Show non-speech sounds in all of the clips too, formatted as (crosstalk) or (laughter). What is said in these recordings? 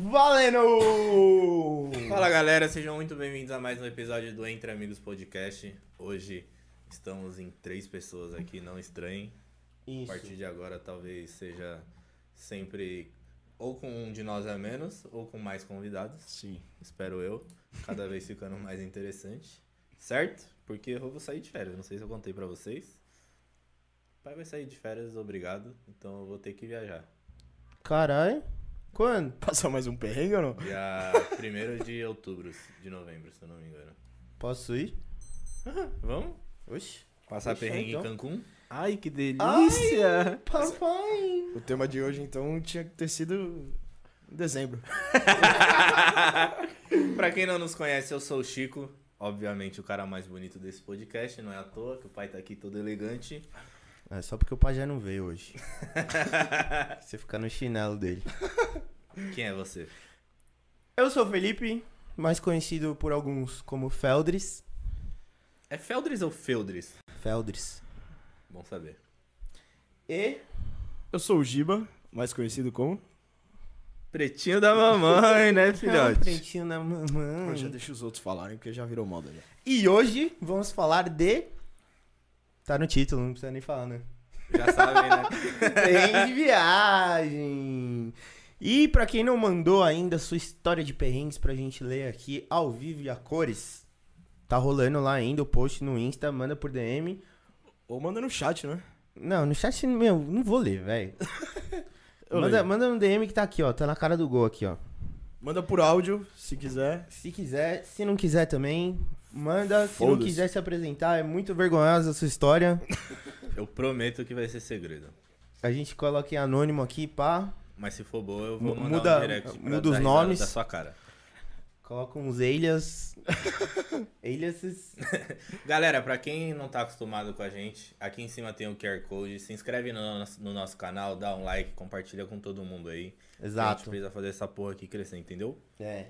Valendo! Fala galera, sejam muito bem-vindos a mais um episódio do Entre Amigos Podcast. Hoje estamos em três pessoas aqui, não estranhem. A Isso. partir de agora talvez seja sempre ou com um de nós a menos ou com mais convidados. Sim. Espero eu, cada vez ficando mais interessante. Certo? Porque eu vou sair de férias, não sei se eu contei pra vocês. O pai vai sair de férias, obrigado, então eu vou ter que viajar. Caralho. Quando? (laughs) Passar mais um perrengue ou não? Dia 1 de outubro, de novembro, se eu não me engano. Posso ir? Vamos? Oxi. Passar Fechou, perrengue então. em Cancún? Ai, que delícia! Papai! (laughs) O tema de hoje, então, tinha que ter sido em dezembro. (laughs) Pra quem não nos conhece, eu sou o Chico. Obviamente o cara mais bonito desse podcast, não é à toa que o pai tá aqui todo elegante. É só porque o pajé não veio hoje. (laughs) Você fica no chinelo dele. Quem é você? Eu sou o Felipe, mais conhecido por alguns como Feldris. É Feldris ou Feldris? Feldris. Bom saber. E Eu sou o Giba, mais conhecido como... Pretinho da mamãe, né, (laughs) filhote? pretinho na Poxa, mamãe. deixa os outros falarem, porque já virou moda já. E hoje vamos falar de. Tá no título, não precisa nem falar, né? Já sabem, né? (laughs) Perrengue de viagem. E pra quem não mandou ainda sua história de perrengues pra gente ler aqui ao vivo e a cores, tá rolando lá ainda o post no Insta, manda por DM. Ou manda no chat, né? Não, no chat, meu, não vou ler, velho. (laughs) Manda, manda no DM que tá aqui, ó, tá na cara do gol aqui, ó. Manda por áudio, se quiser. Se quiser, se não quiser também, manda. Se não quiser se apresentar, é muito vergonhosa a sua história. (laughs) Eu prometo que vai ser segredo. A gente coloca em anônimo aqui, pá. Mas se for boa, eu vou mandar muda- um direct pra muda os nomes. da sua cara. Coloca uns alias. aliases. (laughs) (laughs) Galera, pra quem não tá acostumado com a gente, aqui em cima tem o QR Code. Se inscreve no nosso, no nosso canal, dá um like, compartilha com todo mundo aí. A gente Exato. precisa fazer essa porra aqui crescer, entendeu? É.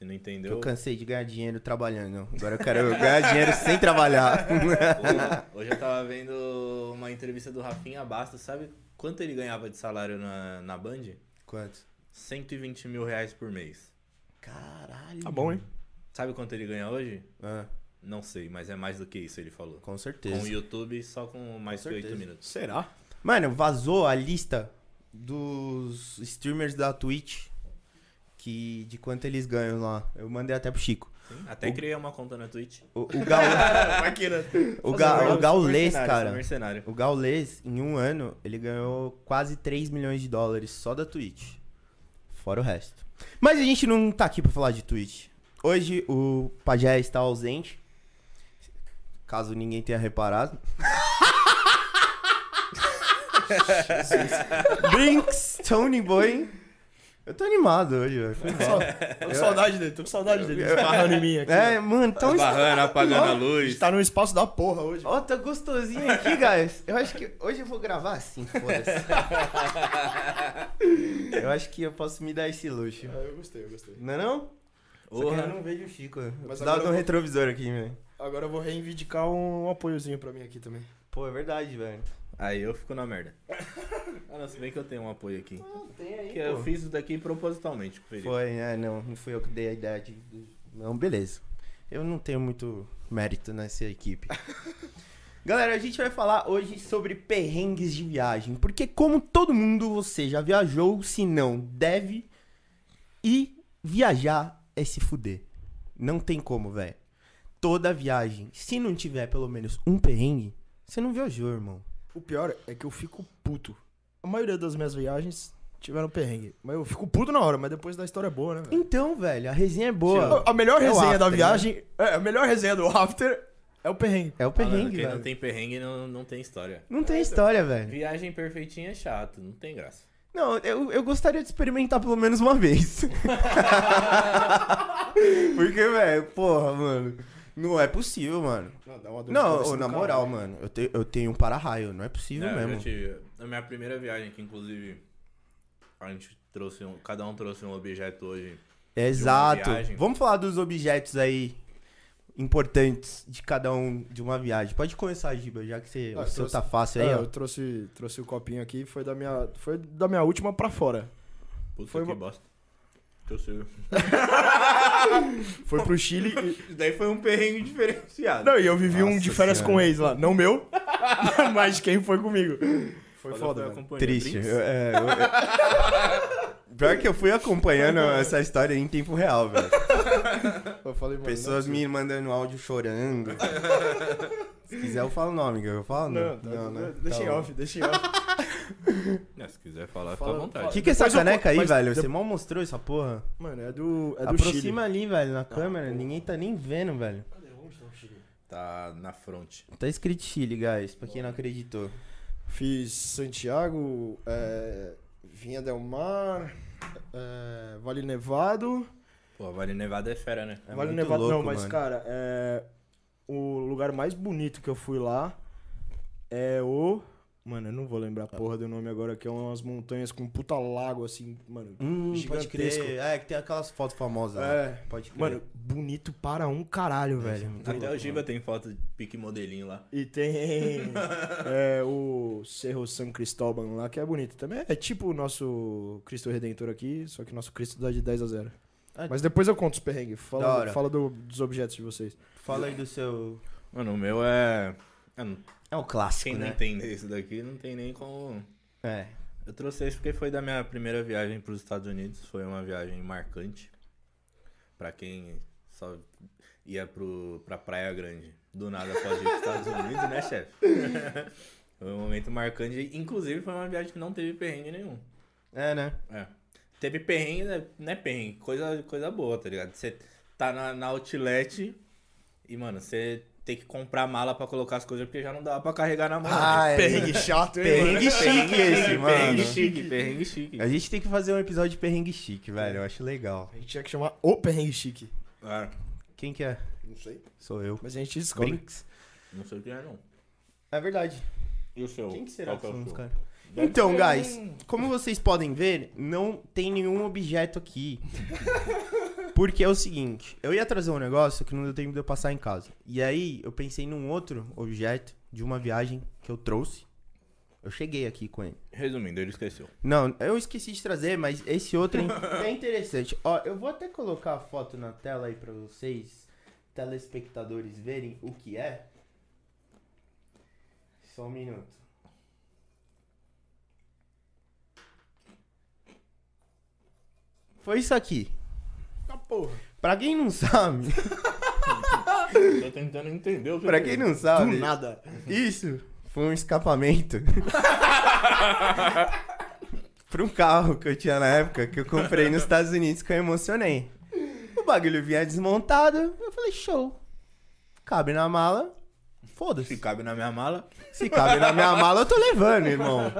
Se não Eu entendeu, cansei de ganhar dinheiro trabalhando. Agora eu quero ganhar dinheiro sem trabalhar. hoje, hoje eu tava vendo uma entrevista do Rafinha Bastos. Sabe quanto ele ganhava de salário na, na Band? Quanto? 120 mil reais por mês. Caralho. Tá bom, hein? Sabe quanto ele ganha hoje? Ah, Não sei, mas é mais do que isso, ele falou. com Com certeza. o YouTube, só com mais Com que 8 certeza. minutos. Será? Mano, vazou a lista dos streamers da Twitch. Que, de quanto eles ganham lá. Eu mandei até pro Chico. Sim, até criei uma conta na Twitch. O, o, (laughs) né? (laughs) o, Ga, o Gaulês, cara. mercenário. O Gaulês, em um ano, ele ganhou quase 3 milhões de dólares só da Twitch. Fora o resto. Mas a gente não tá aqui pra falar de Twitch. Hoje o Pajé está ausente. Caso ninguém tenha reparado. (laughs) Brinks, Tony Boy. Eu tô animado hoje, velho. Foi mal. Tô com saudade dele, tô com saudade dele. Esbarrando em mim aqui. É, mano, tão Barrando, apagando a A luz. gente tá num espaço da porra hoje. Ó, tá gostosinho aqui, guys. Eu acho que hoje eu vou gravar assim, foda-se. (laughs) eu acho que eu posso me dar esse luxo. É, eu gostei, eu gostei. Não é não? Só que Porra. eu não vejo o Chico. Mas de um vou- retrovisor aqui, velho. Agora eu vou reivindicar um apoiozinho pra mim aqui também. Pô, é verdade, velho. Aí eu fico na merda. Ah, não, se bem que eu tenho um apoio aqui. Não, tem aí, Que eu fiz isso daqui propositalmente com o Felipe. Foi, é, não, não fui eu que dei a ideia de... Não, beleza. Eu não tenho muito mérito nessa equipe. (laughs) Galera, a gente vai falar hoje sobre perrengues de viagem. Porque como todo mundo, você já viajou, se não, deve. E viajar é se fuder. Não tem como, velho. Toda viagem, se não tiver pelo menos um perrengue, você não viajou, irmão. O pior é que eu fico puto. A maioria das minhas viagens tiveram perrengue. Mas eu fico puto na hora, mas depois da história é boa, né, velho? Então, velho, a resenha é boa. A, a melhor É resenha da after, viagem. É, a melhor resenha do after é o perrengue. É o Falando, perrengue, quem velho. não tem perrengue não, não tem história. Não tem história, velho. Viagem perfeitinha é chato, não tem graça. Não, eu, eu gostaria de experimentar pelo menos uma vez. (laughs) (laughs) Porque, velho, porra, mano. Não é possível, mano. Não, dá uma dor Não, na moral, mano. Eu, te- eu tenho um para-raio. Não é possível Não, eu mesmo. já tive. Na minha primeira viagem, que inclusive a gente trouxe um. Cada um trouxe um objeto hoje. Exato. Vamos falar dos objetos aí importantes de cada um de uma viagem. Pode começar, Giba, já que você, Ah, o seu trouxe- tá fácil aí, É, ó. eu trouxe, trouxe o copinho aqui, foi da minha, foi da minha última pra fora. Puta Foi que uma- bosta. (laughs) Foi pro Chile e... Isso daí foi um perrengue diferenciado. Não, e eu vivi um Nossa de férias Senhora. com ex lá. Não meu, (laughs) mas de quem foi comigo. Foi foda, Triste. Eu- é, eu- (laughs) Pior que eu fui acompanhando essa história em tempo real, velho. Eu falei, mano, Pessoas não, me mandando áudio chorando. Se quiser, eu falo o nome, eu falo? Não, tá, né? deixa Tá em off, deixa em off. Né, se quiser falar, Fala- fica à vontade. O que, que é essa Depois eu caneca co- aí, mas velho? Você mal mostrou essa porra? Mano, é do, é do Aproxima Chile. ali, velho, na câmera. Ninguém tá nem vendo, velho. Cadê? Onde tá o Chile? Tá na fronte. Tá escrito Chile, guys, pra quem não acreditou. Fiz Santiago, é, Vinha Del Mar, é, Vale Nevado. Pô, Vale Nevada é fera, né? É vale muito Nevado louco, não, mas mano. cara, é, o lugar mais bonito que eu fui lá é o. Mano, eu não vou lembrar a porra do nome agora, que é umas montanhas com um puta lago assim, mano. Hum, pode Gigantesco. crer. É, que tem aquelas fotos famosas lá. É, Pode crer. mano, bonito para um caralho, velho. muito Até louco, o Giba tem foto de pique modelinho lá. E tem (laughs) é, o Cerro San Cristóbal lá, que é bonito também. É tipo o nosso Cristo Redentor aqui, só que nosso Cristo dá de 10 a 0. Ah, Mas depois eu conto os perrengues. Fala, fala do- dos objetos de vocês. Fala aí do seu... Mano, o meu é. é, É o clássico, Quem não né? entender isso daqui não tem nem como. É. Eu trouxe esse porque foi da minha primeira viagem para os Estados Unidos. Foi uma viagem marcante. Pra quem só ia pro, pra Praia Grande. Do nada pode ir pros Estados (laughs) Unidos, né, chefe? (laughs) foi um momento marcante. Inclusive, foi uma viagem que não teve perrengue nenhum. É, né? É. Teve perrengue, né? não é perrengue, coisa, coisa boa, tá ligado? Você tá na, na outlet e, mano, você tem que comprar mala pra colocar as coisas porque já não dava pra carregar na mão. Ah, é. Perrengue chato, hein? Perrengue mano? chique esse, mano. Perrengue chique, perrengue chique. A gente tem que fazer um episódio de perrengue chique, velho. Eu acho legal. A gente tinha que chamar o perrengue chique. Ah, Quem que é? Não sei. Sou eu. Mas a gente descobre. Brinks? não sei o que é, não. É verdade. E o seu? Quem que será Qual que é o são os seu? caras? Deve Então, ser guys, como vocês podem ver, não tem nenhum objeto aqui. (laughs) Porque é o seguinte, eu ia trazer um negócio que não deu tempo de eu passar em casa. E aí, eu pensei num outro objeto de uma viagem que eu trouxe. Eu cheguei aqui com ele. Resumindo, ele esqueceu. Não, eu esqueci de trazer, mas esse outro é interessante. Ó, eu vou até colocar a foto na tela aí pra vocês, telespectadores, verem o que é. Só um minuto. Foi isso aqui. Ah, porra. Pra quem não sabe, Tô tentando entender o que pra é. quem não Do sabe, nada. isso foi um escapamento. (laughs) pra um carro que eu tinha na época, que eu comprei nos Estados Unidos, que eu emocionei. O bagulho vinha desmontado, eu falei, show. Cabe na mala, Se foda-se. cabe na minha mala. Se cabe na minha mala, eu tô levando, irmão.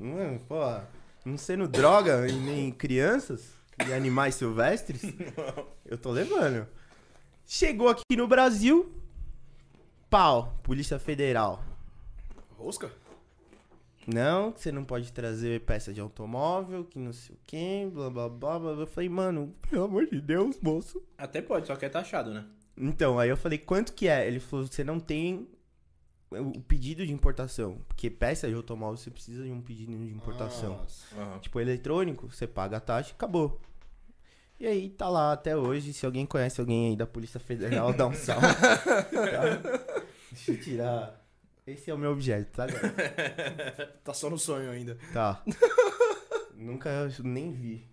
Mano, porra, não sendo droga e nem crianças e animais silvestres, (laughs) eu tô levando. Chegou aqui no Brasil, pau, Polícia Federal. Rosca? Não, que você não pode trazer peça de automóvel, que não sei o que, blá blá blá blá. Eu falei, mano, pelo amor de Deus, moço. Até pode, só que é taxado, né? Então, aí eu falei, quanto que é? Ele falou, você não tem o pedido de importação. Porque peça de automóvel você precisa de um pedido de importação. Nossa. Tipo, eletrônico, você paga a taxa e acabou. E aí tá lá até hoje. Se alguém conhece alguém aí da Polícia Federal, dá um (laughs) salve. tá? Deixa eu tirar. Esse é o meu objeto, tá, galera? (laughs) Tá só no sonho ainda. Tá. Nunca eu nem vi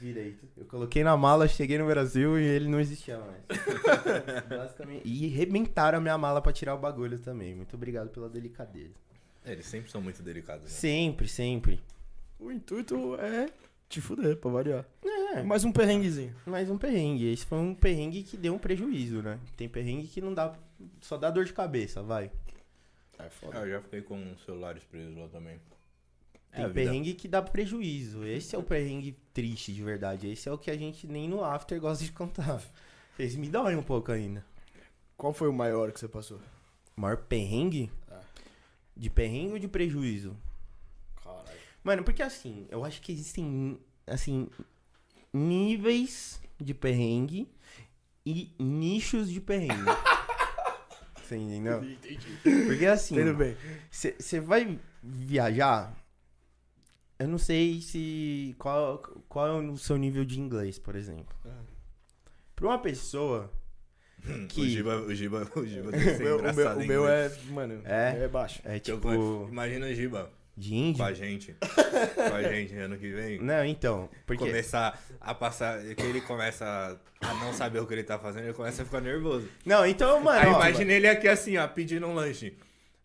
direito. Eu coloquei na mala, cheguei no Brasil e ele não existia mais. (laughs) Basicamente. E rebentaram a minha mala pra tirar o bagulho também. Muito obrigado pela delicadeza. É, Eles sempre são muito delicados, né? Sempre, sempre. O intuito é te fuder, pra variar. É, Mais um perrenguezinho. mais um perrengue. Esse foi um perrengue que deu um prejuízo, né? Tem perrengue que não dá. Só dá dor de cabeça, vai. É Ah, foda. eu já fiquei com celulares presos lá também. É Tem vida. perrengue que dá prejuízo. Esse é o perrengue triste, de verdade. Esse é o que a gente nem no after gosta de contar. Eles me doem um pouco ainda. Qual foi o maior que você passou? Maior perrengue? É. De perrengue ou de prejuízo? Mano, porque assim, eu acho que existem, assim, níveis de perrengue e nichos de perrengue. (laughs) Você entendeu? Entendi. Porque assim, você vai viajar, eu não sei se. Qual, qual é o seu nível de inglês, por exemplo. Pra uma pessoa (laughs) que. O Giba, o Giba, o Giba (laughs) tem que O ser meu, o meu, o meu é, mano, É? é baixo. É tipo. Imagina o Giba De com índio? a gente. com a gente ano que vem. Não, então. Porque. Começar a passar. Que ele começa a não saber o que ele tá fazendo, ele começa a ficar nervoso. Não, então, mano. Aí ó, imagina ele aqui assim, ó, pedindo um lanche.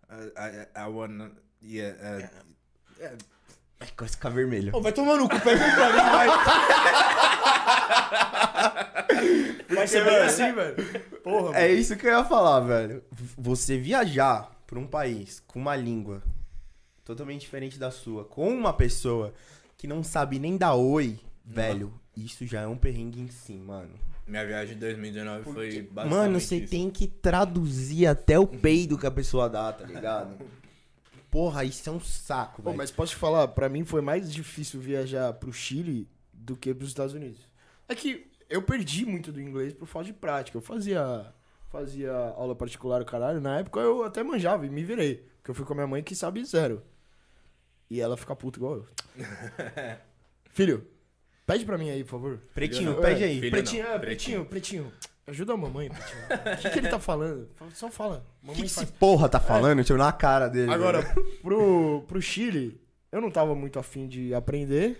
I, I, I wanna. Yeah, uh, Ai, Começa a ficar vermelho. Ô, vai tomar no cu, pega um pra mim, vai. Vai ser bem assim, velho. Porra, mano. É isso que eu ia falar, velho. Você viajar pra um país com uma língua totalmente diferente da sua, com uma pessoa que não sabe nem dar oi, velho, isso já é um perrengue em si, mano. minha viagem de 2019 foi basicamente Mano, você isso. tem que traduzir até o peido que a pessoa dá, tá ligado? (laughs) Porra, isso é um saco, Pô, velho. mas posso te falar, pra mim foi mais difícil viajar pro Chile do que pros Estados Unidos. É que eu perdi muito do inglês por falta de prática. Eu fazia, fazia aula particular, caralho. Na época eu até manjava e me virei. Porque eu fui com a minha mãe que sabe zero. E ela fica puta igual eu. (laughs) Filho, pede pra mim aí, por favor. Pretinho, Filho pede É, aí. Filho pretinho, não, é, pretinho, pretinho. Ajuda a mamãe, pretinho. O que, que ele tá falando? Só fala. O Mamãe que, que esse porra tá falando? Tipo, na cara dele. Agora, velho. pro, pro Chile, eu não tava muito afim de aprender.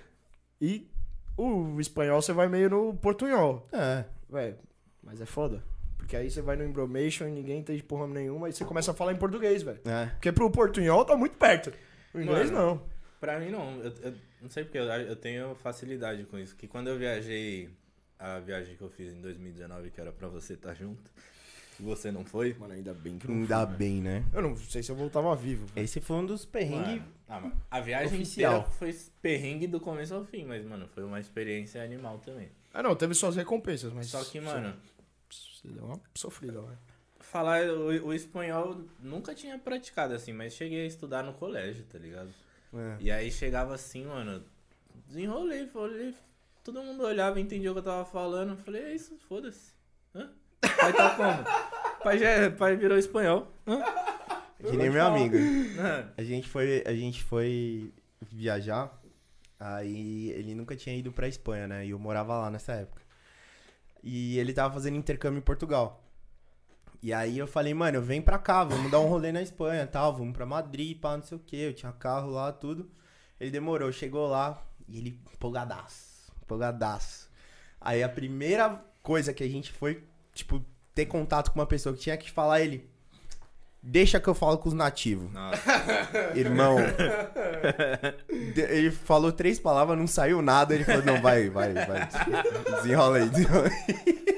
E o espanhol você vai meio no portunhol. É. Véi, mas é foda. Porque aí você vai no embromation e ninguém entende porra nenhuma. E você começa a falar em português, velho. É. Porque pro portunhol tá muito perto. O inglês Mano. não. Pra mim não, eu, eu não sei porque eu, eu tenho facilidade com isso. Que quando eu viajei, a viagem que eu fiz em 2019, que era pra você estar junto, e você não foi. Mano, ainda bem que não Ainda fui, bem, né? Eu não sei se eu voltava vivo. Esse foi um dos perrengues. Ah, mas a viagem Oficial. foi perrengue do começo ao fim, mas, mano, foi uma experiência animal também. Ah, não, teve suas recompensas, mas. Só que, mano, Você deu uma sofrida, velho. Falar o, o espanhol nunca tinha praticado assim, mas cheguei a estudar no colégio, tá ligado? É. E aí chegava assim, mano, desenrolei, falei, todo mundo olhava, entendia o que eu tava falando, falei, é isso, foda-se. Pai tá como? Pai, já, é- pai virou espanhol. Hã? Que nem meu amigo. A gente foi, a gente foi viajar, aí ele nunca tinha ido pra Espanha, né? E eu morava lá nessa época. E ele tava fazendo intercâmbio em Portugal. E aí eu falei, mano, vem pra cá, vamos dar um rolê na Espanha, tal, vamos pra Madrid, pá, não sei o que. Eu tinha carro lá, tudo. Ele demorou, chegou lá e ele empolgadaço, empolgadaço. Aí a primeira coisa que a gente foi, tipo, ter contato com uma pessoa que tinha que falar ele, deixa que eu falo com os nativos. Nossa, (laughs) Irmão. ele falou três palavras, não saiu nada. Ele falou: Não, vai, vai, vai. Desenrola aí, desenrola aí.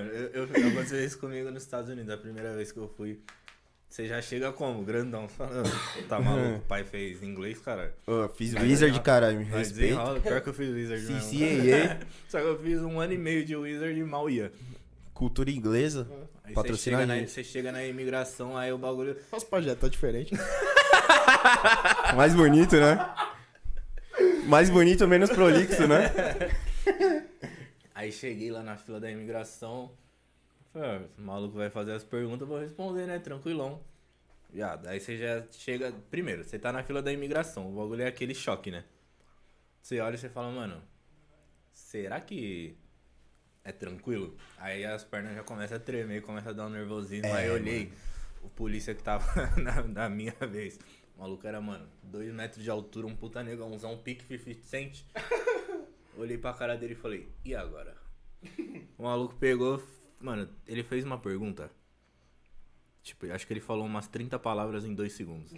Mano, eu, eu, aconteceu isso comigo nos Estados Unidos, a primeira vez que eu fui. Você já chega como? Grandão, falando. Tá (laughs) maluco? O pai fez inglês, cara. Ô, fiz Wizard, caralho, me respeita. pior que eu fiz Wizard mesmo. CCAA, (laughs) Só que eu fiz um ano e meio de Wizard e mal ia. cultura inglesa. Aí Patrocina você chega, na, você chega na imigração, aí o bagulho. Nosso projeto tá diferente. (laughs) Mais bonito, né? Mais bonito, menos prolixo, né? Cheguei lá na fila da imigração. Falei, ah, o maluco vai fazer as perguntas, eu vou responder, né? Tranquilão. Já, daí você já chega. Primeiro, você tá na fila da imigração. O bagulho é aquele choque, né? Você olha e você fala, mano, será que é tranquilo? Aí as pernas já começam a tremer, começa a dar um nervosismo. É, aí eu olhei o polícia que tava (laughs) na, na minha vez. O maluco era, mano, dois metros de altura, um puta negãozão, um pique 50 cent. (laughs) Olhei pra cara dele e falei, e agora? O maluco pegou, mano, ele fez uma pergunta. Tipo, eu acho que ele falou umas 30 palavras em dois segundos.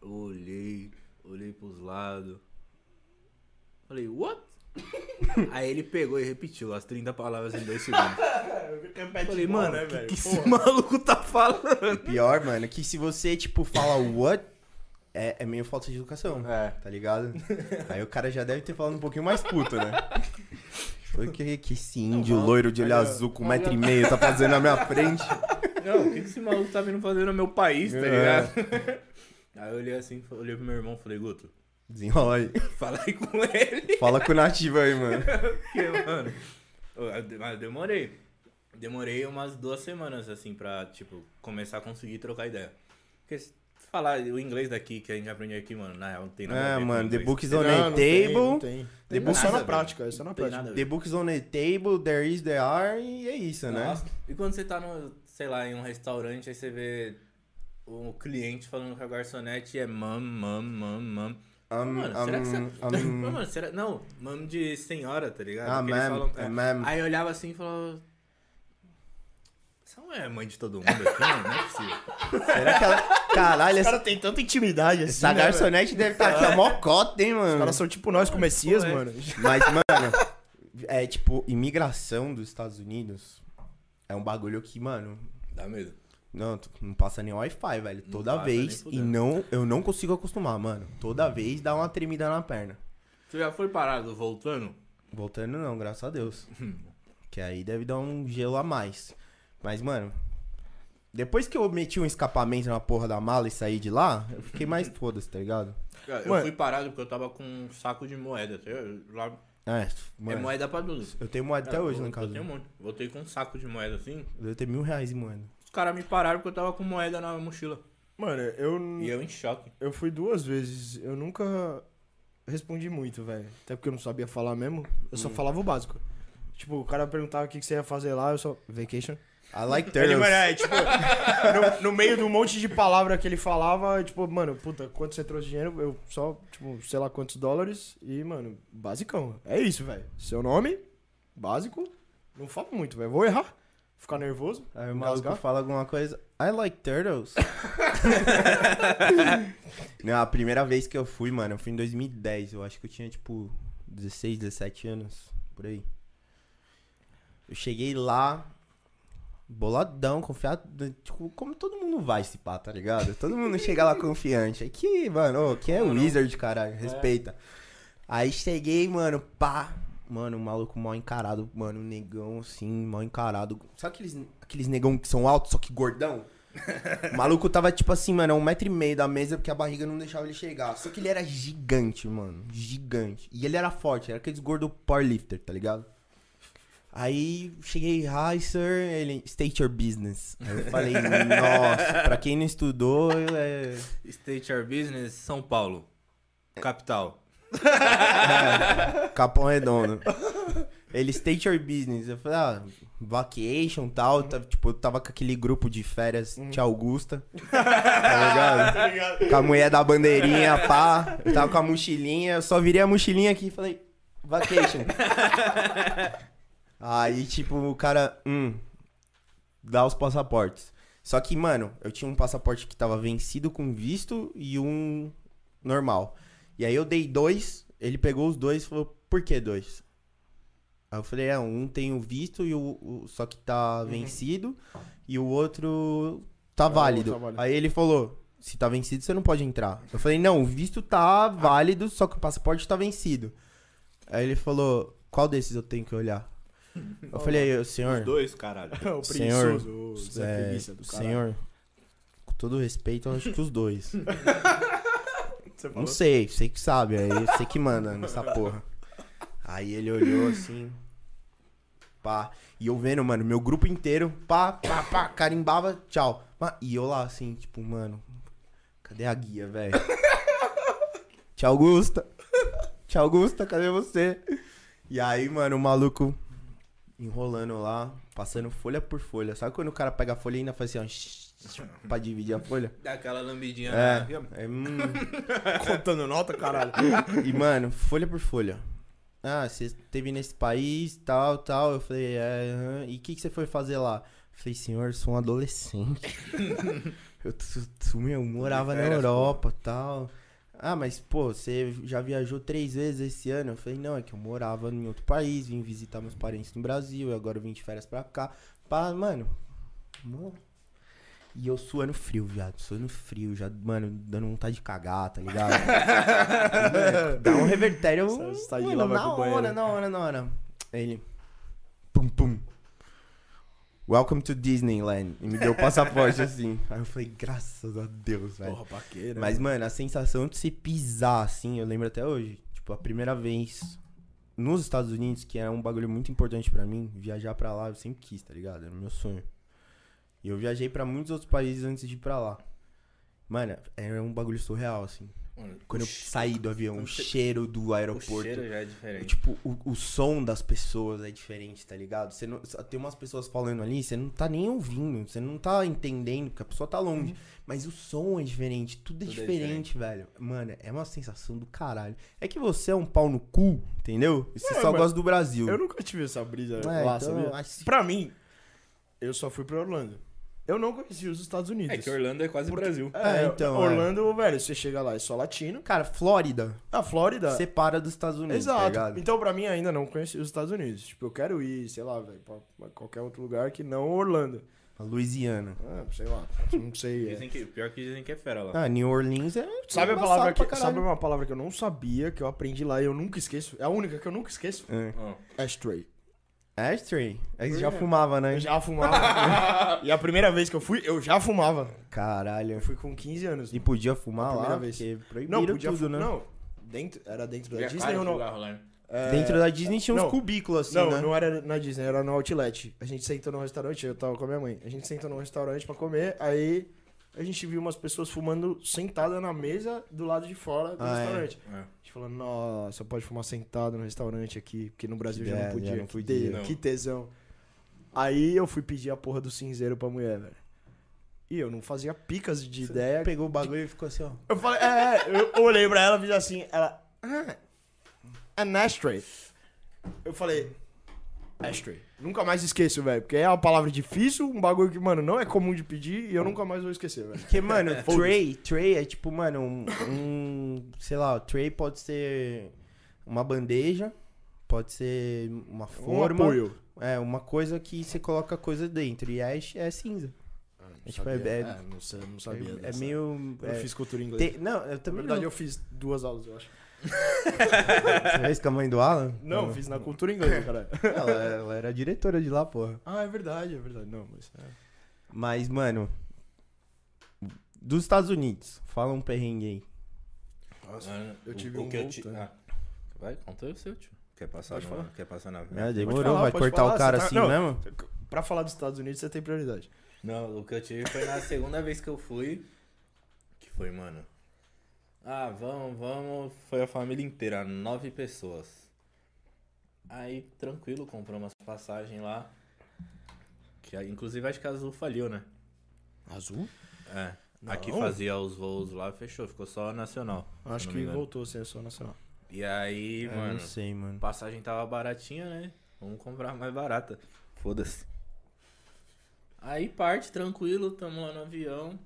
Eu (laughs) olhei, olhei pros lados. Falei, what? (laughs) Aí ele pegou e repetiu as 30 palavras em dois segundos. (laughs) Falei, mano, o que, que esse maluco tá falando? Pior, mano, que se você, tipo, fala what, é, é meio falta de educação. É. Tá ligado? Aí o cara já deve ter falado um pouquinho mais puto, né? Foi que, que esse índio loiro de olho azul com um metro e meio tá fazendo na minha (laughs) frente. Não, o que, que esse maluco tá vindo fazer no meu país, tá É. ligado? (laughs) Aí eu olhei assim, olhei pro meu irmão e falei, Guto, Desenrola aí. (laughs) fala aí com ele. Fala com o nativo aí, mano. Porque, mano. eu- demorei. Demorei umas duas semanas, assim, pra, tipo, começar a conseguir trocar ideia. Porque falar o inglês daqui que a gente aprende aqui, mano, na real, não tem nada a É, ver com mano, the inglês. book is on the não tem, table. não tem. The É book só na prática, é só na prática. nada a The book is on the table, there is, there are, e é isso, né? Nossa. E quando você tá no, sei lá, em um restaurante, aí você vê o cliente falando com a garçonete é mam, mam, mam, mam. Um, Mano, será que você... um, um, (laughs) Mano, será... Não, mam de senhora, tá ligado? Ah, ma'am, falam- é. Aí eu olhava assim e falava... Você não é mãe de todo mundo aqui, mano? Não é possível. Será que ela. Caralho, Os essa, caras têm tanta intimidade assim. essa né, velho? garçonete deve estar aqui a mocota, hein, Os mano? caras são tipo nós com o Messias, mano. Mas, mano, é tipo, imigração dos Estados Unidos é um bagulho que, mano, Dá medo. não, tu- não passa nem Wi-Fi, velho. Não Toda vez. E não, eu não consigo acostumar, mano. Toda vez dá uma tremida na perna. Você já foi parado voltando? Voltando não, graças a Deus. que aí deve dar um gelo a mais. Mas, mano, depois que eu meti um escapamento na porra da mala e saí de lá, eu fiquei mais (laughs) foda-se, tá ligado? Cara, eu Mano. fui parado porque eu tava com um saco de moeda. tá? Lá É, é mano, moeda pra tudo. eu tenho moeda até É, hoje eu, lá em Eu casa. tenho um monte. Voltei com um saco de moeda assim. Eu devo ter mil reais em moeda. Os caras me pararam porque eu tava com moeda na mochila. Mano, eu, E eu em choque. eu fui duas vezes. Eu nunca respondi muito, velho. Até porque eu não sabia falar mesmo. Eu só falava o básico. Tipo, o cara perguntava o que que você ia fazer lá, eu só. Vacation. I like Ele, turtles. mano, é, tipo, no, no meio de um monte de palavra que ele falava, tipo, mano, puta, quanto você trouxe de dinheiro? Eu só, tipo, sei lá quantos dólares e, mano, basicão. É isso, velho. Seu nome, básico, não falo muito, velho. Vou errar, ficar nervoso, Aí o maluco fala alguma coisa. I like turtles. (laughs) Não, a primeira vez que eu fui, mano, eu fui em 2010. Eu acho que eu tinha, tipo, 16, 17 anos, por aí. Eu cheguei lá, boladão, confiado. Tipo, como todo mundo vai se pá, tá ligado? Todo mundo chega lá confiante. Aqui, mano, ô, que é não? Wizard, caralho, respeita. Aí cheguei, mano, pá. Mano, o maluco mal encarado, mano, negão assim, mal encarado. Sabe aqueles, aqueles negão que são altos, só que gordão? O maluco tava, tipo assim, mano, um metro e meio da mesa, porque a barriga não deixava ele chegar. Só que ele era gigante, mano. Gigante. E ele era forte, era aqueles gordo powerlifter, tá ligado? Aí cheguei, hi sir, ele, state your business. Aí eu falei, nossa, pra quem não estudou, é. State Your Business, São Paulo. Capital. Capão Redondo. Ele state your business. Eu falei, ah, vacation e tal. tá- tipo, eu tava com aquele grupo de férias, tia Augusta. (laughs) Tá ligado? Com a mulher da bandeirinha, pá. Eu tava com a mochilinha. Eu só virei a mochilinha aqui e falei, vacation. (laughs) Aí, tipo, o cara, hum, dá os passaportes. Só que, mano, eu tinha um passaporte que tava vencido com visto e um normal. E aí eu dei dois, ele pegou os dois e falou, por que dois? Aí eu falei, é, um tem o visto e o, o- só que tá vencido e o outro tá É, válido. outro tá válido. Aí ele falou, se tá vencido você não pode entrar. Eu falei, não, o visto tá válido, só que o passaporte tá vencido. Aí ele falou, qual desses eu tenho que olhar? Eu falei, "Ô, senhor, Os dois, caralho. (laughs) o Senhor, preguiçoso, o Zé é, senhor, com todo respeito, eu acho que os dois. (laughs) Você falou? Não sei, sei que sabe, aí você que manda nessa (laughs) porra. Aí ele olhou assim, pá, e eu vendo, mano, meu grupo inteiro, pá, pá, pá, carimbava, tchau. E eu lá assim, tipo, mano, cadê a guia, velho? Tchau, Augusta. Tchau, Augusta, cadê você? E aí, mano, o maluco enrolando lá, passando folha por folha. Sabe quando o cara pega a folha e ainda faz assim, ó, (laughs) pra dividir a folha? Dá aquela lambidinha É, é hum, (laughs) Contando nota, caralho. E, mano, folha por folha. Ah, você esteve nesse país, tal, tal. Eu falei, é, e o que, que você foi fazer lá? Eu falei, senhor, sou um adolescente. (laughs) eu, tu- meu, morava na Europa, tal. Ah, mas, pô, você já viajou três vezes esse ano? Eu falei, não, é que eu morava em outro país, vim visitar meus parentes no Brasil, e agora eu vim de férias pra cá. Pá, mano, mano. E eu suando frio, viado. Suando frio, já, mano, dando vontade de cagar, tá ligado? Mano, (laughs) Dá um revertério. Sai- mano, na hora, na hora, na hora. Ele. Pum, pum. Welcome to Disneyland. E me deu o passaporte (laughs) assim. Aí eu falei, graças a Deus, velho. Porra, paqueira. Mas, mano, a sensação de se pisar assim, eu lembro até hoje. Tipo, a primeira vez nos Estados Unidos, que é um bagulho muito importante pra mim, viajar pra lá, eu sempre quis, tá ligado? Era o meu sonho. E eu viajei pra muitos outros países antes de ir pra lá. Mano, é um bagulho surreal, assim. Mano, Quando eu o saí do avião, o cheiro do O aeroporto. cheiro já é diferente. Tipo, o, o som das pessoas é diferente, tá ligado? Você não, tem umas pessoas falando ali, você não tá nem ouvindo, você não tá entendendo, porque a pessoa tá longe. Mas o som é diferente, tudo é Tudo é diferente, velho. Mano, é uma sensação do caralho. É que você é um pau no cu, entendeu? E você É, só gosta do Brasil. Eu nunca tive essa brisa É, lá, então, sabia? Pra mim, eu só fui pra Orlando. Eu não conheci os Estados Unidos. É que Orlando é quase Brasil. É, É, então, Orlando, velho, você chega lá, é só latino. Cara, Flórida A Flórida. separa dos Estados Unidos, tá Exato. ligado? então, pra mim, ainda não conheci os Estados Unidos. Tipo, eu quero ir, sei lá, velho, pra, qualquer outro lugar que não Orlando. A Louisiana. Ah, sei lá. Não sei. é. Dizem que, pior que dizem que é fera lá. Ah, New Orleans é. Sabe a palavra que, sabe uma palavra que eu não sabia, que eu aprendi lá e eu nunca esqueço? É a única que eu nunca esqueço? É. Ó. Ashtray. Ashtray. Aí você já É. fumava, né? Eu já fumava. (laughs) e a primeira vez que eu fui, eu já fumava. Caralho. Eu fui com 15 anos. E podia fumar A lá, primeira vez. Não, podia tudo, né? Não, dentro, era dentro da a Disney ou não? É, Dentro da Disney tinha uns não. cubículos assim, Não, né? não era na Disney, era no Outlet. A gente sentou num restaurante, eu tava com a minha mãe. A gente sentou num restaurante pra comer, aí a gente viu umas pessoas fumando sentada na mesa do lado de fora do Ah, é. restaurante. É. A gente falou, nossa, pode fumar sentado no restaurante aqui, porque no Brasil É, já já não podia. não que, podia. Não. que tesão. Aí eu fui pedir a porra do cinzeiro pra mulher, velho. E eu não fazia picas de ideia. Pegou o bagulho e ficou assim, ó. Eu falei, é, é, eu olhei pra ela e fiz assim, ela, ah, an ashtray. Eu falei, ashtray. Nunca mais esqueço, velho, porque é uma palavra difícil, um bagulho que, mano, não é comum de pedir e eu nunca mais vou esquecer, velho. Porque, mano, (laughs) tray, tray é tipo, mano, um, um- Sei lá, tray pode ser uma bandeja, pode ser uma Um forma. apoio. É, uma coisa que você coloca coisa dentro. E é, é cinza. É tipo, é- é- não, sei, não sabia. É, é dessa. meio. Eu é, fiz cultura inglesa. tem- não, eu Na também verdade, não. eu fiz duas aulas, eu acho. Você fez com a mãe do Alan? Não, fiz na cultura inglesa, caralho. (laughs) Ela, ela era diretora de lá, porra. ah, é verdade, é verdade. Não, mas... é. Mas, mano. Dos Estados Unidos. Fala um perrengue aí. Nossa, Mano, eu tive o um que eu ti- ah, Vai, conta aí o seu, tio. Quer passar, Pode no- falar. quer passar na Ah, demorou, falar, vai pode cortar falar, o cara você tá- assim não. mesmo? Pra falar dos Estados Unidos, você tem prioridade. Não, o que eu tive foi na segunda vez que eu fui. Que foi, mano. Ah, vamos, vamos. Foi a família inteira, nove pessoas. Aí, tranquilo, comprou umas passagens lá. Que inclusive acho que a Azul faliu, né? Azul? É. Aqui Não. fazia os voos lá, fechou, ficou só nacional. Acho que voltou a ser só nacional. E aí, Eu mano, não sei, mano. passagem tava baratinha, né? Vamos comprar mais barata. Foda-se. Aí parte, tranquilo, tamo lá no avião.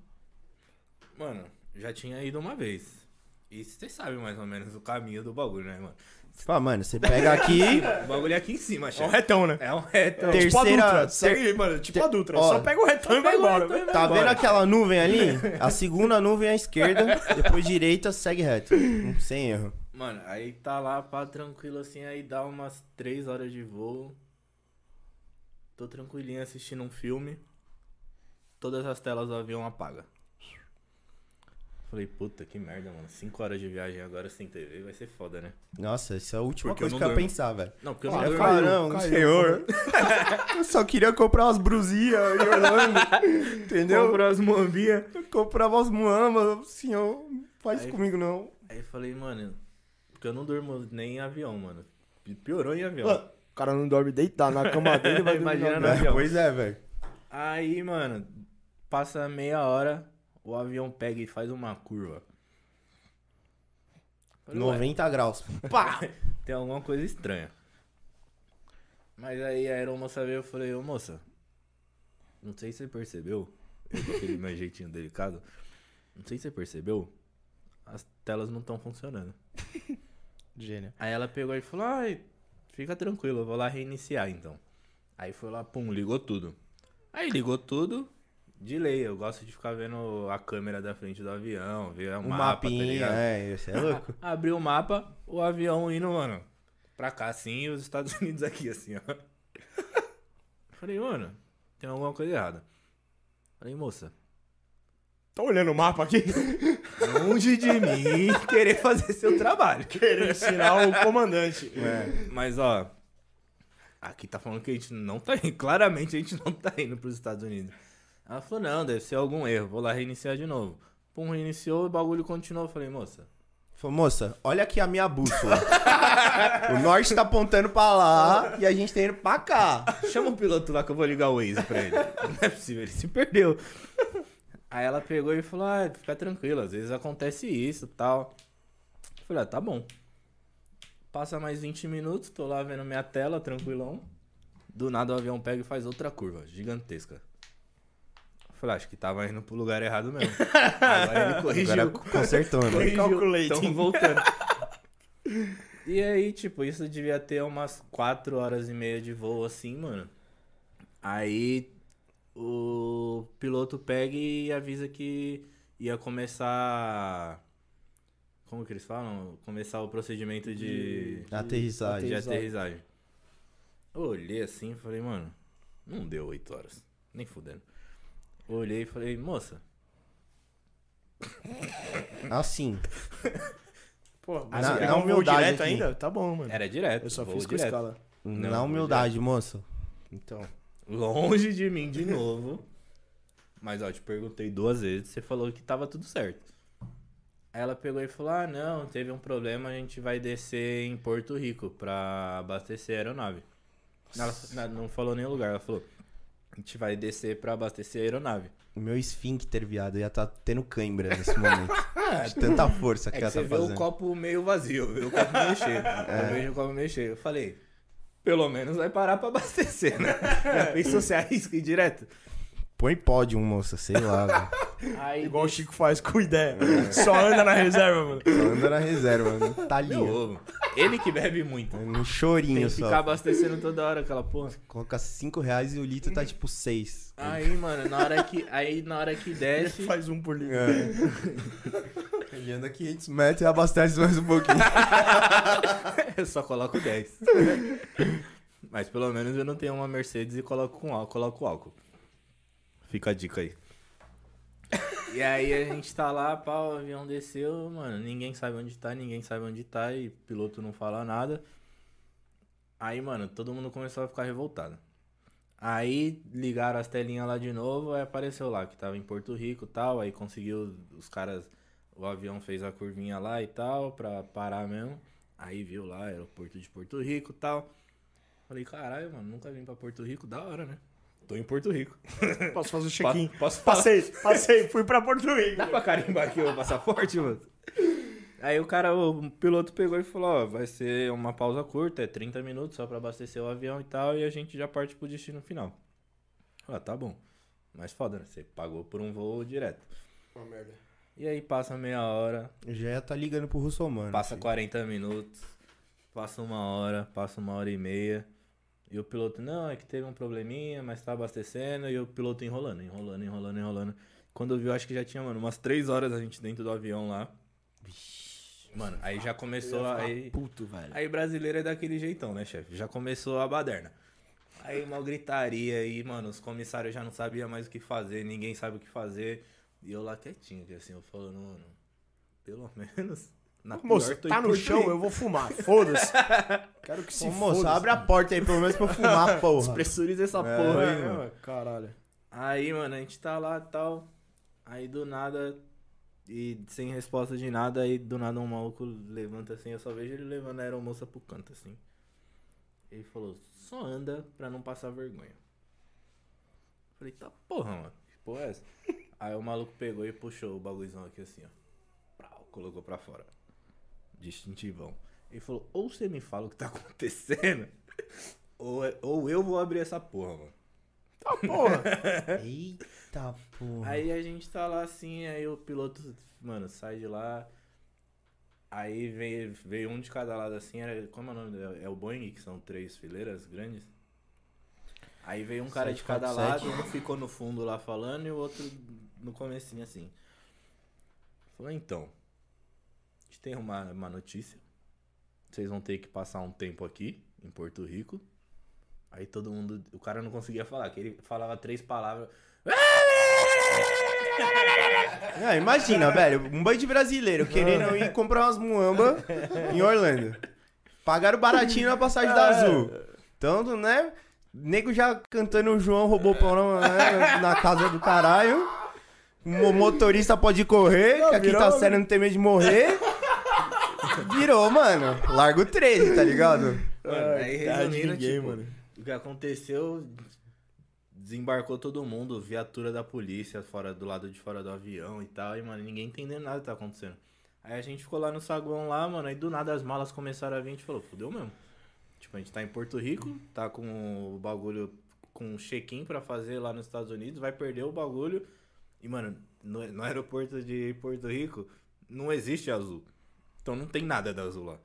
Mano, já tinha ido uma vez. E você sabe mais ou menos o caminho do bagulho, né, mano? Fala, mano, você pega aqui. (laughs) O bagulho é aqui em cima, É um chefe. retão, né? É um reto. É tipo a Terceira- Dutra. ter- Segue, mano, tipo ter- a Dutra. Ó, Só pega o retão e vai embora. retão vai Tá embora. vendo aquela nuvem ali? (laughs) A segunda nuvem à esquerda, depois direita, segue reto. Hum, Sem erro. Mano, aí tá lá, pá, tranquilo assim, aí dá umas 3 horas de voo. Tô tranquilinho assistindo um filme. Todas as telas do avião apaga. Falei, puta, que merda, mano. 5 horas de viagem agora sem TV vai ser foda, né? Nossa, essa é a última Porque eu coisa não que eu ia durmo. pensar, velho. Não, porque eu Ah, não Eu ia durmo. caiu, não, caiu. senhor. (laughs) eu só queria comprar umas brusinhas em Orlando. (laughs) entendeu? Comprar as moambinhas. Eu comprava umas muambas, senhor. Não faz isso Aí- comigo, não. Aí eu falei, mano, porque eu não durmo nem em avião, mano. Pi- Piorou em avião. Mano, O cara não dorme deitado na cama dele, vai (laughs) dormir Imagina no avião. avião. Pois é, velho. Aí, mano, passa meia hora, o avião pega e faz uma curva. Falei, ué, 90 graus. (laughs) pá! Tem alguma coisa estranha. Mas aí a aeromoça veio e eu falei, ô moça, não sei se você percebeu, eu com aquele meu jeitinho delicado, não sei se você percebeu, as telas não estão funcionando. (laughs) Gênio. Aí ela pegou e falou, ai, fica tranquilo, eu vou lá reiniciar então. Aí foi lá, pum, ligou tudo. Aí ligou tudo, de lei, eu gosto de ficar vendo a câmera da frente do avião, ver o, O mapa, tá mapinha, ligado? é, você é (laughs) louco. Abriu o mapa, o avião indo, mano, pra cá assim e os Estados (laughs) Unidos aqui, assim, ó. (laughs) Falei, mano, tem alguma coisa errada. Falei, moça, Tá olhando o mapa aqui? longe de mim querer fazer seu trabalho. Querer ensinar o comandante. Mas, ó, aqui tá falando que a gente não tá indo. Claramente a gente não tá indo pros Estados Unidos. Ela falou, não, deve ser algum erro. Vou lá reiniciar de novo. Pum, reiniciou, o bagulho continuou. Eu falei, moça, Falou, moça, olha aqui a minha bússola. (laughs) o norte tá apontando pra lá e a gente tá indo pra cá. chama o piloto lá que eu vou ligar o Waze pra ele. (laughs) Não é possível, ele se perdeu. Aí ela pegou e falou, ah, fica tranquilo, às vezes acontece isso e tal. Eu falei, ah, tá bom. Passa mais 20 minutos, tô lá vendo minha tela, tranquilão. Do nada o avião pega e faz outra curva, gigantesca. Eu falei, acho que tava indo pro lugar errado mesmo. (laughs) Agora ele corrigiu. Agora consertou, né? corrigiu. Calculating. Tamo voltando. (laughs) e aí, tipo, isso devia ter umas 4 horas e meia de voo assim, mano. Aí o piloto pega e avisa que ia começar. Como que eles falam? Começar o procedimento de. Aterrissagem. De Aterrissagem. aterrissagem. Eu olhei assim e falei, mano, não deu 8 horas. Nem fudendo. Olhei e falei, moça, Assim. (laughs) Pô, Na- mas na você pegou um voo humildade direto aqui. ainda? Tá bom, mano. era direto. Eu só fiz com direto. escala. Não, Na humildade, moça. Então. Longe de mim de novo. Mas ó, te perguntei duas vezes, você falou que tava tudo certo. Aí ela pegou e falou: Ah, não, teve um problema, a gente vai descer em Porto Rico pra abastecer a aeronave. Ela na- não falou nem o lugar, ela falou: A gente vai descer pra abastecer a aeronave. O meu esfíncter, viado, ia estar tendo cãibra nesse momento. (laughs) De tanta força que É que ela você tá vê o fazendo. copo meio vazio, vê o copo meio cheio. (laughs) Eu vejo o copo meio cheio. Eu falei, pelo menos vai parar pra abastecer, né? (laughs) Já pensou se arrisca ir direto? Põe pódio, moça, sei lá, velho. (laughs) Aí, Igual o Chico faz com ideia. Só anda na reserva, mano. Só anda na reserva, mano. Tá ali. meu ovo. Ele que bebe muito. No chorinho Tem que só. ficar abastecendo toda hora aquela porra. Coloca 5 reais e o litro tá tipo 6. Aí, mano, na hora que, aí, na hora que Ele desce... faz um por litro. É. (laughs) Ele anda 500 metros e abastece mais um pouquinho. (laughs) eu só coloco 10. Mas pelo menos eu não tenho uma Mercedes e coloco com álcool, coloco álcool. Fica a dica aí. E aí a gente tá lá, pau, o avião desceu, mano, ninguém sabe onde tá, ninguém sabe onde tá e piloto não fala nada. Aí, mano, todo mundo começou a ficar revoltado. Aí ligaram as telinhas lá de novo, aí apareceu lá que tava em Porto Rico e tal, aí conseguiu os caras, o avião fez a curvinha lá e tal, pra parar mesmo. Aí viu lá, aeroporto de Porto Rico e tal. Falei, caralho, mano, nunca vim pra Porto Rico, da hora, né? Tô em Porto Rico. (laughs) Posso fazer o check-in? Po- Posso falar? Passei, passei, fui pra Porto (laughs) Rico. Dá pra carimbar aqui o passaporte, mano? Aí o cara, o piloto pegou e falou, ó, vai ser uma pausa curta, é 30 minutos só pra abastecer o avião e tal, e a gente já parte pro destino final. Ah, tá bom. Mas foda, né? Você pagou por um voo direto. Uma merda. E aí passa meia hora, Já tá ligando pro Russomano. passa 40 minutos, passa uma hora, passa uma hora e meia. E o piloto, não, é que teve um probleminha, mas tá abastecendo. E o piloto enrolando, enrolando, enrolando, enrolando. Quando eu vi, eu acho que já tinha, mano, umas 3 horas a gente dentro do avião lá. Mano, aí já começou a. Aí, Puto, velho. aí brasileiro é daquele jeitão, né, chefe? Já começou a baderna. Aí uma gritaria aí, mano, os comissários já não sabiam mais o que fazer, ninguém sabe o que fazer. E eu lá quietinho, que assim, eu falando, mano, pelo (laughs) menos. Na pior, tô tá no chão, eu vou fumar. Foda-se. (laughs) Quero que se Ô, foda-se. abre a porta aí pelo menos pra eu fumar, porra. Despressuriza essa É, porra aí, É, mano. Caralho. Aí, mano, a gente tá lá e tal. Aí do nada. E sem resposta de nada, aí do nada um maluco levanta assim, eu só vejo ele levando a aeromoça pro canto, assim. Ele falou, só anda pra não passar vergonha. Falei, tá porra, mano. Que porra é essa? (laughs) aí o maluco pegou e puxou o bagulhozão aqui assim, ó. Prau, colocou pra fora. Distintivão. Ele falou, ou você me fala o que tá (laughs) acontecendo, ou, é- ou eu vou abrir essa porra, mano. Tá porra. (laughs) Eita porra. Aí a gente tá lá assim, aí o piloto, mano, sai de lá. Aí veio, veio um de cada lado assim, era, como é o nome dele? É o Boeing, que são três fileiras grandes. Aí veio um cara de cada lado, 747. um ficou no fundo lá falando e o outro no comecinho assim. Falou, então, a gente tem uma, uma notícia. Vocês vão ter que passar um tempo aqui, em Porto Rico. Aí todo mundo, o cara não conseguia falar, que ele falava três palavras. (laughs) Ah, imagina, velho, um bando de brasileiro querendo ir comprar umas muamba em Orlando. Pagaram baratinho na passagem da Azul. Então, né? Nego já cantando o João roubou pão na, né, na casa do caralho. O motorista pode correr, Não, que a quinta virou- série não tem medo de morrer. Virou, mano. Largo 13, tá ligado? Mano, aí resumindo, ninguém, tipo, mano. o que aconteceu, desembarcou todo mundo, viatura da polícia fora do lado de fora do avião e tal, e, mano, ninguém entendendo nada que tá acontecendo. Aí a gente ficou lá no saguão lá, mano, aí do nada as malas começaram a vir, a gente falou, fudeu mesmo. Tipo, a gente tá em Porto Rico, tá com o bagulho, com um check-in pra fazer lá nos Estados Unidos, vai perder o bagulho. E, mano, no, no aeroporto de Porto Rico não existe azul. Então não tem nada da azul lá.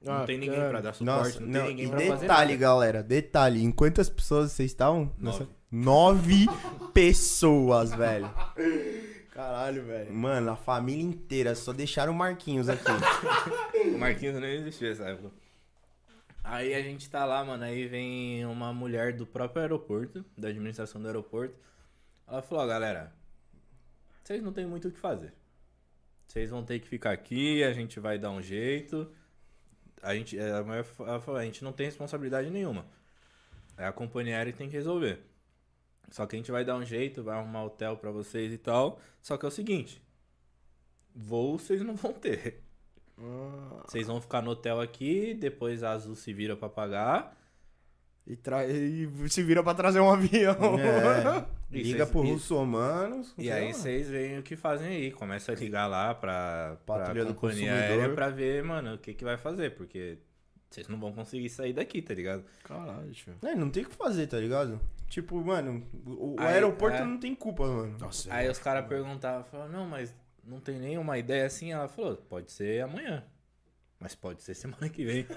Não Ah, tem ninguém cara. pra dar suporte, Nossa, não, não, tem ninguém e pra fazer detalhe, galera, detalhe. Em quantas pessoas vocês estavam? Nove. Nove pessoas, velho. Caralho, velho. Mano, a família inteira, só deixaram o Marquinhos aqui. (laughs) O Marquinhos nem existia essa época. Aí a gente tá lá, mano, aí vem uma mulher do próprio aeroporto, da administração do aeroporto. Ela falou, ó, galera, vocês não tem muito o que fazer. Vocês vão ter que ficar aqui, a gente vai dar um jeito. A gente, fa- ela falou, a gente não tem responsabilidade nenhuma. É a companhia aérea que tem que resolver. Só que a gente vai dar um jeito, vai arrumar hotel pra vocês e tal. Só que é o seguinte, voo vocês não vão ter. Ah, Vocês vão ficar no hotel aqui, depois a Azul se vira pra pagar. E, tra... e se vira pra trazer um avião. É. (laughs) Liga e- russomanos. E aí vocês veem o que fazem aí. Começa a ligar lá pra, pra Patrulha do companhia consumidor. aérea pra ver, mano, o que, que vai fazer. Porque vocês não vão conseguir sair daqui, tá ligado? Caralho, tio. É, não tem o que fazer, tá ligado? Tipo, mano, o, o Aí, aeroporto é. não tem culpa, mano. Nossa. Aí os caras perguntavam, falavam, não, mas não tem nenhuma ideia assim? Ela falou, pode ser amanhã. Mas pode ser semana que vem. (laughs)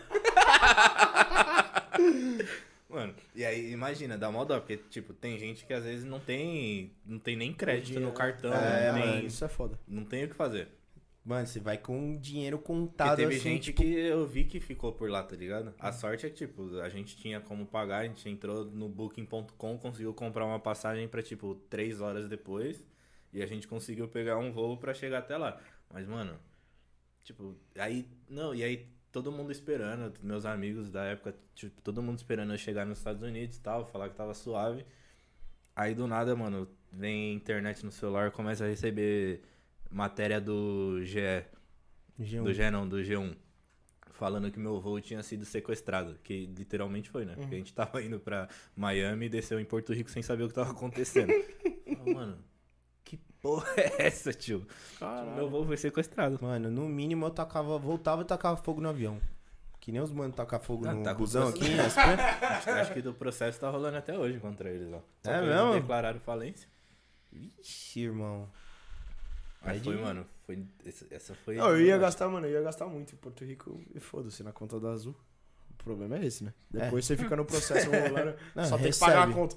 Mano, e aí imagina, dá mó dó, porque, tipo, tem gente que às vezes não tem, não tem nem crédito no cartão, É, não, tem, mano. Isso é foda. não tem o que fazer. Mano, você vai com dinheiro contado teve assim, gente tipo, que eu vi que ficou por lá, tá ligado? A sorte é que, tipo, a gente tinha como pagar, a gente entrou no booking.com, conseguiu comprar uma passagem pra, tipo, três horas depois. E a gente conseguiu pegar um voo pra chegar até lá. Mas, mano, tipo, aí. Não, e aí todo mundo esperando, meus amigos da época, tipo, todo mundo esperando eu chegar nos Estados Unidos e tal, falar que tava suave. Aí do nada, mano, vem internet no celular, começa a receber matéria do GE. G1. Do G não, do G1. Falando que meu voo tinha sido sequestrado. Que literalmente foi, né? Porque a gente tava indo pra Miami e desceu em Porto Rico sem saber o que tava acontecendo. (laughs) Falei, Mano, que porra é essa, tio? Meu voo foi sequestrado. Mano, no mínimo eu tacava, voltava e tacava fogo no avião. Que nem os manos tacam fogo Ah, no tá com busão aqui, SP. (laughs) Acho, acho que do processo tá rolando até hoje contra eles, ó. Só É que eles mesmo? declararam falência. Vixe, irmão. Aí foi, mano. Foi, essa, foi. Não, eu ia gastar, mano, eu ia gastar muito em Porto Rico e foda-se na conta da Azul. O problema é esse, né? Depois você fica no processo (laughs) rolando, Não, só tem que recebe. pagar a conta.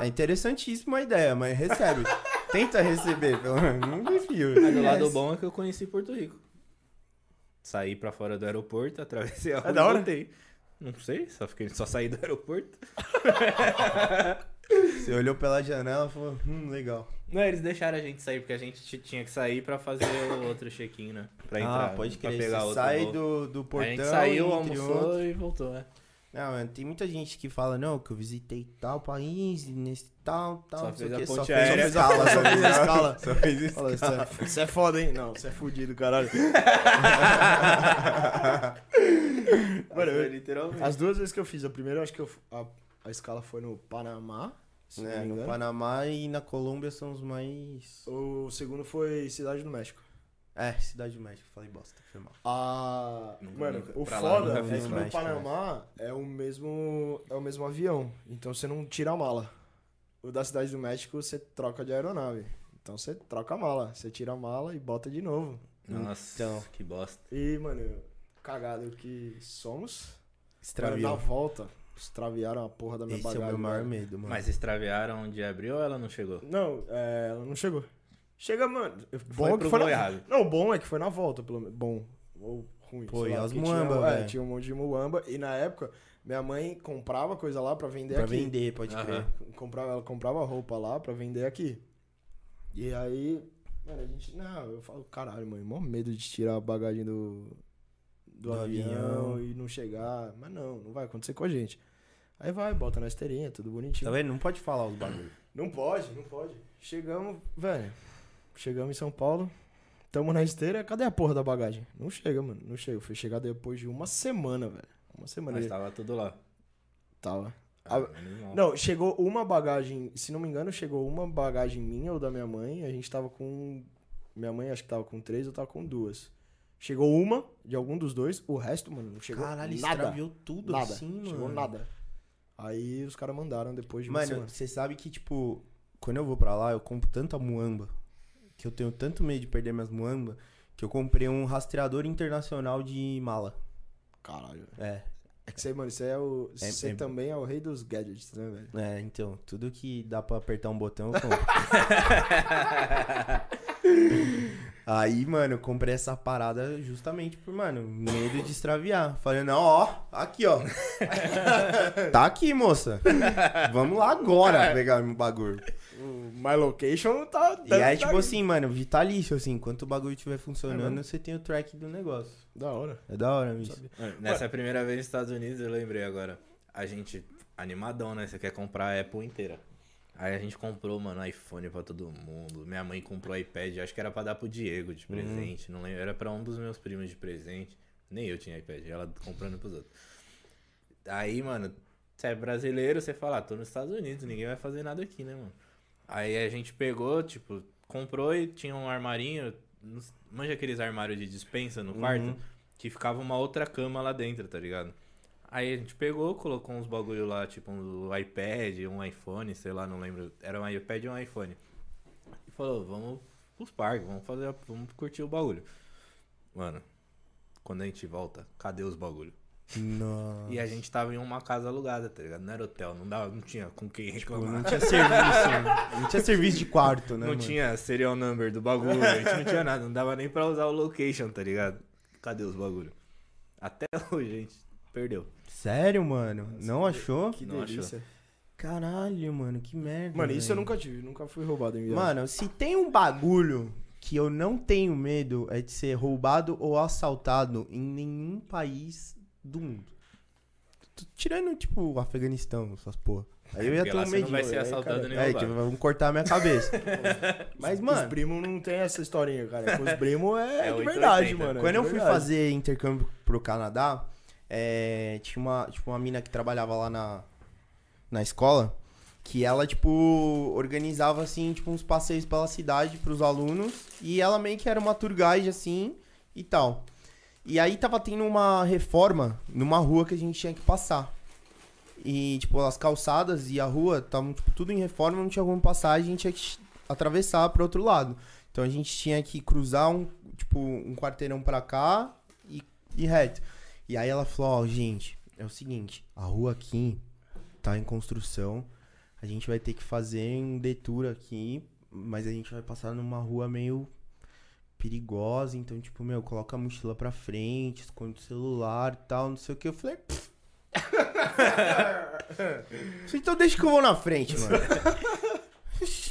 É interessantíssima a ideia, mas recebe. (laughs) Tenta receber, pelo menos. Não confio. Mas o lado bom é que eu conheci Porto Rico. Saí pra fora do aeroporto, atravessei a rua É da hora? voltei. Não sei, só, fiquei, só saí do aeroporto. (laughs) Você olhou pela janela e falou, hum, legal. Não, eles deixaram a gente sair, porque a gente tinha que sair pra fazer o outro check-in, né? Pra entrar. ah, pode pra crer. pegar Você outro sai do, do portão a gente saiu, almoçou outros. e voltou, né? Não, mano, tem muita gente que fala, não, que eu visitei tal país, nesse tal, tal, Só fez a quê, só ponte fez, aérea. só fez escala, Só fez a (laughs) escala. Só fez Fala, escala. Isso é, é foda, hein? Não, isso é fudido, caralho. (laughs) Mano, eu- literalmente. as duas vezes que eu fiz, a primeira eu acho que eu, a, a escala foi no Panamá, se É, no. Panamá e na Colômbia são os mais... O segundo foi Cidade do México. É, Cidade do México, falei bosta, foi mal. Ah, Nunca- mano, nunca- o pra lá foda nunca é que no México, Panamá é o mesmo é o mesmo avião, então você não tira a mala. O da Cidade do México você troca de aeronave. Então você troca a mala, você tira a mala e bota de novo. Nossa, Então. que bosta. E, mano, cagado que somos. Mano, na Extraviou. volta, extraviaram a porra da minha Esse é o bagagem. meu maior velho. medo, mano. Mas extraviaram de abril ou ela não chegou? Não, é, ela não chegou. Chega, mano. Foi Bom é pro foi na... errado. Não, o bom é que foi na volta, pelo menos. Bom ou ruim. Pô, e lá, as muamba, tinha, é, velho. tinha um monte de muamba. E na época, minha mãe comprava coisa lá pra vender Pra aqui. vender, pode Aham. crer. Comprava, ela comprava roupa lá pra vender aqui. E aí, mano, a gente. Não, eu falo, caralho, mãe, mó medo de tirar a bagagem do, do, Do avião, avião. e não chegar. Mas não, não vai acontecer com a gente. Aí vai, bota na esteirinha, tudo bonitinho. Tá vendo? Não pode falar os bagulhos. Não pode, não pode. Chegamos, velho. Chegamos em São Paulo. Tamo na esteira. Cadê a porra da bagagem? Não chega, mano. Não chega. Foi chegar depois de uma semana, velho. Uma semana. Mas tava tudo lá. tava. Ah, mal. Não, chegou uma bagagem. Se não me engano, chegou uma bagagem minha ou da minha mãe. A gente tava com. Minha mãe acho que tava com três, eu tava com duas. Chegou uma de algum dos dois. O resto, mano, não chegou Caralho, nada. extraviou tudo Nada. assim, mano. chegou nada. Aí os caras mandaram depois de uma Mano, você sabe que, tipo, quando eu vou pra lá, eu compro tanta muamba, que eu tenho tanto medo de perder minhas muamba, que eu comprei um rastreador internacional de mala. Caralho. É, É que você, mano, você é o. É- Você é- também é o rei dos gadgets, né, velho? é, então, tudo que dá pra apertar um botão, eu compro. (laughs) (laughs) Aí, mano, eu comprei essa parada justamente por, mano, medo de extraviar. Falei, não, ó, aqui, ó. (laughs) tá aqui, moça. Vamos lá agora pegar meu bagulho. O My Location tá. E aí, tá- tipo assim, mano, vitalício, assim, enquanto o bagulho estiver É funcionando, mesmo? você tem o track do negócio. Da hora. É da hora. Mano, Nessa primeira vez nos Estados Unidos, eu lembrei agora. A gente, animadão, né? Você quer comprar a Apple inteira. Aí a gente comprou, mano, iPhone pra todo mundo. Minha mãe comprou iPad, acho que era pra dar pro Diego de presente. Não lembro, era pra um dos meus primos de presente. Nem eu tinha iPad, ela comprando pros outros. Aí, mano, você é brasileiro, você fala, ah, tô nos Estados Unidos, ninguém vai fazer nada aqui, né, mano? Aí a gente pegou, tipo, comprou e tinha um armarinho. Manja aqueles armários de dispensa no quarto? Uhum. Que ficava uma outra cama lá dentro, tá ligado? Aí a gente pegou, colocou uns bagulho lá, tipo um iPad, um iPhone, sei lá, não lembro. Era um iPad e um iPhone. E falou, vamos pros parques, vamos fazer, vamos curtir o bagulho. Mano, quando a gente volta, cadê os bagulho? Nossa. E a gente tava em uma casa alugada, tá ligado? Não era hotel, não, dava, não tinha com quem Tipo, reclamar. não tinha serviço. né? não tinha serviço de quarto, né? Não mano? tinha serial number do bagulho, a gente não tinha nada, não dava nem pra usar o location, tá ligado? Cadê os bagulho? Até (laughs) hoje, gente perdeu. Sério, mano? Não achou? Que Não delícia. Caralho, mano, que merda. Mano, isso eu velho. nunca tive, nunca fui roubado em viagem. Mano, se tem um bagulho que eu não tenho medo é de ser roubado ou assaltado em nenhum país do mundo. Tirando, tipo, o Afeganistão, essas porra. Aí eu ia ter um medo. não vai ser aí, assaltado cara. nem É, vão cortar a minha cabeça. (laughs) Mas, Os mano, primos não tem essa historinha, cara. Os (laughs) primos é, É de 880. verdade, mano. é Quando eu fui verdade. fazer intercâmbio pro Canadá, é, tinha uma, tipo, uma mina que trabalhava lá na, na escola, que ela, tipo, organizava, assim, tipo, uns passeios pela cidade pros alunos, e ela meio que era uma tour guide, assim, e tal. E aí tava tendo uma reforma numa rua que a gente tinha que passar. E, tipo, as calçadas e a rua estavam, tipo, tudo em reforma, não tinha como passar, a gente tinha que atravessar pro outro lado. Então a gente tinha que cruzar um, tipo, um quarteirão pra cá e, e reto. E aí ela falou, ó, gente, é o seguinte, a rua aqui tá em construção, a gente vai ter que fazer um detour aqui, mas a gente vai passar numa rua meio perigosa, então, tipo, meu, coloca a mochila pra frente, esconde o celular e tal, não sei o que. Eu (laughs) falei, então deixa que eu vou na frente, mano.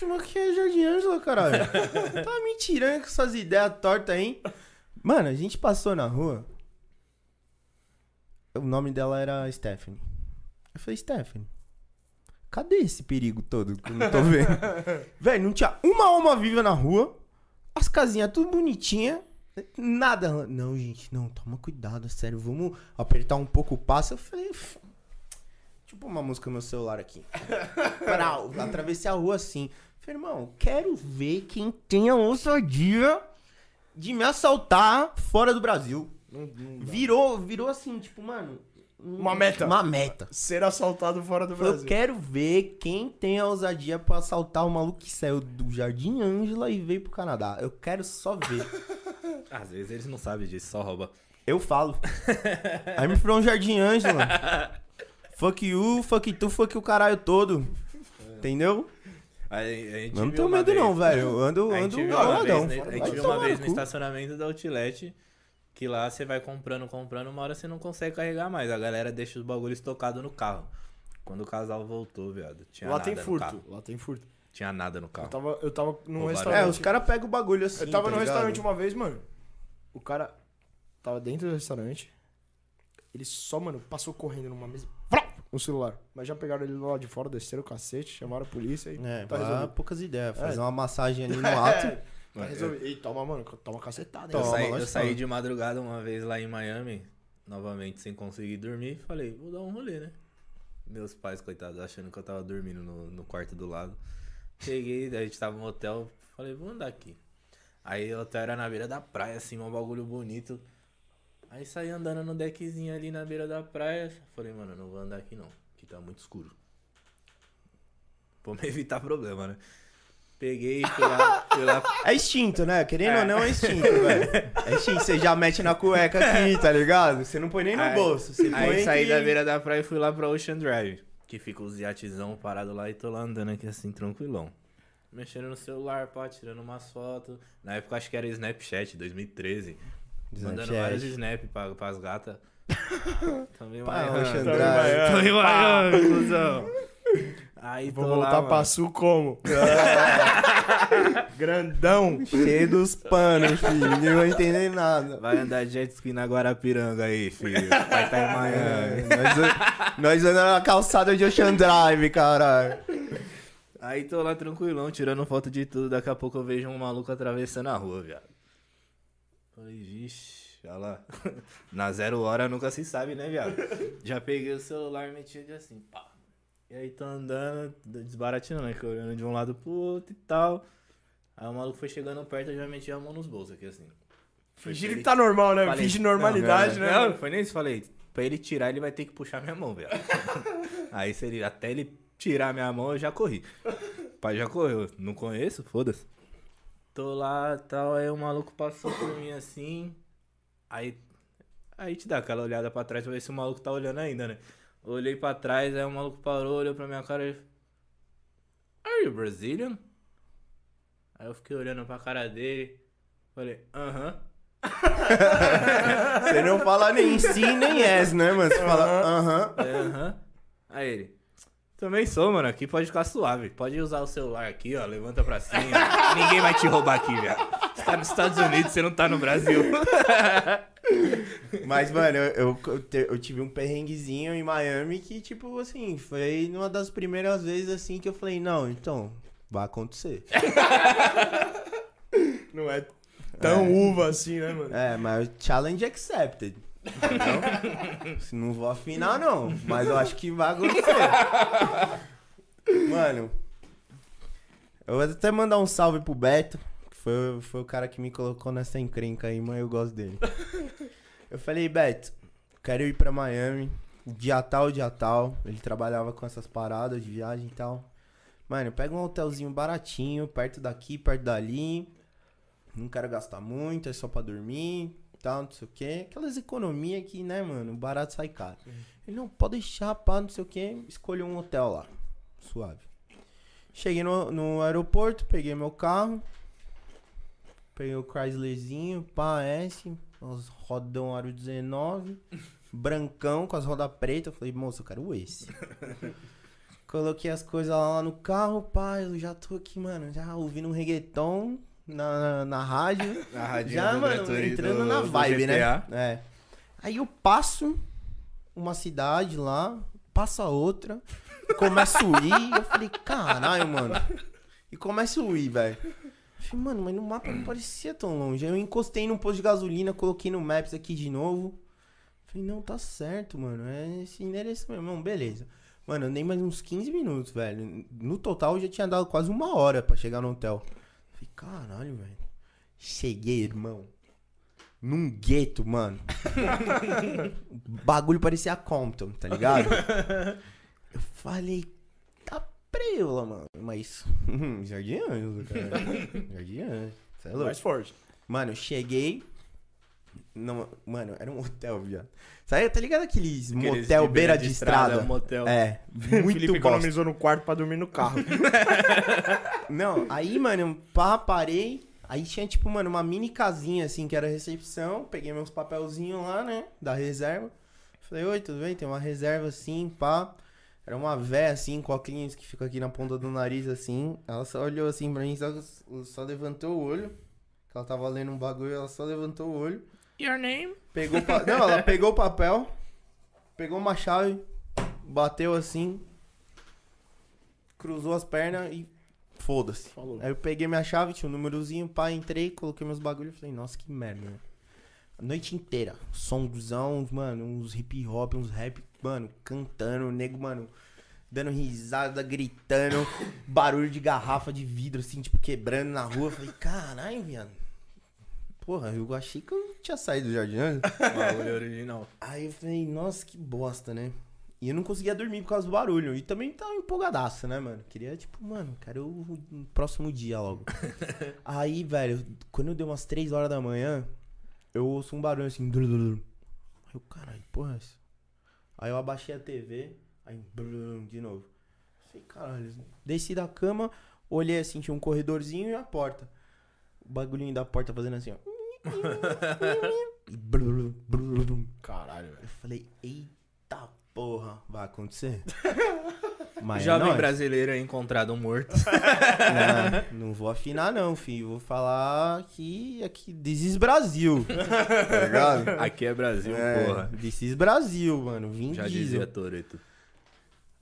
Mas que é Jardim Ângela, caralho. (laughs) Tá me tirando com essas ideias tortas aí. Mano, a gente passou na rua. O nome dela era Stephanie. Eu falei, Stephanie, cadê esse perigo todo que eu não tô vendo? (laughs) Velho, não tinha uma alma viva na rua. As casinhas tudo bonitinha. Nada. Não, gente, não, toma cuidado, sério. Vamos apertar um pouco o passo. Eu falei, "F- deixa eu pôr uma música no meu celular aqui. (laughs) Prau, atravessei a rua assim. Falei, irmão, quero ver quem tem a ousadia de me assaltar fora do Brasil. Não- não dá. Virou, virou assim, tipo, mano. Uma meta. Uma meta. Ser assaltado fora do Eu Brasil. quero ver quem tem a ousadia pra assaltar o maluco que saiu do Jardim Ângela e veio pro Canadá. Eu quero só ver. (laughs) Às vezes eles não sabem disso, só rouba. Eu falo. (laughs) I'm from Jardim Ângela. fuck you, fuck tu, fuck o caralho todo. Entendeu? A, a gente Eu não viu tenho uma medo vez- não, velho. Eu ando, A ando gente viu uma boladão. vez, né? a Vai gente viu tomar uma no vez no cu. estacionamento da Outlet que lá você vai comprando, comprando, uma hora você não consegue carregar mais. A galera deixa os bagulhos estocados no carro. Quando o casal voltou, viado, tinha Lá nada tem no furto. carro. Lá tem furto. Tinha nada no Eu carro. tava, eu tava num Roubaram. restaurante. É, os caras pegam o bagulho assim. Eu tava tá num restaurante uma vez, mano. O cara tava dentro do restaurante. Ele só, mano, passou correndo numa mesa. no celular. Mas já pegaram ele do lado de fora, desceram o cacete, chamaram a polícia e. É, tá resolvido. poucas ideias. Fazer É. uma massagem ali no ato. (laughs) É, tá resolvido. E toma, mano, toma cacetada, hein? Eu Toma, saí, eu saí toma. de madrugada uma vez lá em Miami, novamente sem conseguir dormir. Falei, vou dar um rolê, né? Meus pais, coitados, achando que eu tava dormindo no, no quarto do lado. Cheguei, a gente tava no hotel. Falei, vou andar aqui. Aí o hotel era na beira da praia, assim, um bagulho bonito. Aí saí andando no deckzinho ali na beira da praia. Falei, mano, eu não vou andar aqui não, que tá muito escuro. Pra me (laughs) evitar problema, né? Peguei, fui lá, fui lá É instinto, né? Querendo ou não, é instinto, velho. É instinto. Você já mete na cueca aqui, (laughs) tá ligado? Você não põe nem no Aí- bolso. Você põe Aí saí que- da beira da praia e fui lá pra Ocean Drive. Que fica os iatezão parado lá e tô lá andando aqui assim, tranquilão. Mexendo no celular, pá, tirando umas fotos. Na época acho que era Snapchat, 2013. Mandando Snapchat. vários snap pra, pras gatas. (laughs) Também Pá, vai. Ocean Também Drive. Também vai, cuzão. Aí Vou voltar lá, pra. Sul como? (laughs) Grandão. Cheio dos panos, filho. Ninguém vai entender nada. Vai andar jet ski na Guarapiranga aí, filho. Vai tá em É, Miami. nós, an- nós andamos na calçada de Ocean Drive, caralho. Aí tô lá tranquilão, tirando foto de tudo. Daqui a pouco eu vejo um maluco atravessando a rua, viado. Falei, vixe, olha lá. (laughs) Na zero hora nunca se sabe, né, viado? Já peguei o celular e meti ele assim, pá. E aí tô andando, desbaratinando, né? que Olhando de um lado pro outro e tal. Aí o maluco foi chegando perto, eu já meti a mão nos bolsos aqui assim. Fingir que ele- tá normal, né? Falei, Finge normalidade, não, né? Não foi nem isso, falei. Pra ele tirar, ele vai ter que puxar minha mão, velho. (laughs) Aí se ele, até ele tirar minha mão, eu já corri. O pai já correu. Não conheço, foda-se. Tô lá tal, aí o maluco passou por mim assim. Aí. Aí te dá aquela olhada pra trás pra ver se o maluco tá olhando ainda, né? Olhei pra trás, aí o maluco parou, olhou pra minha cara e. Are you Brazilian? Aí eu fiquei olhando pra cara dele. Falei, aham. (laughs) Você não fala nem sim, nem yes, né, mano? Você fala aham. Falei, aham. Aí ele. Também sou, mano. Aqui pode ficar suave. Pode usar o celular aqui, ó. Levanta pra cima. Ninguém vai te roubar aqui, velho. Você tá nos Estados Unidos, você não tá no Brasil. (laughs) Mas, mano, eu, eu, eu tive um perrenguezinho em Miami que, tipo, assim, foi uma das primeiras vezes, assim, que eu falei, não, então, vai acontecer. (laughs) Não é tão uva assim, né, mano? É, mas challenge accepted. Entendeu? Não vou afinar, não. Mas eu acho que vai acontecer. Mano, eu vou até mandar um salve pro Beto, que foi, foi o cara que me colocou nessa encrenca aí, mas eu gosto dele. Eu falei, Beto, quero ir pra Miami, dia tal, dia tal. Ele trabalhava com essas paradas de viagem e tal. Mano, pega um hotelzinho baratinho, perto daqui, perto dali. Não quero gastar muito, é só pra dormir, tal, não sei o quê. Aquelas economias que, né, mano, barato sai caro. Ele, não, pode deixar, pá, não sei o quê. Escolheu um hotel lá, suave. Cheguei no, no aeroporto, peguei meu carro. Peguei o Chryslerzinho, pá, S, os rodão aro 19, brancão com as rodas pretas. Eu falei, moço, eu quero esse. (laughs) Coloquei as coisas lá no carro, pá, eu já tô aqui, mano, já ouvindo um reggaeton na, na rádio. A radinha Já, mano, entrando do- na vibe, né? É. Aí eu passo uma cidade lá, passa outra, começo a ir, eu falei, caralho, mano. E começo a ir, velho. Falei, mano, mas no mapa não parecia tão longe. Aí eu encostei num posto de gasolina, coloquei no Maps aqui de novo. Falei, não, tá certo, mano. É esse endereço mesmo. Não, beleza. Mano, andei mais uns 15 minutos, velho. No total, eu já tinha dado quase uma hora pra chegar no hotel. Falei, caralho, velho. Cheguei, irmão. Num gueto, mano. (laughs) o bagulho parecia Compton, tá ligado? Eu falei, preula, mano. Mas. (laughs) Jardim Ângelo, cara. (laughs) Jardim Ângelo. Você é louco. Mais forte. Mano, eu cheguei. Não, mano, era um hotel, viado. Sabe, tá ligado aqueles, Aqueles motel beira de estrada? motel. É, (laughs) Felipe muito bosta. economizou no quarto pra dormir no carro. Não, aí, mano, pá, parei. Aí tinha, tipo, mano, uma mini casinha, assim, que era a recepção. Peguei meus papelzinhos lá, né, da reserva. Falei, oi, tudo bem? Tem uma reserva, assim, pá. Era uma véia, assim, com óculos que fica aqui na ponta do nariz, assim. Ela só olhou, assim, pra mim, só, só levantou o olho. Que ela tava lendo um bagulho, ela só levantou o olho. Your name? Pegou pa... Não, ela (laughs) pegou o papel, pegou uma chave, bateu assim, cruzou as pernas e foda-se. Aí eu peguei minha chave, tinha um númerozinho, pá, entrei, coloquei meus bagulhos e falei, nossa, que merda, né? A noite inteira, somzão, mano, uns hip hop, uns rap, mano, cantando, o nego, mano, dando risada, gritando, barulho de garrafa de vidro, assim, tipo, quebrando na rua. Eu Falei, caralho, viado. Porra, eu achei que eu tinha saído do jardim. né? Bagulho original. Aí eu falei, nossa, que bosta, né? E eu não conseguia dormir por causa do barulho. E também tava empolgadaço, né, mano? Queria, tipo, mano, quero o próximo dia logo. (laughs) Aí, velho, quando deu umas 3 horas da manhã, eu ouço um barulho assim. Aí eu, caralho, porra é essa? Aí eu abaixei a TV, aí brum, de novo. Falei, caralho, desci da cama, olhei assim, tinha um corredorzinho e a porta. O bagulhinho da porta fazendo assim, ó. (laughs) E brum, brum, brum. Caralho, velho. Eu falei, eita porra, vai acontecer? (laughs) Mas é Jovem nóis. brasileiro é encontrado morto. (laughs) Não, não vou afinar não, filho. Vou falar que aqui, this is Brasil. (laughs) tá ligado? Aqui é Brasil, É, porra. This is Brasil, mano. Vim Já diesel. dizia Toreto.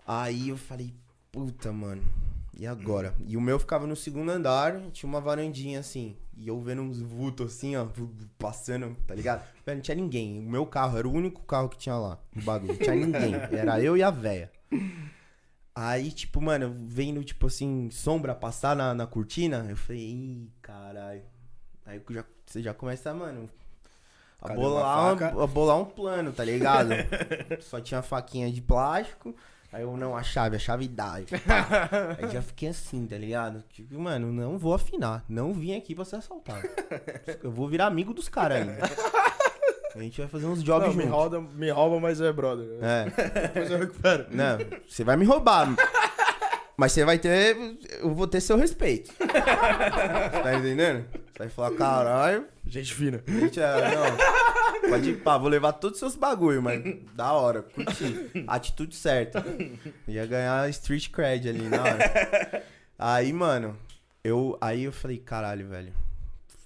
Aí eu falei, puta, mano. E agora? E o meu ficava no segundo andar, tinha uma varandinha assim. E eu vendo uns vultos assim, ó, passando, tá ligado? Velho, não tinha ninguém. O meu carro era o único carro que tinha lá, no bagulho. Não tinha ninguém. (laughs) Era eu e a véia. Aí, tipo, mano, vendo, tipo assim, sombra passar na, na cortina, eu falei, ih, caralho. Aí já, você já começa, mano, a bolar, uma um, a bolar um plano, tá ligado? (laughs) Só tinha faquinha de plástico. Aí eu, não, a chave, a chave dá. Aí. (laughs) Aí já fiquei assim, tá ligado? Tipo, mano, não vou afinar. Não vim aqui pra ser assaltado. Eu vou virar amigo dos caras ainda. A gente vai fazer uns jobs Não, me, juntos. rouba, me rouba, mas é brother. É. Depois eu recupero. Não, você vai me roubar. Mas você vai ter. Eu vou ter seu respeito. Tá entendendo? Você vai falar, caralho. Gente fina. Gente, é, não. Pode ir, pá, vou levar todos os seus bagulho, mas da hora, curti. Atitude certa. Ia ganhar street cred ali na hora. Aí, mano, eu. Aí eu falei, caralho, velho.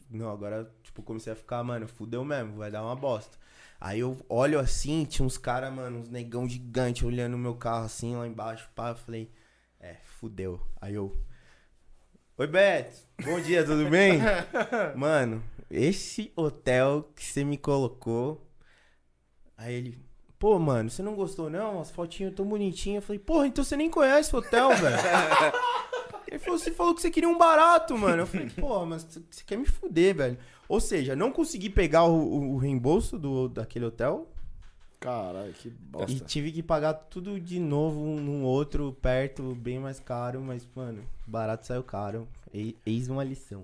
Não, agora, tipo, comecei a ficar, mano, fudeu mesmo, vai dar uma bosta. Aí eu olho assim, tinha uns caras, mano, uns negão gigante olhando o meu carro assim, lá embaixo, pá, eu falei, é, fudeu. Aí eu. Oi, Beto, bom dia, tudo bem? (laughs) Mano, esse hotel que você me colocou. Aí ele, pô, mano, você não gostou não? As fotinhas tão bonitinhas. Eu falei, porra, então você nem conhece o hotel, velho. (laughs) Ele falou, você falou que você queria um barato, mano. Eu falei, porra, mas você quer me fuder, velho. Ou seja, não consegui pegar o, o- o reembolso do, daquele hotel Caralho, que e bosta. tive que pagar tudo de novo num outro perto, bem mais caro, mas, mano, barato saiu caro. E- Eis uma lição.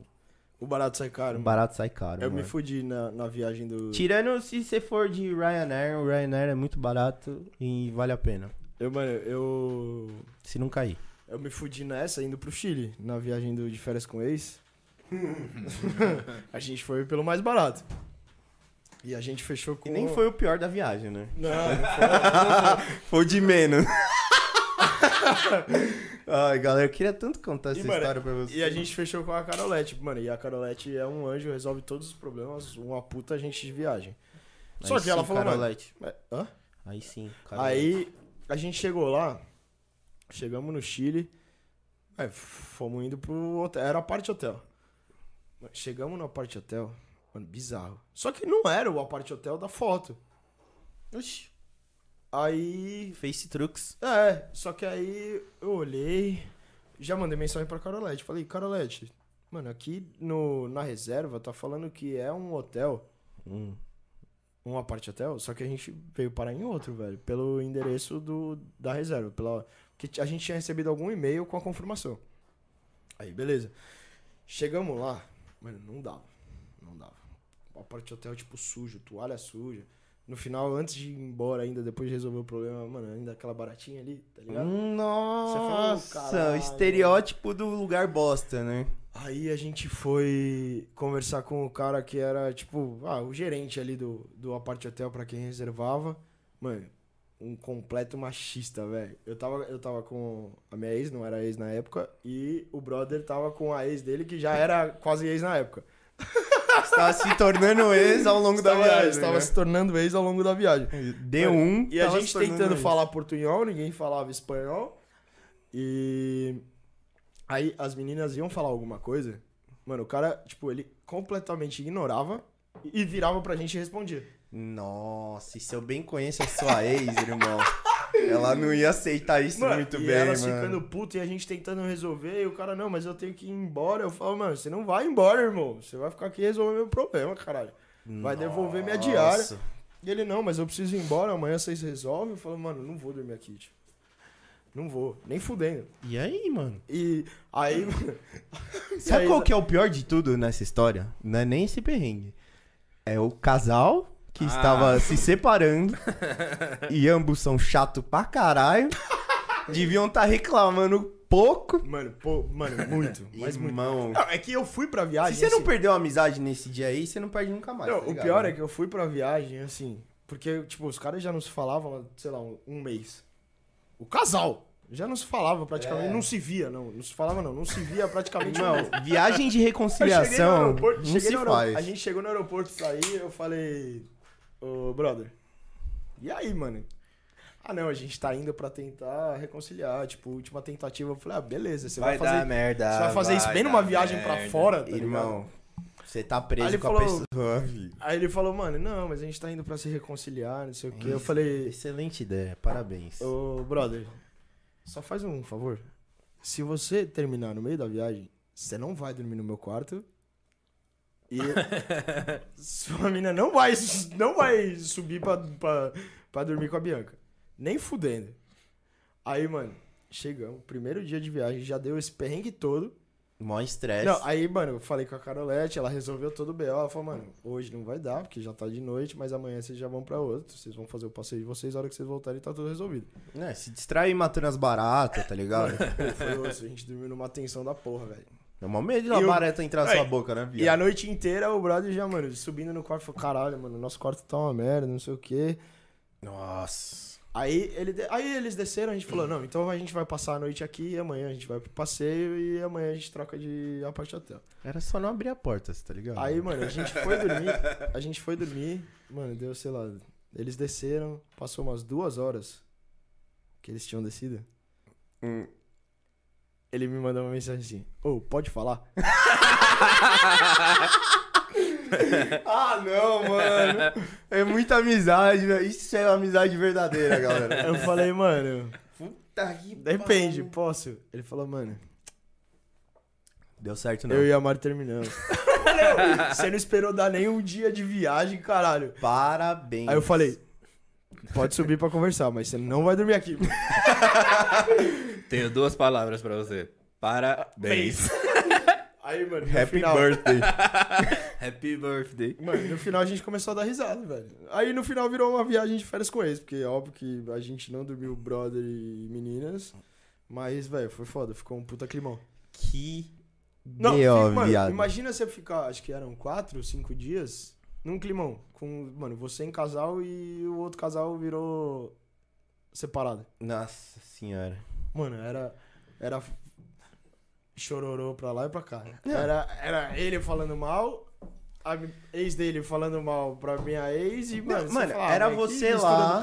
O barato sai caro. mano. Barato sai caro. Eu me mano. fudi na, na viagem do. Tirando se você for de Ryanair, o Ryanair é muito barato e vale a pena. Eu, mano, eu. Se não cair. Eu me fudi nessa indo pro Chile, na viagem do, de férias com o ex. (laughs) a gente foi pelo mais barato. E a gente fechou com. E nem foi o pior da viagem, né? Não, (laughs) não foi. Foi o de menos. (laughs) (laughs) Ai, galera, eu queria tanto contar E, essa mano, história pra você. E a gente fechou com a Carolete, mano. E a Carolete é um anjo, resolve todos os problemas, uma puta gente de viagem. Só Aí que ela sim, falou, mano. Carolete. é, Hã? Aí sim, Carolete. Aí a gente chegou lá, chegamos no Chile, aí fomos indo pro hotel, era a parte hotel. Chegamos no parte hotel, mano, bizarro. Só que não era o parte hotel da foto. Oxi. Aí, Face Trucks. é, só que aí eu olhei, já mandei mensagem pra Carolete, falei, Carolete, mano, aqui no, na reserva tá falando que é um hotel, Hum. um apart hotel, só que a gente veio parar em outro, velho, pelo endereço do, da reserva, pela que a gente tinha recebido algum e-mail com a confirmação. Aí, beleza. Chegamos lá, mano, não dava, não dava. O apart hotel tipo sujo, toalha suja. No final, antes de ir embora ainda, depois de resolver o problema, mano, ainda aquela baratinha ali, tá ligado? Nossa, "Caralho." estereótipo do lugar bosta, né? Aí a gente foi conversar com o cara que era, tipo, ah, o gerente ali do, do apart hotel pra quem reservava. Mano, um completo machista, velho. Eu tava, eu tava com a minha ex, não era ex na época, e o brother tava com a ex dele, que já era quase ex na época. (laughs) Você tava se tornando ex ao longo da Estava, viagem. estava né? se tornando ex ao longo da viagem. Deu um. E a gente tentando ex. falar portunhol, ninguém falava espanhol. E aí as meninas iam falar alguma coisa. Mano, o cara, tipo, ele completamente ignorava e virava pra gente e respondia. Nossa, e se eu bem conheço a sua ex, irmão, ela não ia aceitar isso Mano, muito e bem, elas mano. ficando puto e a gente tentando resolver. E o cara, não, mas eu tenho que ir embora. Eu falo, mano, você não vai embora, irmão. Você vai ficar aqui e resolver meu problema, caralho. Vai devolver minha diária. Nossa. E ele, não, mas eu preciso ir embora, amanhã vocês resolvem. Eu falo, mano, não vou dormir aqui, tio. Não vou, nem fudendo. E aí, mano? E aí. (laughs) Sabe aí, qual que é o pior de tudo nessa história? Não é nem esse perrengue. É o casal que Ah. estava se separando (laughs) e ambos são chato pra caralho. Deviam estar reclamando pouco. Mano, pô, mano, muito. (laughs) Mas muito. Irmão. Não, é que eu fui pra viagem. Se você não assim- perdeu a amizade nesse dia aí, você não perde nunca mais. Não, tá o pior é que eu fui pra viagem, assim. Porque, tipo, os caras já não se falavam, sei lá, um, um mês. O casal. Já não se falava praticamente. É. Não se via, não. Não se falava, não. Não se via praticamente. Não, viagem de Eu cheguei no reconciliação aeroporto, não cheguei se faz. A gente chegou no aeroporto, saí, eu falei, ô brother, e aí, mano? Ah, não, a gente tá indo pra tentar reconciliar, tipo, última tentativa. Eu falei, ah, beleza, você vai, fazer, merda. você vai fazer isso bem numa viagem pra fora, tá Irmão, ligado? você tá Aí preso ele com a falou- pessoa, (laughs) filho. Aí ele falou, mano, não, mas a gente tá indo pra se reconciliar, não sei o quê. Eu falei, Excelente ideia, parabéns. ô brother, só faz um favor. Se você terminar no meio da viagem, você não vai dormir no meu quarto. E sua mina não vai, não vai subir pra, pra, pra dormir com a Bianca. Nem fudendo. Aí, mano, chegamos, primeiro dia de viagem, já deu esse perrengue todo. Mó estresse. Não, aí, mano, eu falei com a Carolete, ela resolveu todo o BO. Ela falou, mano, hoje não vai dar, porque já tá de noite, mas amanhã vocês já vão pra outro. Vocês vão fazer o passeio de vocês, a hora que vocês voltarem tá tudo resolvido. É, se distrai matando as baratas, tá ligado? (laughs) Foi osso, a gente dormiu numa tensão da porra, velho. É mó medo de E uma o- barata entrar na sua boca, né, E viado? a noite inteira o brother já, mano, subindo no quarto, falou, caralho, mano, nosso quarto tá uma merda, não sei o quê. Nossa. Aí, ele, aí eles desceram, a gente falou, não, então a gente vai passar a noite aqui, e amanhã a gente vai pro passeio e amanhã a gente troca de apart hotel. Era só não abrir a porta, você tá ligado? Aí, mano, a gente foi dormir, a gente foi dormir, mano, deu, sei lá, eles desceram, passou umas duas horas que eles tinham descido. Hum. Ele me mandou uma mensagem assim, ô, pode falar? (laughs) Ah, não, mano. É muita amizade, velho. Isso é amizade verdadeira, galera. Eu falei, mano, Puta que depende, posso? Ele falou, mano, Deu certo, não. eu e a Mari terminamos. Eu falei, "Ô, Você não esperou dar nem um dia de viagem, caralho. Parabéns. Aí eu falei, pode subir pra conversar, mas você não vai dormir aqui. (laughs) Tenho duas palavras pra você. Parabéns. (laughs) Aí, mano, no Happy final, birthday. (laughs) Happy birthday. Mano, no final a gente começou a dar risada, velho. Aí no final virou uma viagem de férias com eles, porque é óbvio que a gente não dormiu brother e meninas. Mas, velho, foi foda, ficou um puta climão. que Não, fi- mano, viado. imagina você ficar, acho que eram quatro, cinco dias, num climão. Com, mano, você em casal e o outro casal virou separado. Nossa senhora. Mano, era. Era. Chororô pra lá e pra cá. Era, era ele falando mal, a ex dele falando mal pra minha ex e, mano, você mano, fala, era você lá.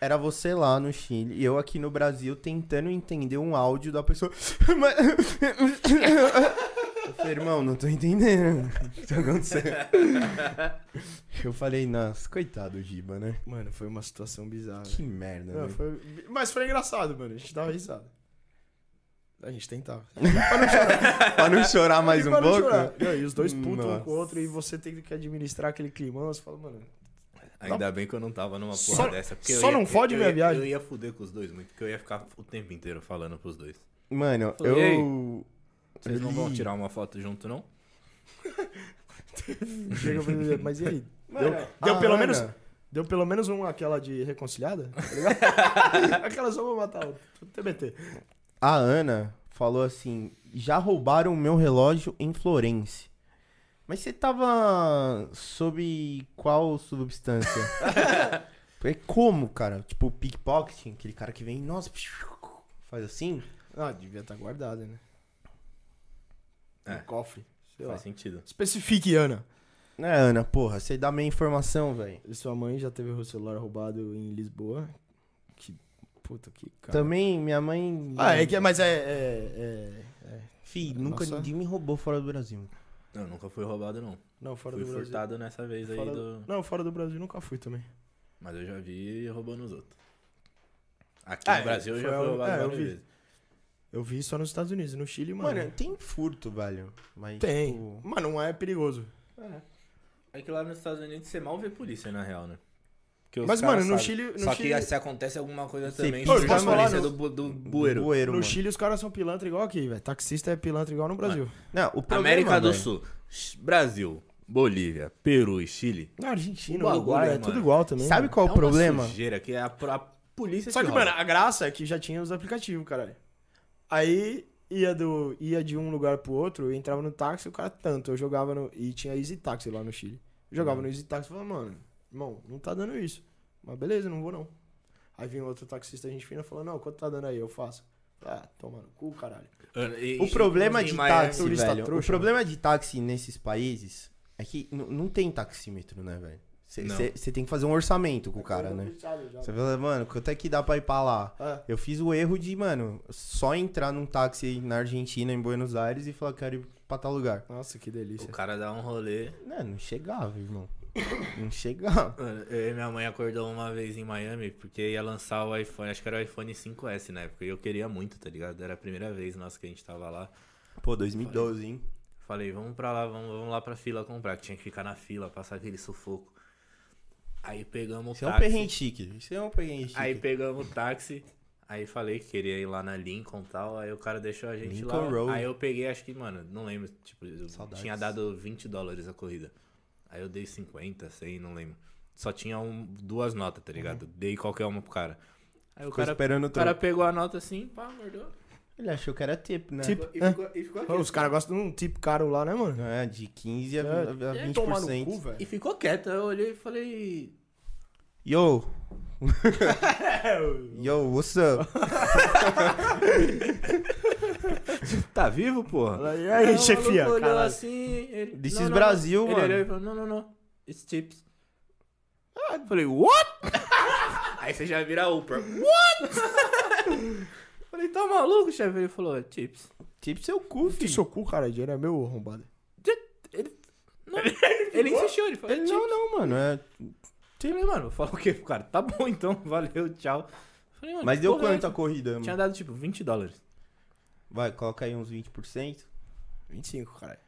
Era você lá no Chile e eu aqui no Brasil tentando entender um áudio da pessoa. (laughs) (laughs) Falei, irmão, não tô entendendo. (laughs) O que tá acontecendo? (laughs) Eu falei, nossa, coitado do Giba, né? Mano, foi uma situação bizarra. Que merda, Não, né? foi- Mas foi engraçado, mano. A gente dava risada. A gente tentava. (laughs) pra não chorar mais E um pra não pouco? chorar. Não, e os dois putos um com o outro e você tem que administrar aquele climão. Você fala, mano, Ainda bem que eu não tava numa porra Só- dessa. Porque só eu ia- não fode eu minha ia- viagem. Eu ia fuder com os dois muito, porque eu ia ficar o tempo inteiro falando pros dois. Mano, Falei, "Ei, eu. Vocês não vão tirar uma foto junto, não? (laughs) chega pra mim, mas e aí? Mano, Deu, deu a pelo Ana- menos. Deu pelo menos um aquela de reconciliada? Tá (laughs) aquela só pra matar o TBT. A Ana falou assim: já roubaram o meu relógio em Florença. Mas você tava sob qual substância? (laughs) Falei, como, cara? Tipo, pickpocketing, aquele cara que vem, nossa, faz assim? Ah, devia estar guardada, né? É. No cofre. Sei lá. Faz sentido. Especifique, Ana. É, Ana, porra, você dá meia informação, velho. Sua mãe já teve o celular roubado em Lisboa. Que puta que cara. Também, minha mãe. Ah, é que mas é, é, é, é. Fih, nunca Nossa. ninguém me roubou fora do Brasil. Não, nunca fui roubado, não. Não, fora fui do Brasil. furtado nessa vez aí Fora do... Não, fora do Brasil nunca fui também. Mas eu já vi roubando os outros. Aqui Ah, no Brasil eu foi já fui roubado é, várias vezes. Eu vi só nos Estados Unidos, no Chile, mano. Mano, tem furto, velho. Mas, tem. tipo, Mas não é perigoso. É que lá nos Estados Unidos você mal vê polícia, na real, né? Mas, mano, no sabem. Chile- no Só Chile- que se acontece alguma coisa Você também, a mano, polícia no- do, do bueiro. bueiro, no mano. Chile os caras são pilantra igual aqui, velho. Taxista é pilantra igual no Brasil. Não, o problema, América do velho, Sul, Brasil, Bolívia, Peru e Chile. Na Argentina, Uruguai, é mano. tudo igual também. Sabe mano. qual é o problema? Uma sujeira que é a, a polícia Só que, rouba. mano, a graça é que já tinha os aplicativos, caralho. Aí ia, do, ia de um lugar pro outro, eu entrava no táxi, o cara tanto. Eu jogava no. E tinha Easy Taxi lá no Chile. Eu jogava Uhum. no Easy Taxi e falava, mano, irmão, não tá dando isso. Mas beleza, não vou não. Aí vinha outro taxista, a gente fina, falou, não, quanto tá dando aí? Eu faço. Ah, toma no cu, caralho. E- O problema em de Miami- táxi, turista velho. trouxa, o problema de táxi nesses países é que não tem taxímetro, né, velho? Você tem que fazer um orçamento com o cara, né? Você fala, mano, quanto é que dá pra ir pra lá? É. Eu fiz o erro de, mano, só entrar num táxi na Argentina, em Buenos Aires, e falar que quero ir pra tal lugar. Nossa, que delícia. O cara dá um rolê. Não, não chegava, irmão. Não chegava. (laughs) Mano, Eu e minha mãe acordou uma vez em Miami porque ia lançar o iPhone, acho que era o iPhone 5S na época. E eu queria muito, tá ligado? Era a primeira vez nossa que a gente tava lá. Pô, 2012, hein? Falei, vamos pra lá, vamos, vamos lá pra fila comprar, que tinha que ficar na fila, passar aquele sufoco. Aí pegamos o Isso é um táxi. perrengue chique. Isso é um perrengue chique. Aí pegamos o táxi. Aí falei que queria ir lá na Lincoln e tal. Aí o cara deixou a gente Lincoln lá. Road. Aí eu peguei, acho que, mano, não lembro. Tipo, tinha dado 20 dólares a corrida. Aí eu dei 50, 100, não lembro. Só tinha um, duas notas, tá ligado? Dei qualquer uma pro cara. Aí o Ficou cara, esperando o o cara pegou a nota assim, pá, mordou. Ele achou que era tip, né? Tip. E É. ficou, e ficou aqui. Os caras gostam de um tipo caro lá, né, mano? É, de 15 a, É, a é 20%. tomar no cu, velho. E ficou quieto. Eu olhei e falei. Yo! (laughs) Yo, what's up? (laughs) Tá vivo, porra? E aí, o chefia? olhou Caralho. assim. Ele, This não, is não, Brasil, não. mano. Ele olhou e falou: não, não, não. It's chips. Ah, eu falei, what? (laughs) Aí você já vira Oprah. What? Falei, tá maluco, chefe? Ele falou, "É chips. Tip seu cu, Que filho. seu cu, cara, dinheiro é meu arrombado. Ele, não, (laughs) ele insistiu, ele falou, é Ele, chips. não, não, mano. É... Eu falei, mano, fala o quê cara? Tá bom então, (laughs) valeu, tchau. Falei, mano, Mas que deu porra é quanto a corrida? Tinha dado tipo 20 dólares. Vai, coloca aí uns 20%. 25, caralho.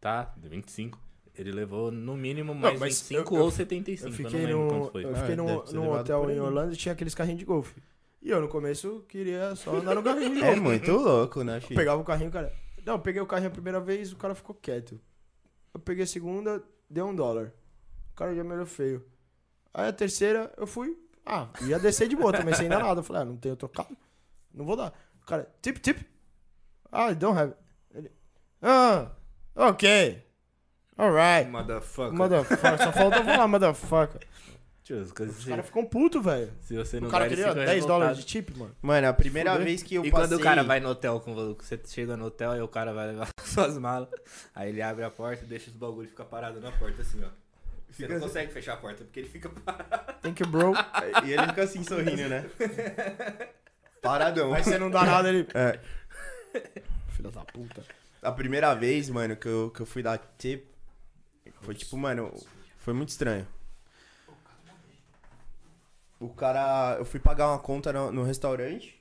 Tá, deu 25. Ele levou no mínimo mais mas 25 eu- eu- ou 75. Eu Eu fiquei, não lembro no, quanto foi. eu fiquei Ah, num, hotel em. Orlando e tinha aqueles carrinhos de golfe. E eu, no começo, queria só andar no carrinho (laughs) É muito louco, né, Eu filho? pegava o carrinho, cara. Não, eu peguei o carrinho a primeira vez, o cara ficou quieto. Eu peguei a segunda, deu um dólar. O cara já me olhou feio. Aí a terceira, eu fui. Ah, ia descer de boa também, sem dar nada. Eu falei, ah, não tenho trocado. Não vou dar. O cara, tip, tip. Ah, I don't have. Ele, ah, ok. Alright. Motherfucker. Motherfucker. Só falta eu falar, motherfucker. Tio, as coisas Os se, caras ficam putos, velho. se você não O cara ele queria fica 10 dólares revoltado. de tip, mano. Mano, a primeira Fudeu. vez que eu E passei... quando o cara vai no hotel com você, você chega no hotel e o cara vai levar (laughs) suas malas, aí ele abre a porta, deixa os bagulhos e fica parado na porta assim, ó. Você não consegue fechar a porta porque ele fica parado. Thank you, bro. E ele fica assim, sorrindo, né? (laughs) Paradão. Aí você não dá nada, ele... É. Filha da puta. A primeira vez, mano, que eu, que eu fui dar tip, foi tipo, mano, foi muito estranho. O cara, eu fui pagar uma conta no, no restaurante.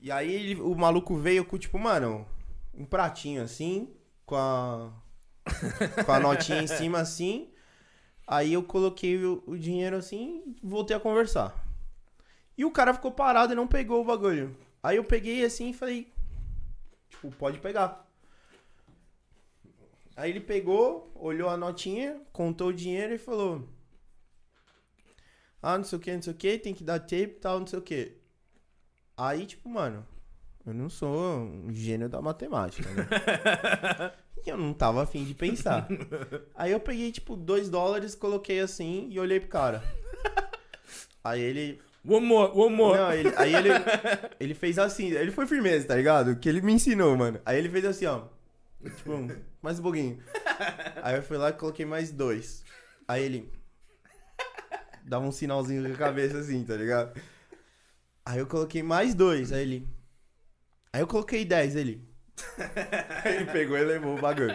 E aí ele- o maluco veio com, tipo, mano, um pratinho assim, com a. com a notinha em cima assim. Aí eu coloquei o, o dinheiro assim e voltei a conversar. E o cara ficou parado e não pegou o bagulho. Aí eu peguei assim e falei, Tipo, pode pegar. Aí ele pegou, olhou a notinha, contou o dinheiro e falou: Ah, não sei o que, não sei o que, tem que dar tape e tal, não sei o que. Aí, tipo, mano, eu não sou um gênio da matemática, né? E (laughs) eu não tava afim de pensar. Aí eu peguei, tipo, dois dólares, coloquei assim e olhei pro cara. Aí ele, One more, one more. não, ele- aí ele, ele fez assim, ele foi firmeza, tá ligado? Que ele me ensinou, mano. Aí ele fez assim, ó. Tipo, mais um pouquinho. Aí eu fui lá e coloquei mais dois. Aí ele. Dava um sinalzinho com a cabeça assim, tá ligado? Aí eu coloquei mais dois. Aí ele. Aí eu coloquei dez. Ele. Aí (laughs) ele pegou e levou o bagulho.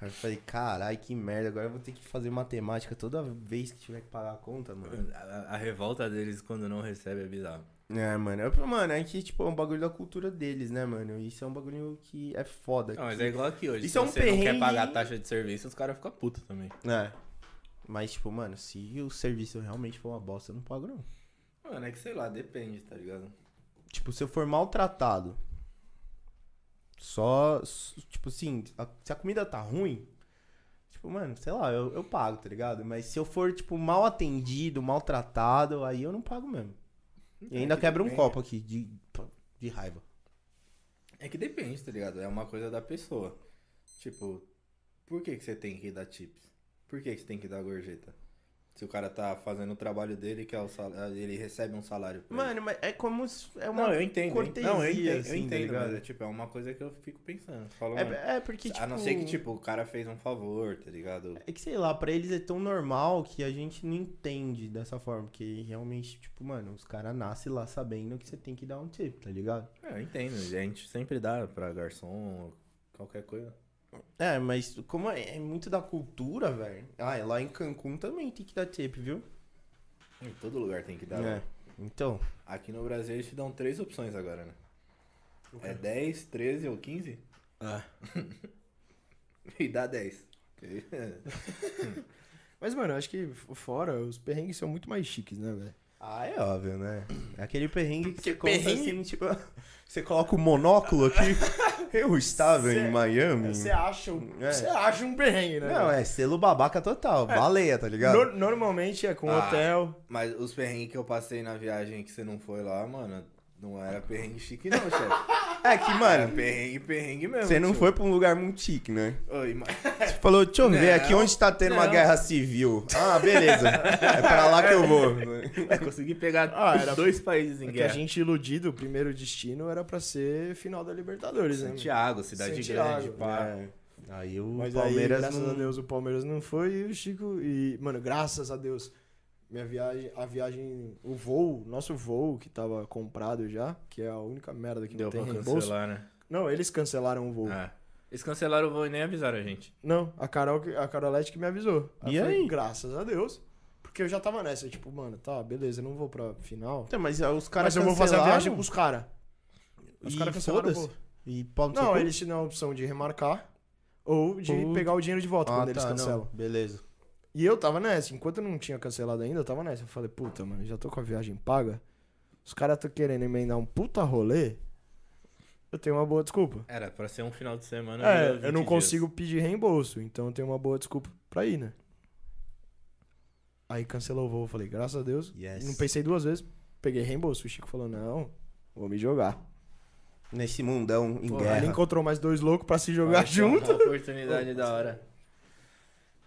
Aí eu falei, carai, que merda. Agora eu vou ter que fazer matemática toda vez que tiver que pagar a conta, mano. A, a revolta deles quando não recebe é bizarro. É, mano. Eu, mano, é que, tipo, é um bagulho da cultura deles, né, mano? Isso é um bagulho que é foda. Não, mas que- é igual aqui hoje. Isso Se é um você não quer perrengue- pagar a taxa de serviço, os caras ficam putos também. É. Mas, tipo, mano, se o serviço realmente for uma bosta, eu não pago, não. Mano, é que sei lá, depende, tá ligado? Tipo, se eu for maltratado, só, tipo assim, a- se a comida tá ruim, tipo, mano, sei lá, eu, eu pago, tá ligado? Mas se eu for, tipo, mal atendido, maltratado, aí eu não pago mesmo. E ainda É que quebra um copo aqui de, de raiva. É que depende, tá ligado? É uma coisa da pessoa. Tipo, por que, que você tem que dar tips? Por que, que você tem que dar gorjeta? Se o cara tá fazendo o trabalho dele, que é o salário, ele recebe um salário. por ele. Mano, mas é como se é uma não, eu entendo. cortesia, não, eu entendo, assim, eu tá entendo ligado? mas é, tipo, é uma coisa que eu fico pensando. Falo, mano, É, é porque, tipo... a não ser que, tipo, o cara fez um favor, tá ligado? É que, sei lá, pra eles é tão normal que a gente não entende dessa forma. Porque realmente, tipo, mano, os caras nascem lá sabendo que você tem que dar um tip, tá ligado? É, eu entendo. A gente sempre dá pra garçom, qualquer coisa. É, mas como é, é muito da cultura, velho. Ah, e lá em Cancún também tem que dar tip, viu? Em todo lugar tem que dar. É. né? Então, Aqui no Brasil eles te dão três opções agora, né? É 10, 13 ou 15? Ah. (laughs) E dá 10. (laughs) Mas, mano, eu acho que fora, os perrengues são muito mais chiques, né, velho? ah, é óbvio, né? É aquele perrengue que você Porque conta perrengue- assim, tipo... (laughs) Você coloca o monóculo aqui. Eu estava Cê- em Miami. Você acha, um- É. você acha um perrengue, né? Não, é selo babaca total. Baleia, tá ligado? Nor- normalmente é com Ah. hotel. Mas os perrengues que eu passei na viagem que você não foi lá, mano, não era perrengue chique não, chefe. É que, Era mano, perrengue, perrengue mesmo. você não tio. foi pra um lugar muito chique, né? Oi, mas... Você falou, deixa eu ver aqui onde tá tendo uma não. guerra civil. Ah, beleza. É pra lá que eu vou. É, consegui pegar Ah, era- dois países em É que a guerra. gente iludido, o primeiro destino era pra ser final da Libertadores, né? mano? Santiago, cidade Santiago, grande, pá. É. Aí o Mas Palmeiras aí, graças não... a Deus, o Palmeiras não foi e o Chico. E, mano, graças a Deus, minha viagem, a viagem, o voo, nosso voo que tava comprado já, que é a única merda que Deu não tem pra reembolso. cancelar, né? Não, eles cancelaram o voo. Ah. Eles cancelaram o voo e nem avisaram a gente. Não, a Carol, que- a Carolete que me avisou. E eu falei, aí? Graças a Deus. Porque eu já tava nessa, tipo, mano, tá, beleza, eu não vou pra final. Então, mas os caras Mas eu vou fazer a cancelaram viagem pros caras. Os caras cancelaram o voo. E Não, eles te dão a opção de remarcar ou de pegar o dinheiro de volta Ah, quando eles tá, cancelam. não. Beleza. E eu tava nessa, enquanto eu não tinha cancelado ainda, eu tava nessa. Eu falei, puta, mano, já tô com a viagem paga. Os caras tão querendo emendar um puta rolê. Eu tenho uma boa desculpa. Era pra ser um final de semana. É, eu 20 não dias. consigo pedir reembolso, então eu tenho uma boa desculpa pra ir, né? Aí cancelou o voo, eu falei, graças a Deus. Yes. Não pensei duas vezes, peguei reembolso. O Chico falou, não, vou me jogar. Nesse mundão em Pô, guerra. Ele encontrou mais dois loucos pra se jogar Olha junto. Uma oportunidade da hora.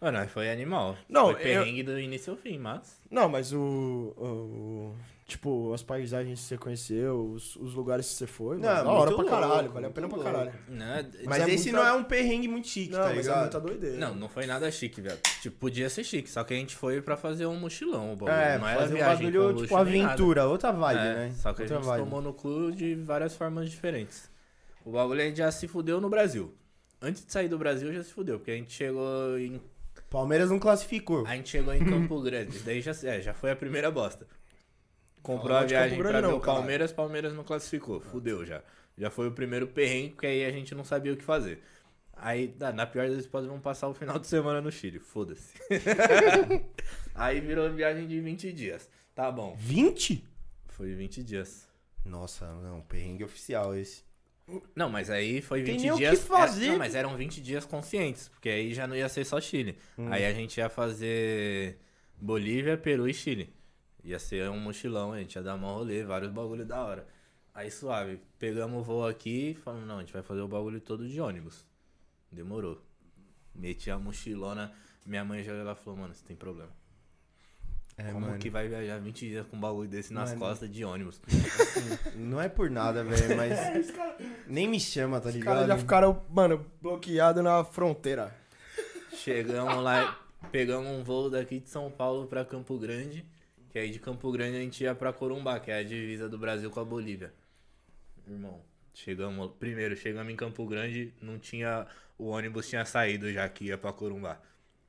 Mano, mas foi animal. Não, foi perrengue do início ao fim, mas. Não, mas o, o- Tipo, as paisagens que você conheceu, os, os lugares que você foi, Não, mano, da hora pra caralho, valeu a pena pra caralho. Né? Mas é esse muita- não é um perrengue muito chique, Não, tá mas é ligado? muita doideira. Não, não foi nada chique, velho. Tipo, podia ser chique, só que a gente foi pra fazer um mochilão, o bagulho. É, não era fazer um viagem bagulho, com tipo, nada. aventura, outra vibe, É, né? Só que outra a gente vibe. tomou no cu de várias formas diferentes. O bagulho a gente já se fudeu no Brasil. Antes de sair do Brasil já se fudeu, porque a gente chegou em. Palmeiras não classificou. A gente chegou em Campo Grande. Daí já, é, já foi a primeira bosta. Comprou a viagem Grande pra ver não, o. Palmeiras, Palmeiras não classificou. Fudeu já. Já foi o primeiro perrengue, porque aí a gente não sabia o que fazer. Aí, na pior das hipóteses, vamos passar o final de semana no Chile. Foda-se. (laughs) aí virou viagem de 20 dias. Tá bom. 20? Foi 20 dias. Nossa, não, perrengue oficial esse. Não, mas aí foi Tem 20 nem o que dias. fazer. é, não, mas eram 20 dias conscientes, porque aí já não ia ser só Chile. Hum. Aí a gente ia fazer Bolívia, Peru e Chile. Ia ser um mochilão, a gente ia dar um rolê, vários bagulho da hora. Aí suave, pegamos o voo aqui e falamos, não, a gente vai fazer o bagulho todo de ônibus. Demorou. Meti a mochilona, minha mãe já lá falou, mano, você tem problema. É, Como mano. que vai viajar 20 dias com um bagulho desse nas Mano. costas de ônibus? Não é por nada, velho, (laughs) mas. Nem me chama, tá Os ligado? caras já ficaram, mano, bloqueados na fronteira. Chegamos lá, pegamos um voo daqui de São Paulo pra Campo Grande. Que aí de Campo Grande a gente ia pra Corumbá, que é a divisa do Brasil com a Bolívia. Irmão, chegamos. Primeiro, chegamos em Campo Grande, não tinha. O ônibus tinha saído já que ia pra Corumbá.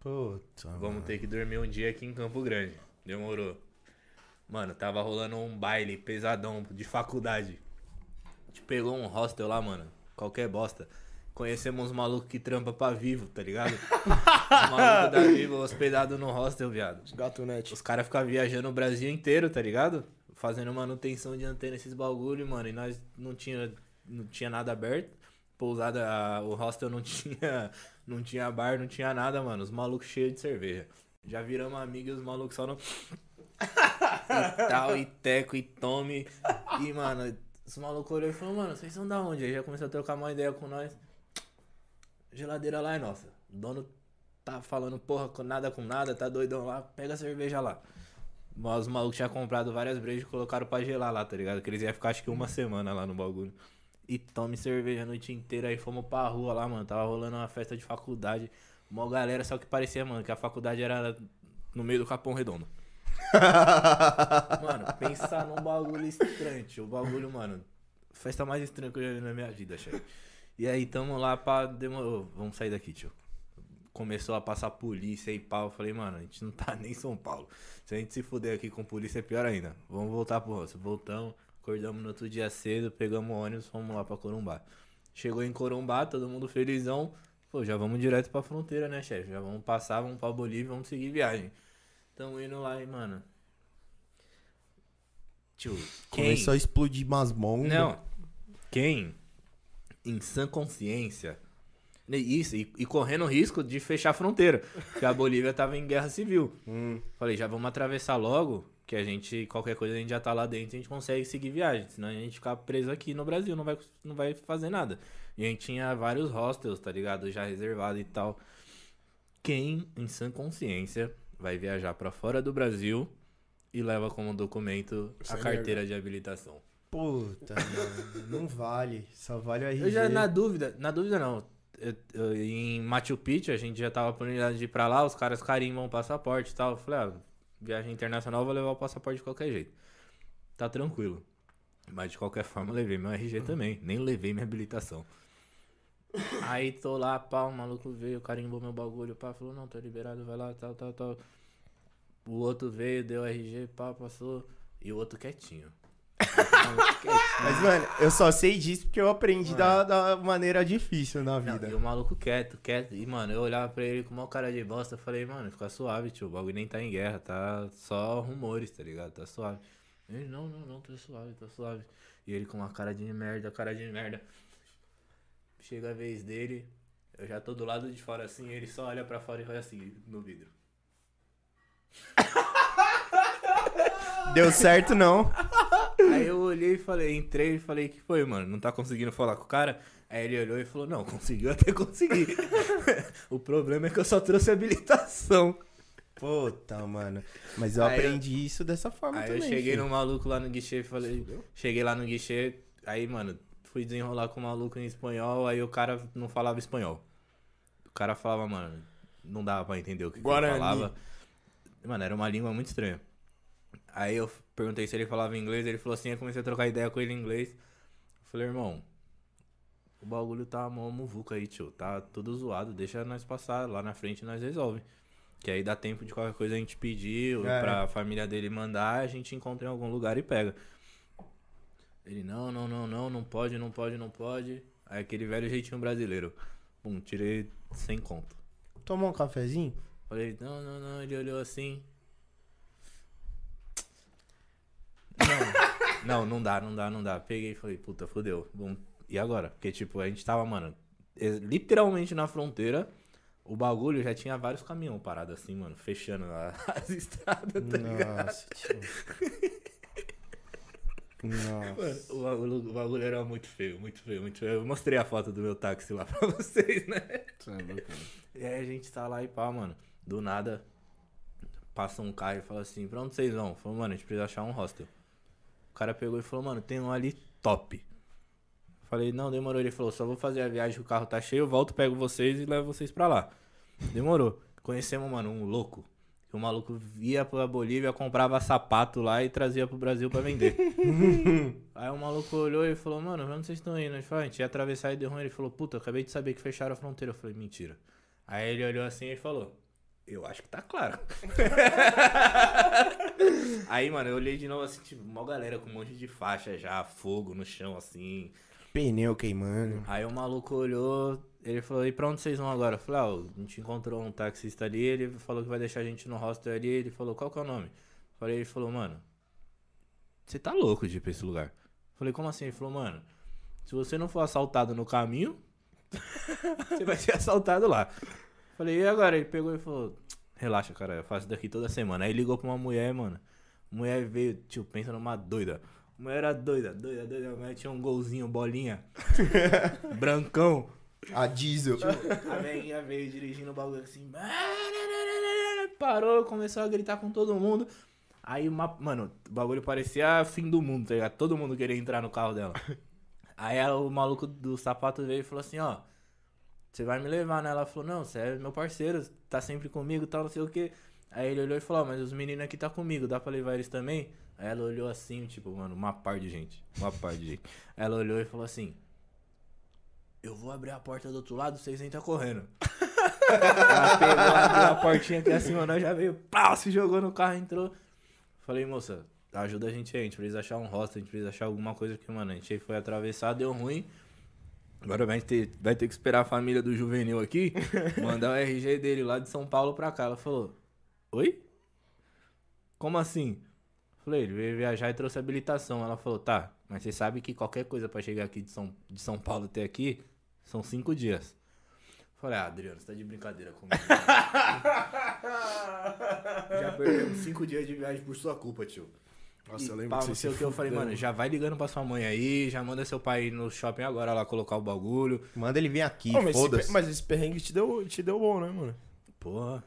Puta. Vamos ter que dormir um dia aqui em Campo Grande. Demorou. Mano, tava rolando um baile pesadão de faculdade. A gente pegou um hostel lá, mano. Qualquer bosta. Conhecemos uns malucos que trampa pra vivo, tá ligado? (laughs) Os malucos da vivo hospedado no hostel, viado. Os gatunete. Os caras ficam viajando o Brasil inteiro, tá ligado? Fazendo manutenção de antena, esses bagulho, mano. E nós não tinha, não tinha nada aberto. Pousada, a- o hostel não (laughs) tinha, não tinha bar, não tinha nada, mano. Os malucos cheios de cerveja. Já viramos amigos os malucos só no. (laughs) e tal, e teco, e tome. E, mano, os malucos olhou e falou, mano, vocês são da onde? Aí já começou a trocar uma ideia com nós. Geladeira lá é nossa. O dono tá falando, porra, com nada com nada, tá doidão lá, pega a cerveja lá. Mas os malucos tinham comprado várias brejas e colocaram pra gelar lá, tá ligado? Que eles iam ficar acho que uma semana lá no bagulho. E tome cerveja a noite inteira, aí fomos pra rua lá, mano. Tava rolando uma festa de faculdade. Mó galera, só que parecia, mano, que a faculdade era no meio do Capão Redondo. (laughs) Mano, pensar num bagulho estranho. O bagulho, mano. Festa mais estranha que eu já vi na minha vida, chefe. E aí, tamo lá pra. Demorou. Vamos sair daqui, tio. Começou a passar polícia e pau. Eu falei, mano, a gente não tá (laughs) nem em São Paulo. Se a gente se fuder aqui com polícia é pior ainda. Vamos voltar pro rosto. Voltamos, acordamos no outro dia cedo, pegamos ônibus, fomos lá pra Corumbá. Chegou em Corumbá, todo mundo felizão. Pô, já vamos direto pra fronteira, né, chefe? Já vamos passar, vamos pra Bolívia, vamos seguir viagem. Tamo indo lá e, mano. Tio, quem... Começou a explodir bombas. Não. Quem, em sã consciência, e isso, e, e correndo risco de fechar a fronteira, porque a Bolívia tava em guerra civil. Hum. Falei, já vamos atravessar logo, que a gente, qualquer coisa a gente já tá lá dentro, a gente consegue seguir viagem, senão a gente ficar preso aqui no Brasil, não vai, não vai fazer nada. E a gente tinha vários hostels, tá ligado? Já reservado e tal. Quem, em sã consciência, vai viajar pra fora do Brasil e leva como documento Essa a é carteira de habilitação? Puta, (laughs) mano. Não vale. Só vale o RG. Eu já, na dúvida, na dúvida não. Eu- eu- em Machu Picchu, a gente já tava planejando de ir pra lá, os caras carimbam o passaporte e tal. Eu falei, ah, viagem internacional, vou levar o passaporte de qualquer jeito. Tá tranquilo. Mas de qualquer forma, levei meu RG também. Nem levei minha habilitação. Aí tô lá, pá, o maluco veio, carimbou meu bagulho, pá, falou, não, tô liberado, vai lá, tal, tal, tal. O outro veio, deu RG, pá, passou. E o outro quietinho. Mas, mano, eu só sei disso porque eu aprendi da, da maneira difícil na Não, vida. e o maluco quieto, quieto. E, mano, eu olhava pra ele com uma cara de bosta. Falei, mano, fica suave, tio. O bagulho nem tá em guerra, tá só rumores, tá ligado? Tá suave. Ele, não, não, não, tá suave, tá suave. E ele com uma cara de merda, cara de merda. Chega a vez dele, eu já tô do lado de fora assim, ele só olha pra fora e vai assim, no vidro. Deu certo, não. Aí eu olhei e falei, entrei e falei, que foi, mano? Não tá conseguindo falar com o cara? Aí ele olhou e falou, não, conseguiu até conseguir. (laughs) o problema é que eu só trouxe habilitação. Puta, mano. Mas eu Aí eu- aprendi isso dessa forma Aí também. eu cheguei filho. no maluco lá no guichê e falei. Cheguei lá no guichê, aí, mano, fui desenrolar com o maluco em espanhol, aí o cara não falava espanhol. O cara falava, mano, não dava pra entender o que, que ele falava. Mano, era uma língua muito estranha. Aí eu perguntei se ele falava inglês, ele falou assim, eu comecei a trocar ideia com ele em inglês. Eu falei, irmão, o bagulho tá mó muvuca aí, tio. Tá tudo zoado, deixa nós passar. Lá na frente nós resolve. Que aí dá tempo de qualquer coisa a gente pedir, ou É. pra família dele mandar, a gente encontra em algum lugar e pega. Ele, não, não, não, não, não pode, não pode, não pode. Aí aquele velho jeitinho brasileiro. Pum, tirei sem conto. Tomar um cafezinho? Falei, não, não, não, ele olhou assim. Não, não, não dá, não dá, não dá. Peguei e falei, puta, fodeu. Vamos... E agora? Porque, tipo, a gente tava, mano, eh, literalmente na fronteira. O bagulho já tinha vários caminhões parados assim, mano, fechando (laughs) as estradas, tá ligado? Nossa, tio. Nossa. Mano, o bagulho, era muito feio, muito feio, muito feio. Eu mostrei a foto do meu táxi lá (laughs) pra vocês, né? E aí a gente tá lá e pá, mano. Do nada, passa um carro e fala assim, pra onde vocês vão? Falou, mano, a gente precisa achar um hostel. O cara pegou e falou, mano, tem um ali top. Falei, não, demorou. Ele falou, só vou fazer a viagem, o carro tá cheio, eu volto, pego vocês e levo vocês pra lá. Demorou. Conhecemos, mano, um louco. O maluco ia pra Bolívia, comprava sapato lá e trazia pro Brasil pra vender. (laughs) Aí o maluco olhou e falou, mano, onde vocês estão indo? Ele falou, "Ah, a gente ia atravessar e deu ruim. Ele falou, puta, acabei de saber que fecharam a fronteira. Eu falei, mentira. Aí ele olhou assim e falou, eu acho que tá claro. (laughs) Aí, mano, eu olhei de novo assim, tipo, uma galera com um monte de faixa já, fogo no chão, assim. Pneu queimando. Aí o maluco olhou, ele falou, e pra onde vocês vão agora? Eu falei, ah, a gente encontrou um taxista ali, ele falou que vai deixar a gente no hostel ali, ele falou, qual que é o nome? Eu Falei, ele falou, mano, você tá louco de ir pra esse lugar. Eu Falei, como assim? Ele falou, mano, se você não for assaltado no caminho, (laughs) você vai ser assaltado lá. Eu Falei, e agora? Ele pegou e falou, relaxa, cara, eu faço daqui toda semana. Aí ligou pra uma mulher, mano. Mulher veio, tio, pensa numa doida. A mulher era doida, doida, doida. A mulher tinha um golzinho, bolinha. (laughs) brancão. A diesel. A velhinha veio dirigindo o bagulho assim. (laughs) Parou, começou a gritar com todo mundo. Aí, uma, mano, o bagulho parecia fim do mundo, tá ligado? Todo mundo queria entrar no carro dela. (laughs) Aí ela- o maluco do sapato veio e falou assim, ó. Você vai me levar, né? Ela falou, não, você é meu parceiro, tá sempre comigo, tal, não sei o que. Aí ele olhou e falou, ó, mas os meninos aqui tá comigo, dá pra levar eles também? Aí ela olhou assim, tipo, mano, uma par de gente. Uma par de gente. Ela olhou e falou assim, eu vou abrir a porta do outro lado, vocês entram correndo. (laughs) Ela pegou, abriu a portinha aqui assim, mano, já veio, pau, se jogou no carro, entrou. Falei, moça, ajuda a gente aí, a gente precisa achar um hostel, a gente precisa achar alguma coisa que, mano, a gente foi atravessar, deu ruim. Agora vai ter, vai ter que esperar a família do juvenil aqui, (laughs) mandar o RG dele lá de São Paulo pra cá. Ela falou, oi? Como assim? Falei, ele veio viajar e trouxe habilitação. Ela falou, tá, mas você sabe que qualquer coisa pra chegar aqui de São, de São Paulo até aqui são cinco dias. Falei, ah, Adriano, você tá de brincadeira comigo. (laughs) já perdemos cinco dias de viagem por sua culpa, tio. Nossa, E eu lembro pá, que não você sei o que eu falei, mano, já vai ligando pra sua mãe aí, já manda seu pai ir no shopping agora lá colocar o bagulho. Manda ele vir aqui, esse, foda-se. mas esse perrengue te deu, te deu bom, né, mano? Porra,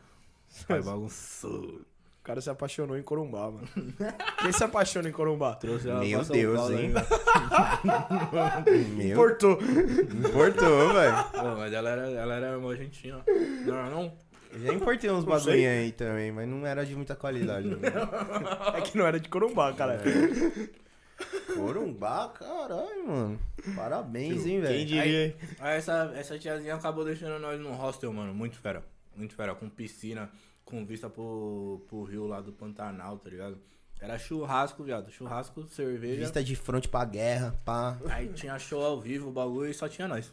pai bagunçou. O cara se apaixonou em Corumbá, mano. (laughs) Quem se apaixona em Corumbá? Trouxe ela Meu Deus, Paulo hein? (laughs) Meu, Importou. importou, velho. Mas ela era, ela era uma argentina. Não era não? Eu Já importei uns bagulhinhos aí também, mas não era de muita qualidade. É que não era de Corumbá, cara. Corumbá, caralho, mano. Parabéns, hein, Quem velho. diria, hein? Aí essa, essa tiazinha acabou deixando nós num hostel, mano. Muito fera. Muito fera. Com piscina, com vista pro, pro rio lá do Pantanal, tá ligado? Era churrasco, viado. Churrasco, cerveja. Vista de frente pra guerra, pá. Aí tinha show ao vivo, o bagulho, e só tinha nós.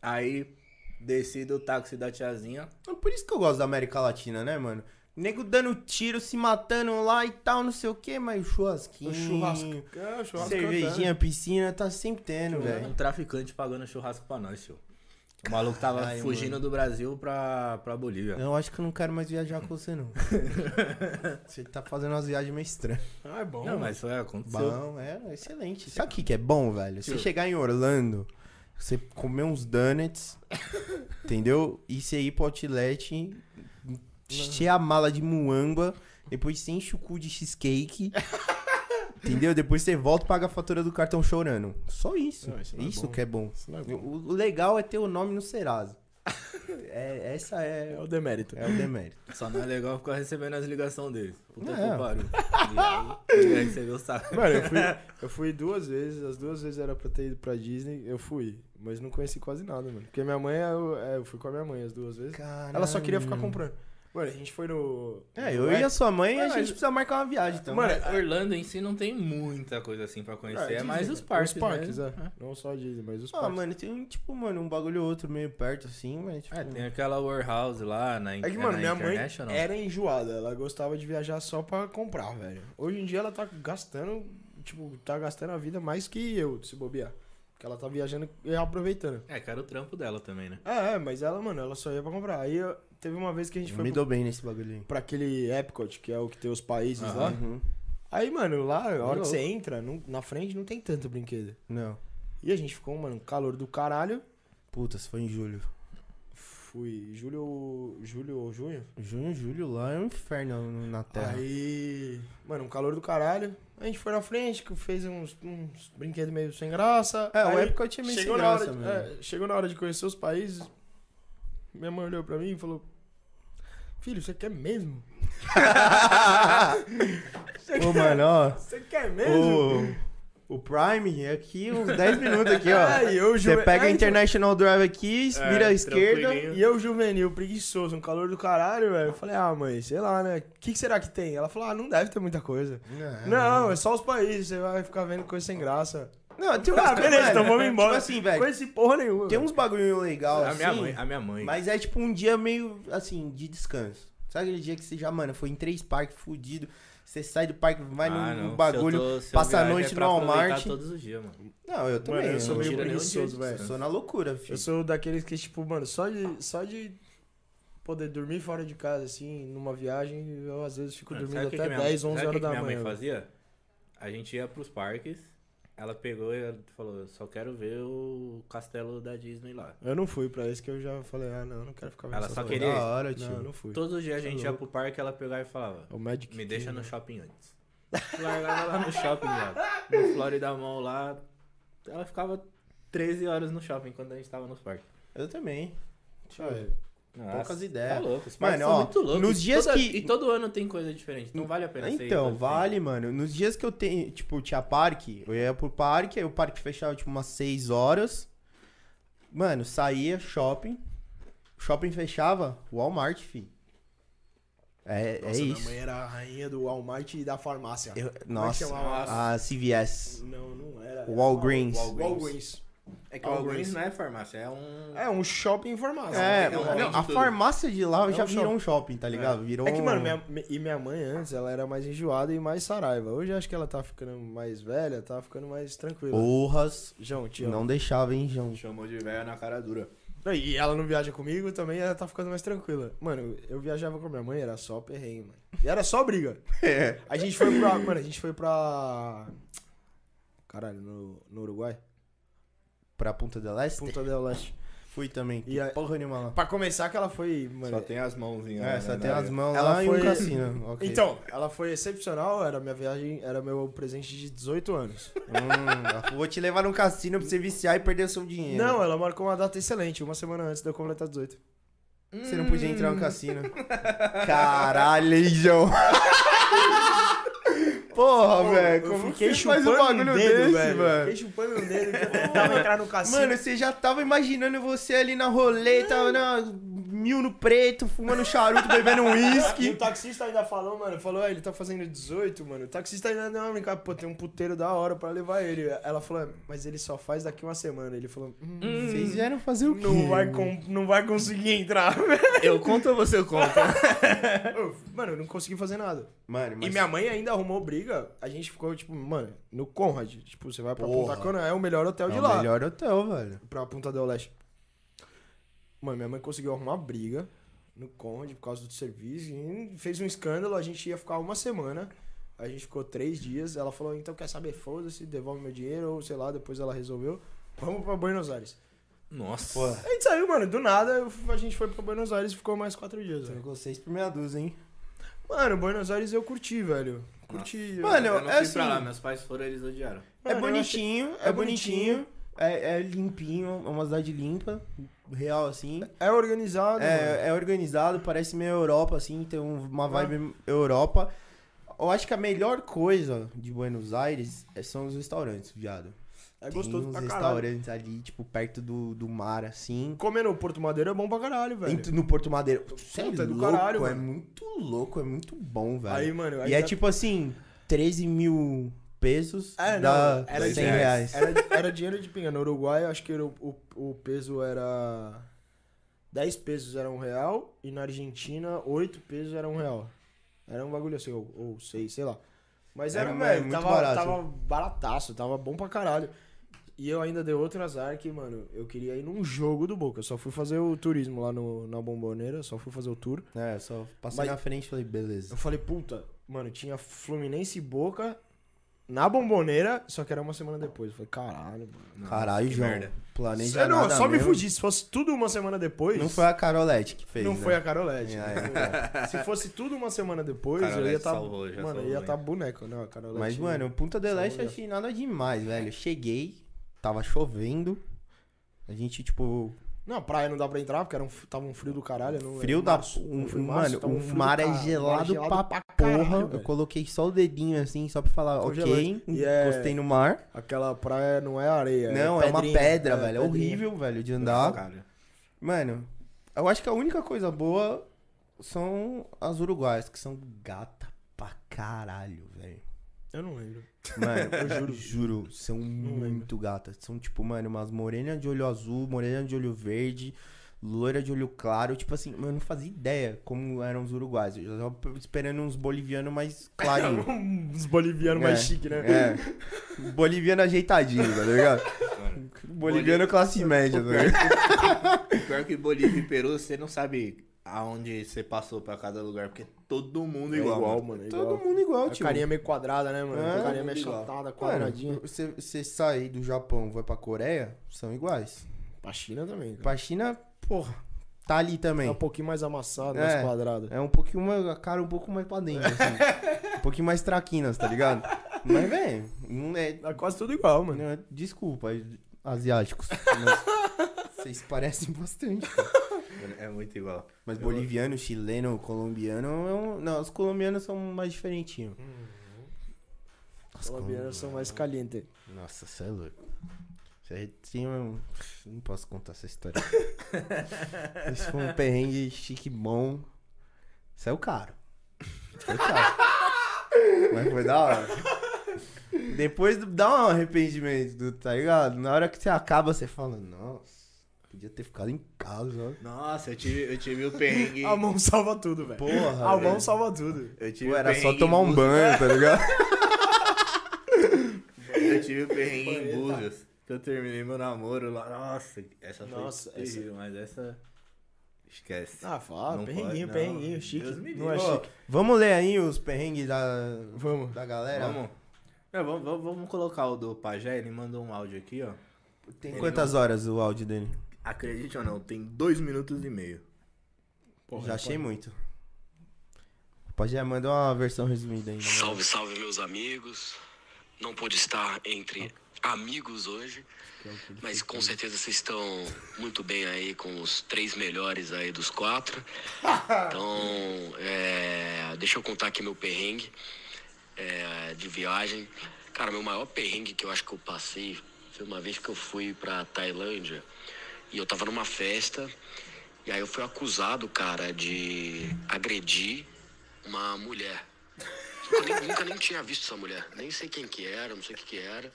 Aí desci do táxi da tiazinha. Por isso que eu gosto da América Latina, né, mano? Nego dando tiro, se matando lá e tal, não sei o que, mas o churrasquinho. O churrasco. É, churrasco Cervejinha, piscina, tá sempre tendo, velho. Um traficante pagando churrasco pra nós, tio. O maluco tava Ai, fugindo mano. do Brasil pra, pra Bolívia. Eu acho que eu não quero mais viajar com você, não. (laughs) você tá fazendo umas viagens meio estranhas. Ah, é bom. Não, mas foi, aconteceu. Bom, é, excelente. Sabe o que, que é bom, velho? Você chegar em Orlando, você comer uns donuts, (laughs) entendeu? E você ir pro outlet, encher a mala de muamba, depois você enche o cu de cheesecake, (laughs) entendeu? Depois você volta e paga a fatura do cartão chorando. Só isso. Não, isso não é isso bom. que é bom. É bom. O, o legal é ter o nome no Serasa. (laughs) É, essa é, É o demérito. é o demérito. Só não é legal ficar recebendo as ligações deles. Puta É. que pariu. (laughs) E aí, viu o saco. Mano, eu fui, (laughs) eu fui duas vezes, as duas vezes era pra ter ido pra Disney, eu fui. Mas não conheci quase nada, mano. Porque minha mãe, eu, é, eu fui com a minha mãe as duas vezes. Ela só queria ficar comprando. Mano, a gente foi no. É, eu e a sua mãe, a Mano, gente mas- precisa marcar uma viagem, então. Mano, Orlando em si não tem muita coisa assim pra conhecer. Ah, É, mais Disney, os parques, Os parques, né? é. Não só a Disney, mas os Ah, parques. mano, tem, tipo, mano, um bagulho ou outro meio perto, assim, mas, tipo... É, tem aquela warehouse lá na É que, é mano, minha mãe era enjoada. Ela gostava de viajar só pra comprar, velho. Hoje em dia ela tá gastando, tipo, tá gastando a vida mais que eu, se bobear. Porque ela tá viajando e aproveitando. É, que era o trampo dela também, né? É, é, mas ela, mano, ela só ia pra comprar. Aí eu- teve uma vez que a gente foi me pro, dou bem nesse bagulho aí. pra aquele Epcot, que é o que tem os países lá. Uhum. Aí, mano, lá, a hora Louco. que você entra, não- na frente não tem tanto brinquedo. Não. E a gente ficou, mano, calor do caralho. Puta, se foi em julho. fui julho, julho ou junho. Junho, julho lá é um inferno no- na terra. Aí, mano, um calor do caralho. A gente foi na frente, que fez uns, uns brinquedos meio sem graça. É, o Aí época eu tinha meio sem graça de, é, Chegou na hora de conhecer os países. Minha mãe olhou pra mim e falou: Filho, você quer mesmo? (laughs) Ô, mano, ó. Você quer mesmo? O, o Prime é aqui uns 10 minutos aqui, ó. Você juve- pega a International Drive aqui, É, vira à esquerda. E eu, juvenil, preguiçoso, um calor do caralho, velho. Eu falei, ah, mãe, sei lá, né? O que, que será que tem? Ela falou, ah, não deve ter muita coisa. Não, é só os países, você vai ficar vendo coisa sem graça. Não, tem uns Ah, beleza, então vamos embora. Tipo assim, velho, Conheci porra nenhuma. tem uns bagulho legal A assim, minha mãe, a minha mãe. mas é tipo um dia meio, assim, de descanso. Sabe aquele dia que você já, mano, foi em três parques fudido, você sai do parque, vai Ah, no bagulho, eu tô- eu passa a noite é pra no Walmart. todos os dias, mano. Não, eu também. Mano, eu sou não meio preguiçoso, velho. Sou na loucura, filho. Eu sou daqueles que, tipo, mano, só de, só de poder dormir fora de casa, assim, numa viagem, eu às vezes fico Mano, dormindo que até que minha- 10, 11 sabe o horas que que da minha manhã. mãe velho. fazia? A gente ia pros parques, ela pegou e falou, só quero ver o castelo da Disney lá. Eu não fui pra isso que eu já falei, ah, não, não quero ficar vendo Ela só queria- Da hora, tio. Não, eu não fui. Todos os dias a é gente ia pro parque, ela pegava e falava, O Magic me deixa no shopping antes. (laughs) Largava lá no shopping, lá. No Florida Mall lá. Ela ficava 13 horas no shopping quando a gente tava nos parques. Eu também. Tio, Ah, Nossa, Poucas ideias. Tá louco, os Mano, ó, muito loucos. nos dias Toda- que- E todo ano tem coisa diferente, não vale a pena Então, vale, mano. Nos dias que eu tenho, tipo, tinha parque, eu ia pro parque, aí o parque fechava, tipo, umas 6 horas. Mano, saía, shopping. Shopping fechava, Walmart, fi. É, Nossa, é minha isso. mãe era a rainha do Walmart e da farmácia. Eu- é nossa, a CVS. Não, não era. era Walgreens. Walgreens. Walgreens. É que o Walgreens não é farmácia, é um... É um shopping farmácia. É, não, vende a farmácia de lá É já um virou shopping. um shopping, tá ligado? Virou É que, mano, um- minha, e minha mãe antes, ela era mais enjoada e mais saraiva. Hoje eu acho que ela tá ficando mais velha, tá ficando mais tranquila. Porras. João, amo. Não deixava, hein, João? Chamou de velha na cara dura. E ela não viaja comigo também, ela tá ficando mais tranquila. Mano, eu viajava com a minha mãe, era só perrengue, mano. E era só briga. (laughs) É. A gente foi pra. Mano, a gente foi pra. Caralho, no, no Uruguai? Pra Punta del Este? Punta del Leste. Fui também. E a- Porra nenhuma lá. Pra começar, que ela foi. Mano, Só tem as mãozinhas. É, né, só na tem área. as mãos Ela lá e foi- um cassino. (laughs) Ok. Então, ela foi excepcional, era minha viagem, era meu presente de 18 anos. (laughs) Hum, vou te levar num cassino pra você viciar e perder o seu dinheiro. Não, ela marcou uma data excelente, uma semana antes de eu completar 18. Você não podia entrar no cassino. (laughs) Caralho, hein, João. Porra, velho. Como que você faz um bagulho dedo, desse, velho. mano? Fiquei chupando o dedo eu tentava entrar no cassino. Mano, você já tava imaginando você ali na roleta, na mil no preto, fumando charuto, bebendo (laughs) um E uísque. o taxista ainda falou, mano, falou, ah, ele tá fazendo 18, mano. O taxista ainda deu uma brincada, pô, tem um puteiro da hora pra levar ele. Ela falou, mas ele só faz daqui uma semana. Ele falou, hum, Vocês vieram fazer o quê? não, vai com- não vai conseguir entrar. (laughs) Eu conto ou você conta? mano, eu não consegui fazer nada. Mano, mas... E minha mãe ainda arrumou briga. A gente ficou, tipo, mano, no Conrad. Tipo, você vai pra Porra. Punta Cana, é o melhor hotel é de o lá. melhor hotel, velho. Pra Punta del Leste. Mano, minha mãe conseguiu arrumar briga no Conrad por causa do serviço. E fez um escândalo, a gente ia ficar uma semana. A gente ficou três dias. Ela falou, então quer saber, foda-se, devolve meu dinheiro, ou sei lá, depois ela resolveu. Vamos pra Buenos Aires. Nossa. Pô, A gente saiu, mano, do nada, eu- a gente foi pra Buenos Aires e ficou mais quatro dias. você ficou seis por meia dúzia, hein? Mano, Buenos Aires eu curti, velho. Curti. Mano, Eu não é fui pra assim- lá, meus pais foram, eles odiaram. É Mano, eu bonitinho, achei- é bonitinho, é, é limpinho, é uma cidade limpa, real assim. É organizado. É, é organizado, parece meio Europa, assim, tem um- uma vibe Europa. Eu acho que a melhor coisa de Buenos Aires é- são os restaurantes, viado. É tem gostoso uns pra caralho. restaurantes ali, tipo, perto do, do mar, assim. Comer no Porto Madeira é bom pra caralho, velho. No Porto Madeiro. Você é é louco, caralho, é mano. muito louco, é muito bom, velho. Aí, mano, aí e é tipo assim, 13 mil pesos É, não, dá era 100 10 reais. Era, era dinheiro de pinga. No Uruguai, acho que o, o, o peso era. 10 pesos era um real. E na Argentina, 8 pesos era um real. Era um bagulho assim, ou, ou 6, sei lá. Mas Era, era, velho, muito tava, barato. tava barataço, tava bom pra caralho. E eu ainda dei outro azar que, mano, eu queria ir num jogo do Boca. Eu só fui fazer o turismo lá no, na Bomboneira, só fui fazer o tour. É, só passei Mas- na frente e falei, beleza. Eu falei, puta, mano, tinha Fluminense e Boca na bomboneira, só que era uma semana depois. Eu falei, caralho, mano. Caralho, que João. merda. Planeja Sério, não, nada só me mesmo. fudi. Se fosse tudo uma semana depois. Não foi a Carolete que fez, Não né? foi a Carolete. É, Se fosse tudo uma semana depois, eu Carolete ia estar. salvou, já mano, eu salvou, ia estar boneco, né? A Carolete. Mas, mano, o Punta del Este eu Salve. achei nada demais, velho. Eu cheguei, tava chovendo. A gente, tipo, Não, a praia não dá pra entrar, porque era um, tava um frio do caralho. Não, frio da. março, Um, um- março, mano, um o mar é caralho, gelado, mar pra, caralho, porra. eu velho. coloquei só o dedinho assim, só pra falar, ok. Congelante. É- Encostei no mar. Aquela praia não é areia. Não, é, uma pedrinha, pedra, velho. É horrível, velho, de andar. Cara, Mano, eu acho que a única coisa boa são as uruguaias, que são gata pra caralho, velho. Eu não lembro. Mano, (laughs) eu juro, juro, são muito gatas. São, tipo, mano, umas morenas de olho azul, morena de olho verde, loira de olho claro. Tipo assim, eu não fazia ideia como eram os uruguaios. Eu já tava esperando uns bolivianos mais clarinhos. (laughs) Uns bolivianos mais É, chique, né? É. Boliviano ajeitadinho, tá ligado? mano. Boliviano classe média, tá ligado? (laughs) Pior que Bolívia e Peru, você não sabe aonde você passou pra cada lugar, porque todo mundo É igual. igual, mano. mano. é Todo igual. mundo igual, A tio. carinha meio quadrada, né, mano? É, a carinha meio igual. achatada, Mano, quadradinha. você, você sair do Japão, vai pra Coreia, são iguais. Pra China também, cara. Pra China, porra, tá ali É também. um pouquinho mais amassado, É. mais quadrado. É um pouquinho mais, a cara um pouco mais pra dentro, assim. (laughs) um pouquinho mais traquinas, tá ligado? Mas, velho, não é, É quase tudo igual, mano. é- Desculpa, asiáticos. Mas vocês parecem bastante. cara. (laughs) É muito igual. Mas boliviano, chileno, colombiano. é um- Não, os colombianos são mais diferentinhos. Os colombianos são mais calientes. Nossa, você é louco. Você tinha um... Não posso contar essa história. (laughs) Isso foi um perrengue chique bom. Saiu caro. Foi caro. Mas foi da hora. Depois dá um arrependimento, tá ligado? Na hora que você acaba, você fala, nossa, podia ter ficado em casa, ó. Nossa, eu tive, eu tive o perrengue. (laughs) A mão salva tudo, velho. Porra, A mão salva tudo. Eu tive Pô, era só tomar um banho, tá ligado? (laughs) Eu tive o perrengue em Búzios. Que eu terminei meu namoro lá. Nossa, essa foi Nossa, terrível, mas essa. Esquece. Ah, fala, Não perrenguinho, pode, perrenguinho, não. chique. Deus me Não é livre. chique. Vamos ler aí os perrengues da, Vamos. da galera? Vamos. Não, vamos, vamos, vamos colocar o do Pajé, ele mandou um áudio aqui, ó. Tem Ele quantas horas o áudio dele? Acredite ou não, tem dois minutos e meio. Porra, Já achei pode- muito. Pode já mandar uma versão resumida ainda. Salve, salve, meus amigos. Não pude estar entre amigos hoje, mas com certeza vocês estão muito bem aí com os três melhores aí dos quatro. (laughs) Então, é, deixa eu contar aqui meu perrengue é, de viagem. Cara, meu maior perrengue que eu acho que eu passei foi uma vez que eu fui pra Tailândia e eu tava numa festa e aí eu fui acusado, cara, de agredir uma mulher. Eu nem- nunca nem tinha visto essa mulher. Nem sei quem que era, não sei o que que era.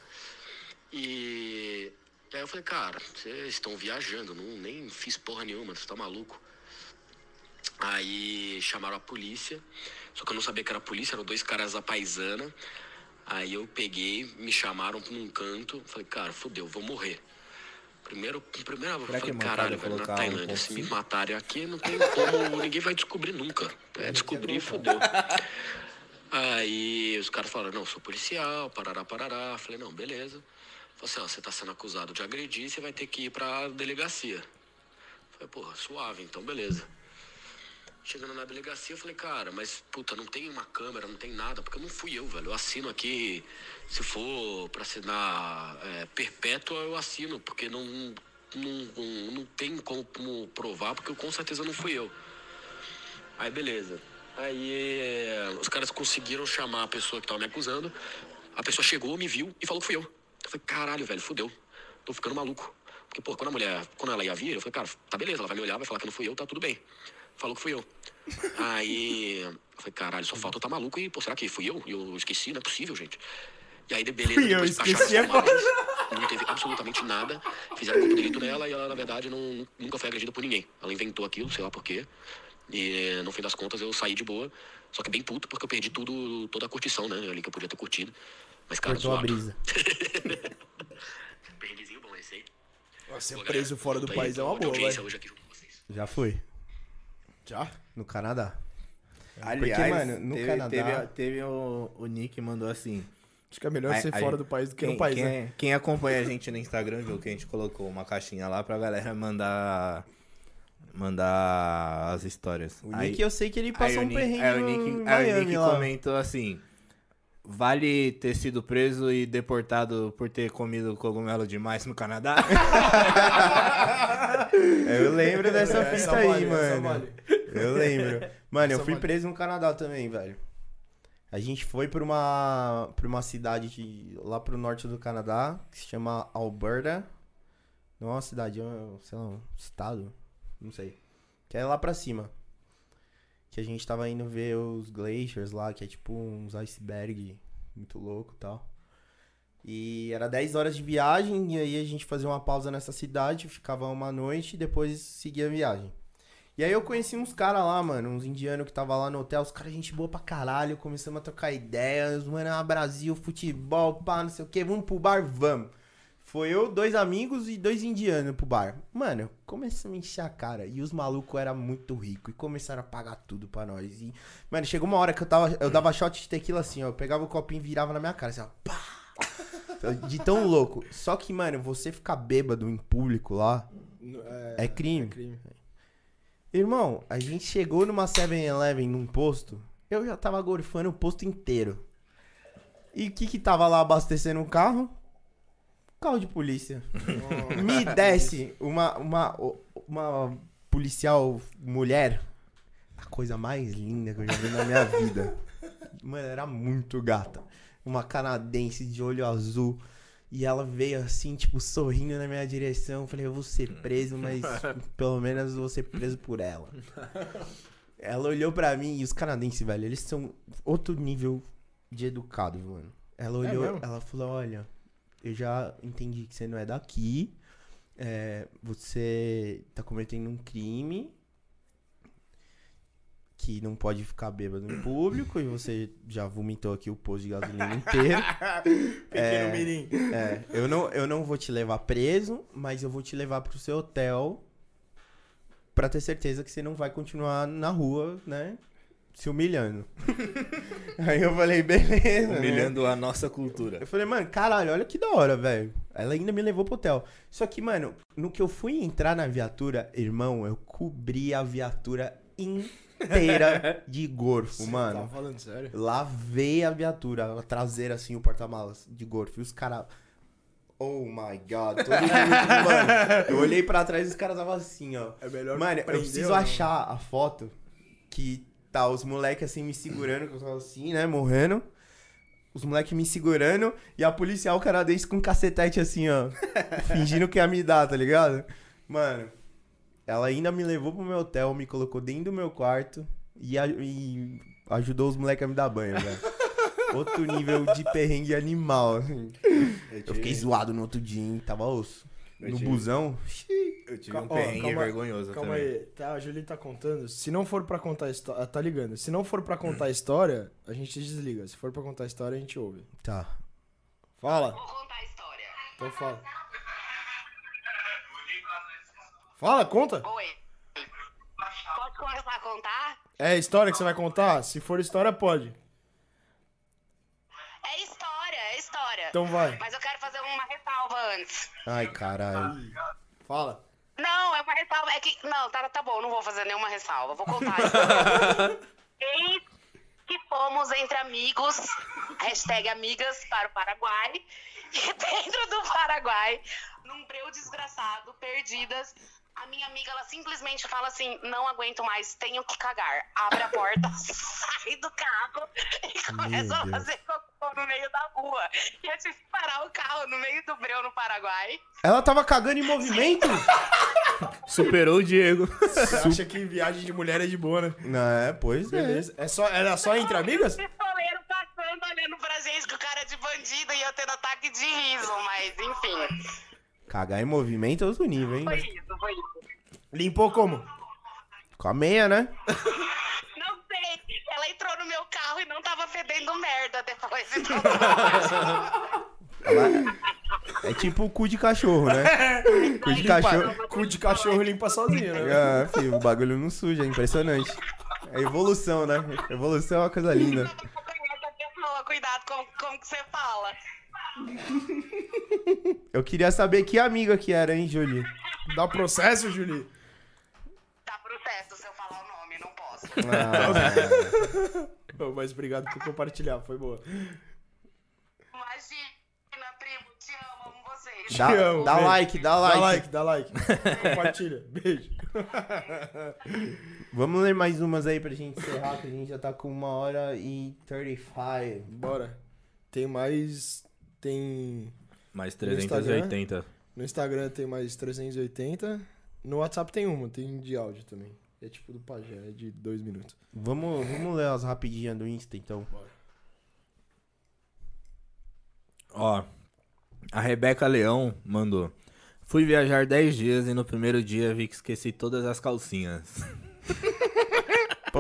E, e aí eu falei, cara, vocês estão viajando, não, nem fiz porra nenhuma, você tá maluco. Aí chamaram a polícia, só que eu não sabia que era a polícia, eram dois caras da paisana. Aí eu peguei, me chamaram pra um canto, falei, cara, fodeu, vou morrer. Primeiro, primeira, falei, é mancada caralho, velho, na colocar um Tailândia, se me matarem aqui, não tem como, (laughs) ninguém vai descobrir nunca. É, descobrir, fodeu. Aí os caras falaram, não, sou policial, parará, parará. Falei, não, beleza. Falei assim, ó, você tá sendo acusado de agredir, você vai ter que ir pra delegacia. Falei, porra, suave, então beleza. Chegando na delegacia, eu falei, cara, mas puta, não tem uma câmera, não tem nada, porque não fui eu, velho. Eu assino aqui, se for pra assinar é, perpétua, eu assino, porque não, não, não tem como provar, porque eu, com certeza não fui eu. Aí beleza. Aí é, os caras conseguiram chamar a pessoa que tava me acusando. A pessoa chegou, me viu e falou que fui eu. Eu falei, caralho, velho, fudeu. Tô ficando maluco. Porque, pô, quando a mulher, quando ela ia vir, eu falei, cara, tá beleza, ela vai me olhar, vai falar que não fui eu, tá tudo bem. Falou que fui eu. Aí eu falei, caralho, só falta eu tá maluco e, pô, será que fui eu? E eu esqueci, não é possível, gente. E aí, de- beleza, Fui eu, depois esqueci é filmagens, não teve absolutamente nada. Fizeram corpo de delito nela e ela, na verdade, não, nunca foi agredida por ninguém. Ela inventou aquilo, sei lá por quê. E no fim das contas eu saí de boa. Só que bem puto porque eu perdi tudo, toda a curtição, né? Ali que eu podia ter curtido. Mas, cara, Cortou a zoado. brisa. (laughs) Perrenguezinho bom esse aí. Nossa, ser Pô, preso galera, fora do aí, país é uma boa, hoje aqui junto com vocês. Já fui. Já? No Canadá. Aliás, mano, no teve, Canadá- Teve, teve o, o Nick mandou assim: Acho que é melhor Aí- ser aí- fora do país do que Quem, no país, quem, né? é- quem acompanha a gente no Instagram viu que a gente colocou uma caixinha lá pra galera mandar. Mandar as histórias. O Aí- Nick eu sei que ele passou um Nick- perrengue aí o Nick, aí o Miami Nick lá. comentou assim: Vale ter sido preso e deportado por ter comido cogumelo demais no Canadá? (laughs) Eu lembro dessa Essa fita aí, vale, mano. vale. Eu lembro. (laughs) Mano, eu fui preso no Canadá também, velho. A gente foi pra uma, pra uma cidade de- lá pro norte do Canadá, que se chama Alberta. Não é uma cidade, é um, sei lá, um estado. Não sei. Que é lá pra cima. Que a gente tava indo ver os glaciers lá, que é tipo uns iceberg muito louco e tal. E era 10 horas de viagem, e aí a gente fazia uma pausa nessa cidade, ficava uma noite e depois seguia a viagem. E aí eu conheci uns caras lá, mano, uns indianos que tava lá no hotel, os caras gente boa pra caralho, começamos a trocar ideias, mano, ah, Brasil, futebol, pá, não sei o que, vamos pro bar, vamos. Foi eu, dois amigos e dois indianos pro bar. Mano, começamos a encher a cara e os malucos eram muito ricos e começaram a pagar tudo pra nós. E, mano, chegou uma hora que eu, tava, eu dava shot de tequila assim, ó, eu pegava o copinho e virava na minha cara, assim, ó, pá. (laughs) De tão louco. Só que, mano, você ficar bêbado em público lá é crime. É crime. Irmão, a gente chegou numa 7-Eleven num posto. Eu já tava gorfando o posto inteiro. E o que que tava lá abastecendo o carro? Carro de polícia. Me desce uma, uma, uma policial mulher. A coisa mais linda que eu já vi na minha vida. Mano, era muito gata. Uma canadense de olho azul. E ela veio assim, tipo, sorrindo na minha direção. Eu falei, eu vou ser preso, mas (laughs) pelo menos eu vou ser preso por ela. (laughs) Ela olhou pra mim e os canadenses, velho, eles são outro nível de educado, mano. Ela olhou, mesmo? ela falou, olha, eu já entendi que você não é daqui. é, você tá cometendo um crime que não pode ficar bêbado em público e você já vomitou aqui o posto de gasolina inteiro. (laughs) Pequeno mirim. É, eu não, eu não vou te levar preso, mas eu vou te levar pro seu hotel pra ter certeza que você não vai continuar na rua, né? Se humilhando. (laughs) Aí eu falei, beleza. né? Humilhando a nossa cultura. Eu falei, mano, caralho, olha que da hora, velho. Ela ainda me levou pro hotel. Só que, mano, no que eu fui entrar na viatura, irmão, eu cobri a viatura inteira (laughs) de gorfo, mano. Tá falando sério? Lavei a viatura, a traseira assim, o porta-malas de gorfo. E os caras. Oh my god, todo mundo, mano. Eu olhei pra trás e os caras estavam assim, ó. É melhor Mano, eu preciso não? achar a foto que tá os moleques assim me segurando, que eu tava assim, né, morrendo. Os moleques me segurando e a policial canadense com um cacetete assim, ó. (laughs) fingindo que ia me dar, tá ligado? Mano, ela ainda me levou pro meu hotel, me colocou dentro do meu quarto e, a- e ajudou os moleques a me dar banho, velho. (laughs) Outro nível de perrengue animal, assim. Eu fiquei zoado no outro dia, hein? Tava osso. Eu No tive- busão. Eu tive um perrengue calma- vergonhoso Calma também. aí, tá, a Julie tá contando. Se não for pra contar a história. Tá ligando? Se não for pra contar a história, a gente desliga. Se for pra contar a história, a gente ouve. Tá. Fala. Vou contar a história. Então fala. Fala, conta. Oi. Pode começar a contar? É história que você vai contar? Se for história, pode. É história, é história. Então vai. Mas eu quero fazer uma ressalva antes. Ai, caralho. Fala. Não, é uma ressalva. É que. Não, tá, tá bom, não vou fazer nenhuma ressalva. Vou contar. (laughs) Eis que fomos entre amigos, hashtag amigas para o Paraguai. E (laughs) dentro do Paraguai, num breu desgraçado, perdidas. A minha amiga, ela simplesmente fala assim: não aguento mais, tenho que cagar. Abre a porta, (laughs) sai do carro e começa a fazer cocô no meio da rua. E eu tive que parar o carro no meio do breu no Paraguai. Ela tava cagando em movimento? (laughs) Superou o Diego. Você acha que viagem de mulher é de boa, né? Não, é, pois é. Beleza. É só, era só entre amigas? passando, olhando pra gente com cara de bandido e eu tendo ataque de riso, mas enfim. Cagar em movimento é outro nível, hein? Foi isso, foi isso. Limpou como? Com a meia, né? (laughs) Não sei, ela entrou no meu carro e não tava fedendo merda depois. Então, Ela é tipo o cu de cachorro, né? (laughs) cu de Limpa, cachorro. cu de cachorro limpa sozinho, né? Ah, filho, o bagulho não suja, é impressionante. É evolução, né? Evolução é uma coisa linda. cuidado com como que você fala. Eu queria saber que amiga que era, hein, Julie? Dá processo, Julie? Tá processo se eu falar o nome, não posso. Ah, (laughs) mas obrigado por compartilhar, foi boa. Imagina, primo, te amo, amo vocês. dá, Te amo, dá like, dá Dá like. like, dá like. Compartilha. Beijo. (laughs) Vamos ler mais umas aí pra gente encerrar, que a gente já tá com uma hora e 35. Bora. Tem mais. Tem. Mais No Instagram? 380. No Instagram tem mais 380. No WhatsApp tem uma, tem de áudio também. É tipo do Pajé, é de dois minutos. Vamos, vamos ler as rapidinhas do Insta, então. Ó, a Rebeca Leão mandou. Fui viajar 10 dias e no primeiro dia vi que esqueci todas as calcinhas. (laughs)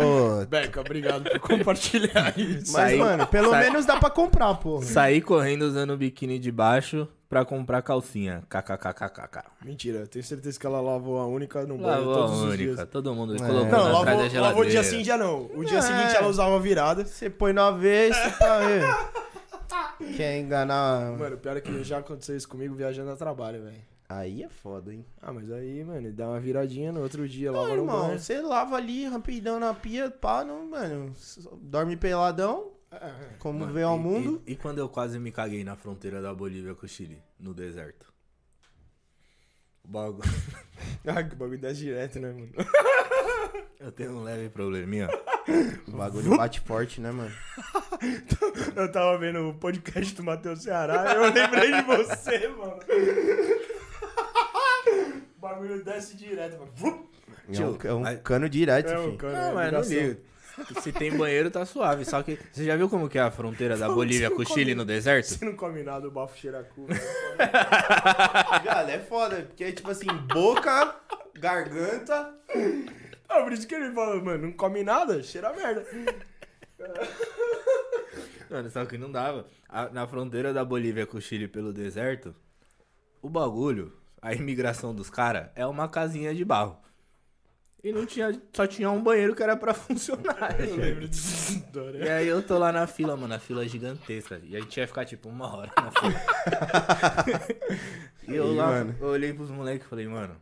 Pô, Beca, obrigado por compartilhar (laughs) isso. mas, Saí- mano, pelo saí- menos dá pra comprar, porra. Saí correndo usando o biquíni de baixo pra comprar calcinha. KKKKK. Mentira, eu tenho certeza que ela lavou a única no banho Lavou a todos os única. dias. Todo mundo É. colocou Não, na atrás lavou, da lavou dia geladeira. sim, dia não. O dia É. seguinte ela usava virada. Você põe no avesso pra ver. Quer enganar. Mano, pior é que já aconteceu isso comigo viajando a trabalho, velho. Aí é foda, hein? Ah, mas aí, mano, dá uma viradinha no outro dia, Não, lava no irmão, banho. você lava ali rapidão na pia, pá, não, mano. Dorme peladão, como Mano, veio ao e- mundo. E, e quando eu quase me caguei na fronteira da Bolívia com o Chile, no deserto? O bagulho. (laughs) Ah, que bagulho desce direto, né, mano? (laughs) Eu tenho um leve probleminha. O bagulho bate forte, né, mano? (laughs) Eu tava vendo o podcast do Matheus Ceará e eu lembrei de você, mano. O bagulho desce direto, mano. Vup! É um, é um mas- cano direto, É, filho. cano, Não, é mas não ligo. Se tem banheiro, tá suave. Só que. Você já viu como que é a fronteira da Bolívia com o Chile no deserto? Você não come nada, o bafo cheira a cu. (laughs) Cara, é foda, porque tipo assim, boca, garganta. Ah, por isso que ele fala, mano, não come nada, cheira a merda. (laughs) Mano, só que não dava. A- na fronteira da Bolívia com o Chile pelo deserto, o bagulho, a imigração dos caras, é uma casinha de barro. E não tinha. Só tinha um banheiro que era pra (laughs) funcionar. Eu lembro história. E aí eu tô lá na fila, mano, a fila é gigantesca. E a gente ia ficar tipo uma hora na fila. (laughs) e eu E, lá, mano? eu olhei pros moleques e falei, mano,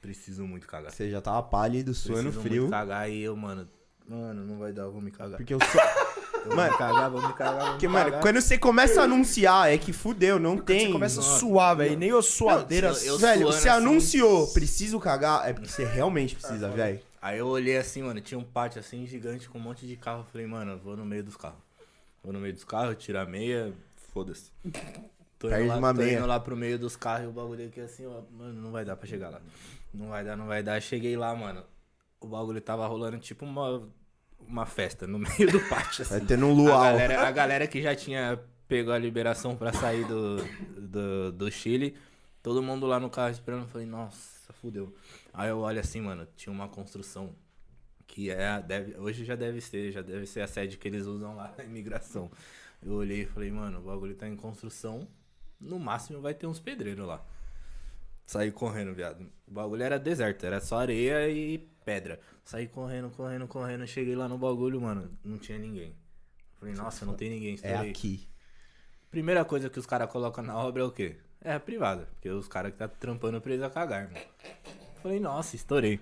preciso muito cagar. Você já tava pálido, suando Preciso frio. muito cagar e eu, mano, mano, não vai dar, eu vou me cagar. Porque eu só. (laughs) Eu Mano, me cagar, vou me cagar, vou me Porque, mano, cagar. quando você começa a anunciar, é que fudeu, não tem. Você começa a suar, velho, nem o suadeira. eu- eu- velho, você assim. anunciou, preciso cagar, é porque você realmente precisa, velho. Aí eu olhei assim, mano, tinha um pátio assim gigante com um monte de carro. Eu falei, mano, eu vou no meio dos carros. Vou no meio dos carros, tirar a meia, foda-se. (laughs) Tô, Perde indo lá, uma tô meia. indo lá pro meio dos carros e o bagulho aqui assim, ó, mano, não vai dar pra chegar lá. Não vai dar, não vai dar. Cheguei lá, mano. O bagulho tava rolando tipo uma, uma festa no (laughs) meio do pátio, assim. Vai tendo um A luau. galera, a galera que já tinha pegou a liberação pra sair do, do, do Chile, todo mundo lá no carro esperando. Eu falei, nossa, fudeu. Aí eu olho assim, mano, tinha uma construção que é, a- deve, hoje já deve ser, já deve ser a sede que eles usam lá na imigração. Eu olhei e falei, mano, o bagulho tá em construção, no máximo vai ter uns pedreiros lá. Saí correndo, viado. O bagulho era deserto, era só areia e pedra. Saí correndo, correndo, correndo. Cheguei lá no bagulho, mano, não tinha ninguém. Falei, nossa, não tem ninguém. É Estourei. aqui. Primeira coisa que os caras colocam na obra é o quê? É a privada. Porque os caras que tá trampando preso a cagar, irmão. Falei, nossa, estourei.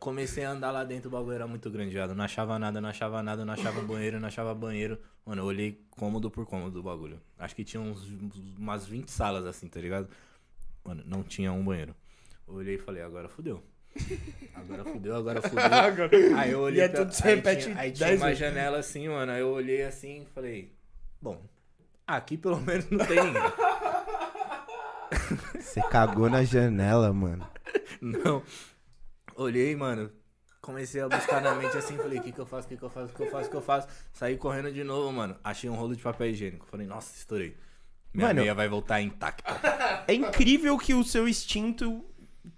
Comecei a andar lá dentro, o bagulho era muito grande, viado. Não achava nada, não achava nada, não achava banheiro, não achava banheiro. Mano, eu olhei cômodo por cômodo do bagulho. Acho que tinha uns, umas 20 salas assim, tá ligado? Mano, não tinha um banheiro. Eu olhei e falei, agora fudeu. Agora fudeu, agora (laughs) fudeu. Agora- Aí eu olhei E é pra- tudo, aí repete tinha, aí tinha 10 uma vezes. janela assim, mano. Aí eu olhei assim e falei, bom, aqui pelo menos não tem ninguém. (laughs) Você cagou na janela, mano. Não. Olhei, mano. Comecei a buscar na mente assim, falei, o que que eu faço, o que que eu faço, o que eu faço, o que eu faço. Saí correndo de novo, mano. Achei um rolo de papel higiênico. Falei, nossa, estourei. Minha Mano- meia vai voltar intacta. É incrível que o seu instinto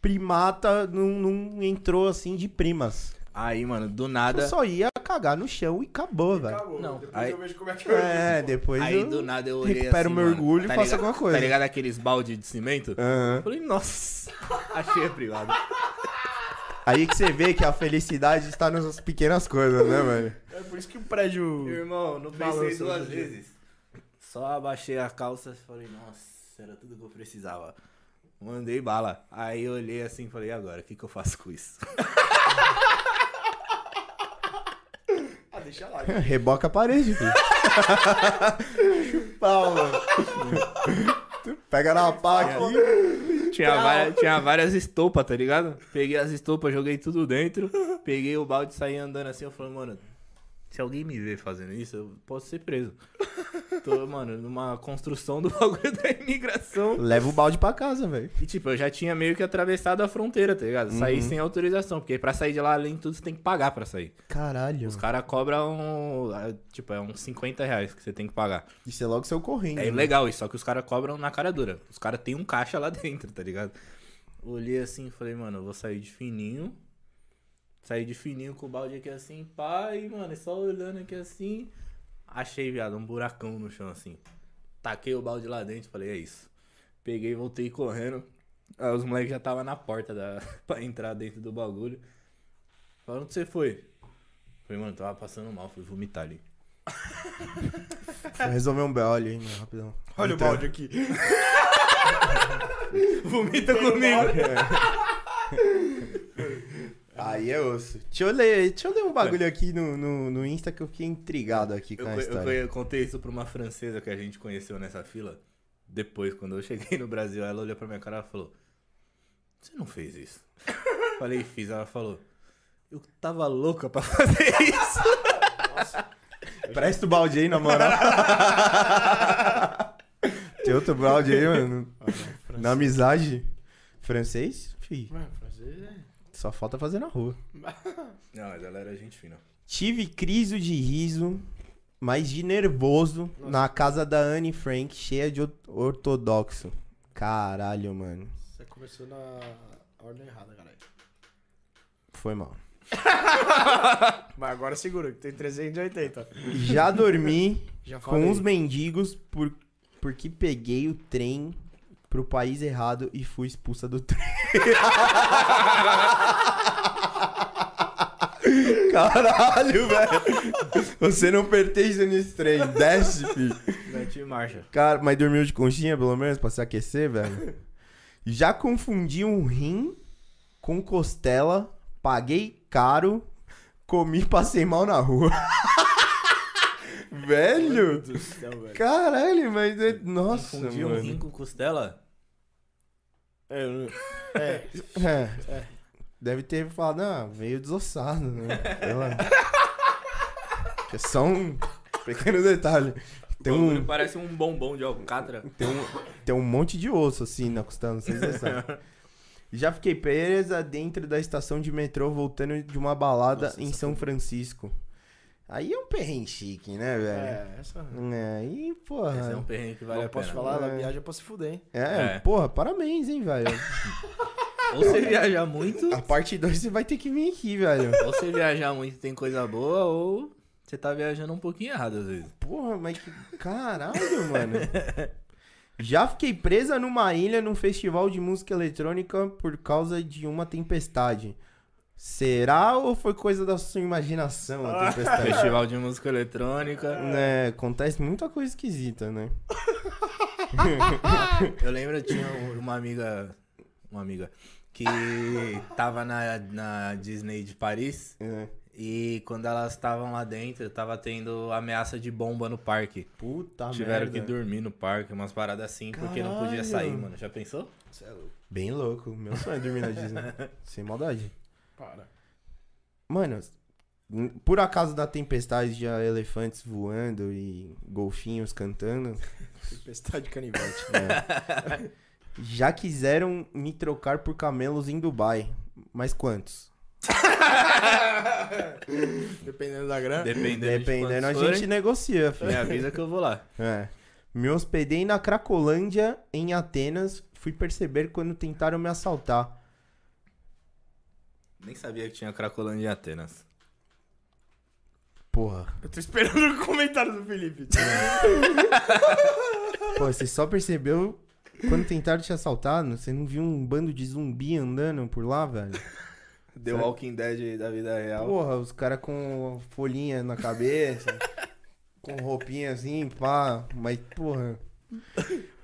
primata não, não entrou assim de primas. Aí, mano, do Eu nada. só ia cagar no chão e acabou, velho. Acabou. Não, Depois aí- eu vejo como é que eu É, depois Aí eu do nada eu olhei recupero assim, meu mano, orgulho e tá faço ligado- alguma coisa. Tá ligado aqueles balde de cimento? Aham. Falei, nossa, (laughs) achei a privada. Aí que você vê que a felicidade está nas pequenas coisas, né, mano? É por isso que o prédio. Irmão, não pensei duas vezes. Só abaixei a calça e falei, nossa, era tudo que eu precisava. Mandei bala. Aí eu olhei assim e falei, e agora, o que, que eu faço com isso? (laughs) Ah, deixa lá. Reboca a parede, filho. (laughs) Pau, mano. Tu Pega na pá aqui. Tinha várias, tinha várias estopas, tá ligado? Peguei as estopas, joguei tudo dentro. Peguei o balde e saí andando assim. Eu falei, mano, se alguém me ver fazendo isso, eu posso ser preso. (laughs) Tô, mano, numa construção do (laughs) bagulho da imigração. Leva o balde pra casa, velho. E tipo, eu já tinha meio que atravessado a fronteira, tá ligado? Saí sem autorização, porque pra sair de lá, além de tudo, você tem que pagar pra sair. Caralho. Os caras cobram, ah, tipo, é uns 50 reais que você tem que pagar. Isso é logo seu correndo. É né? legal isso, só que os caras cobram na cara dura. Os caras têm um caixa lá (laughs) dentro, tá ligado? Olhei assim e falei, mano, eu vou sair de fininho. Saí de fininho com o balde aqui assim, e, mano, só olhando aqui assim. Achei, viado, um buracão no chão assim. Taquei o balde lá dentro, falei, é isso. Peguei, voltei correndo. Aí os moleques já tava na porta da... (laughs) pra entrar dentro do bagulho. Falaram, onde você foi? Falei, mano, tava passando mal, fui vomitar ali. Vou resolver um BO ali, hein, mano, rapidão. Olha o Entra. balde aqui. (laughs) Vomita comigo! Aí é osso. Deixa eu ler, deixa eu ler um bagulho aqui no, no, no Insta que eu fiquei intrigado aqui com Eu, a eu, história. co- eu contei isso pra uma francesa que a gente conheceu nessa fila. Depois, quando eu cheguei no Brasil, ela olhou pra minha cara e falou: Você não fez isso? (laughs) Falei, fiz. Ela falou: Eu tava louca pra fazer (laughs) isso. Presta o balde aí, na moral. (laughs) Tem outro balde aí, mano. Na amizade. Francês? Fih, Mano, francês é... só falta fazer na rua. (laughs) Não, mas ela era gente fina. Tive crise de riso, mas de nervoso, na casa da Anne Frank, cheia de or- ortodoxo. Caralho, mano. Você começou na ordem errada, galera. Foi mal. (laughs) Mas agora segura, que tem 380. Já dormi Já com uns mendigos por, porque peguei o trem pro país errado e fui expulsa do trem. (laughs) Caralho, velho. Você não pertence nesse trem. Desce, filho. Mete marcha. Cara, mas dormiu de conchinha, pelo menos, pra se aquecer, velho? Já confundi um rim com costela, paguei caro, comi e passei mal na rua. Velho? do céu, velho. Caralho, mas é... Nossa, Confundi um mano. rim com costela? É, eu- é, É. Deve ter falado, ah, veio desossado, né? (laughs) É só um pequeno detalhe. Tem um, Parece um bombom de alcatra. tem, um, tem um monte de osso assim na costela, não sei se você sabe. (laughs) Já fiquei presa dentro da estação de metrô voltando de uma balada Nossa, em São Francisco. Aí é um perrengue chique, né, velho? é, essa... É, aí, porra. Esse é um perrengue que vale Não a posso pena. falar, ela É. viaja pra se fuder, hein? É, É. porra, parabéns, hein, velho. (laughs) Ou você viajar muito, A parte 2 você vai ter que vir aqui, velho. ou você viajar muito tem coisa boa, ou você tá viajando um pouquinho errado às vezes. Porra, mas que. Caralho, mano. Já fiquei presa numa ilha num festival de música eletrônica por causa de uma tempestade. Será ou foi coisa da sua imaginação a (laughs) tempestade? Festival de música eletrônica. né, acontece muita coisa esquisita, né? (laughs) Eu lembro, tinha uma amiga. Uma amiga. Que tava na, na Disney de Paris. É. E quando elas estavam lá dentro, tava tendo ameaça de bomba no parque. Puta Tiveram merda. que dormir no parque, umas paradas assim, porque não podia Caralho. sair, mano. Já pensou? Você é louco. Bem louco. Meu sonho é dormir na Disney. (laughs) Sem maldade. Para. Mano, por acaso da tempestade de elefantes voando e golfinhos cantando, (laughs) Tempestade canivete. É. Já quiseram me trocar por camelos em Dubai. Mas quantos? (laughs) Dependendo da grana. Dependendo, Dependendo, a gente quantos negocia, forem, filho. Me avisa que eu vou lá. É. Me hospedei na Cracolândia, em Atenas. Fui perceber quando tentaram me assaltar. Nem sabia que tinha Cracolândia em Atenas. Porra. Eu tô esperando o comentário do Felipe. (laughs) Pô, você só percebeu quando tentaram te assaltar? Você não viu um bando de zumbi andando por lá, velho? The Walking Dead da vida real. Porra, os caras com folhinha na cabeça, (laughs) com roupinha assim, pá. Mas, porra.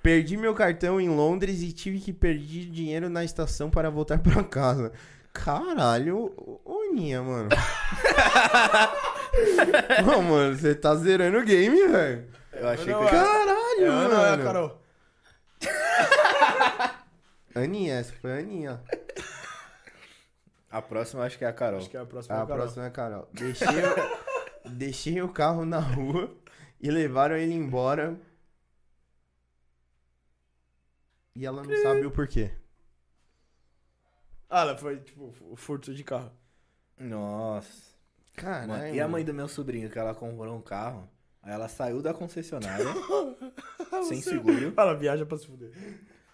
Perdi meu cartão em Londres e tive que perder dinheiro na estação para voltar pra casa. Caralho, ô ô, Ninha, mano. (laughs) Não, mano, você tá zerando o game, velho. Eu achei Não, que. é- Caralho, É Ana ou é a mano. Carol? (laughs) Aninha, essa foi a Aninha. A próxima acho que é a Carol. Acho que é a próxima. É a a Carol. próxima é a Carol. Deixei, o- (laughs) deixei o carro na rua e levaram ele embora. E ela não sabe o porquê. Ah, ela foi, tipo, o furto de carro. Nossa. Caralho. E a mãe do meu sobrinho, que ela comprou um carro? Aí ela saiu da concessionária, (laughs) sem seguro. Ela viaja pra se fuder.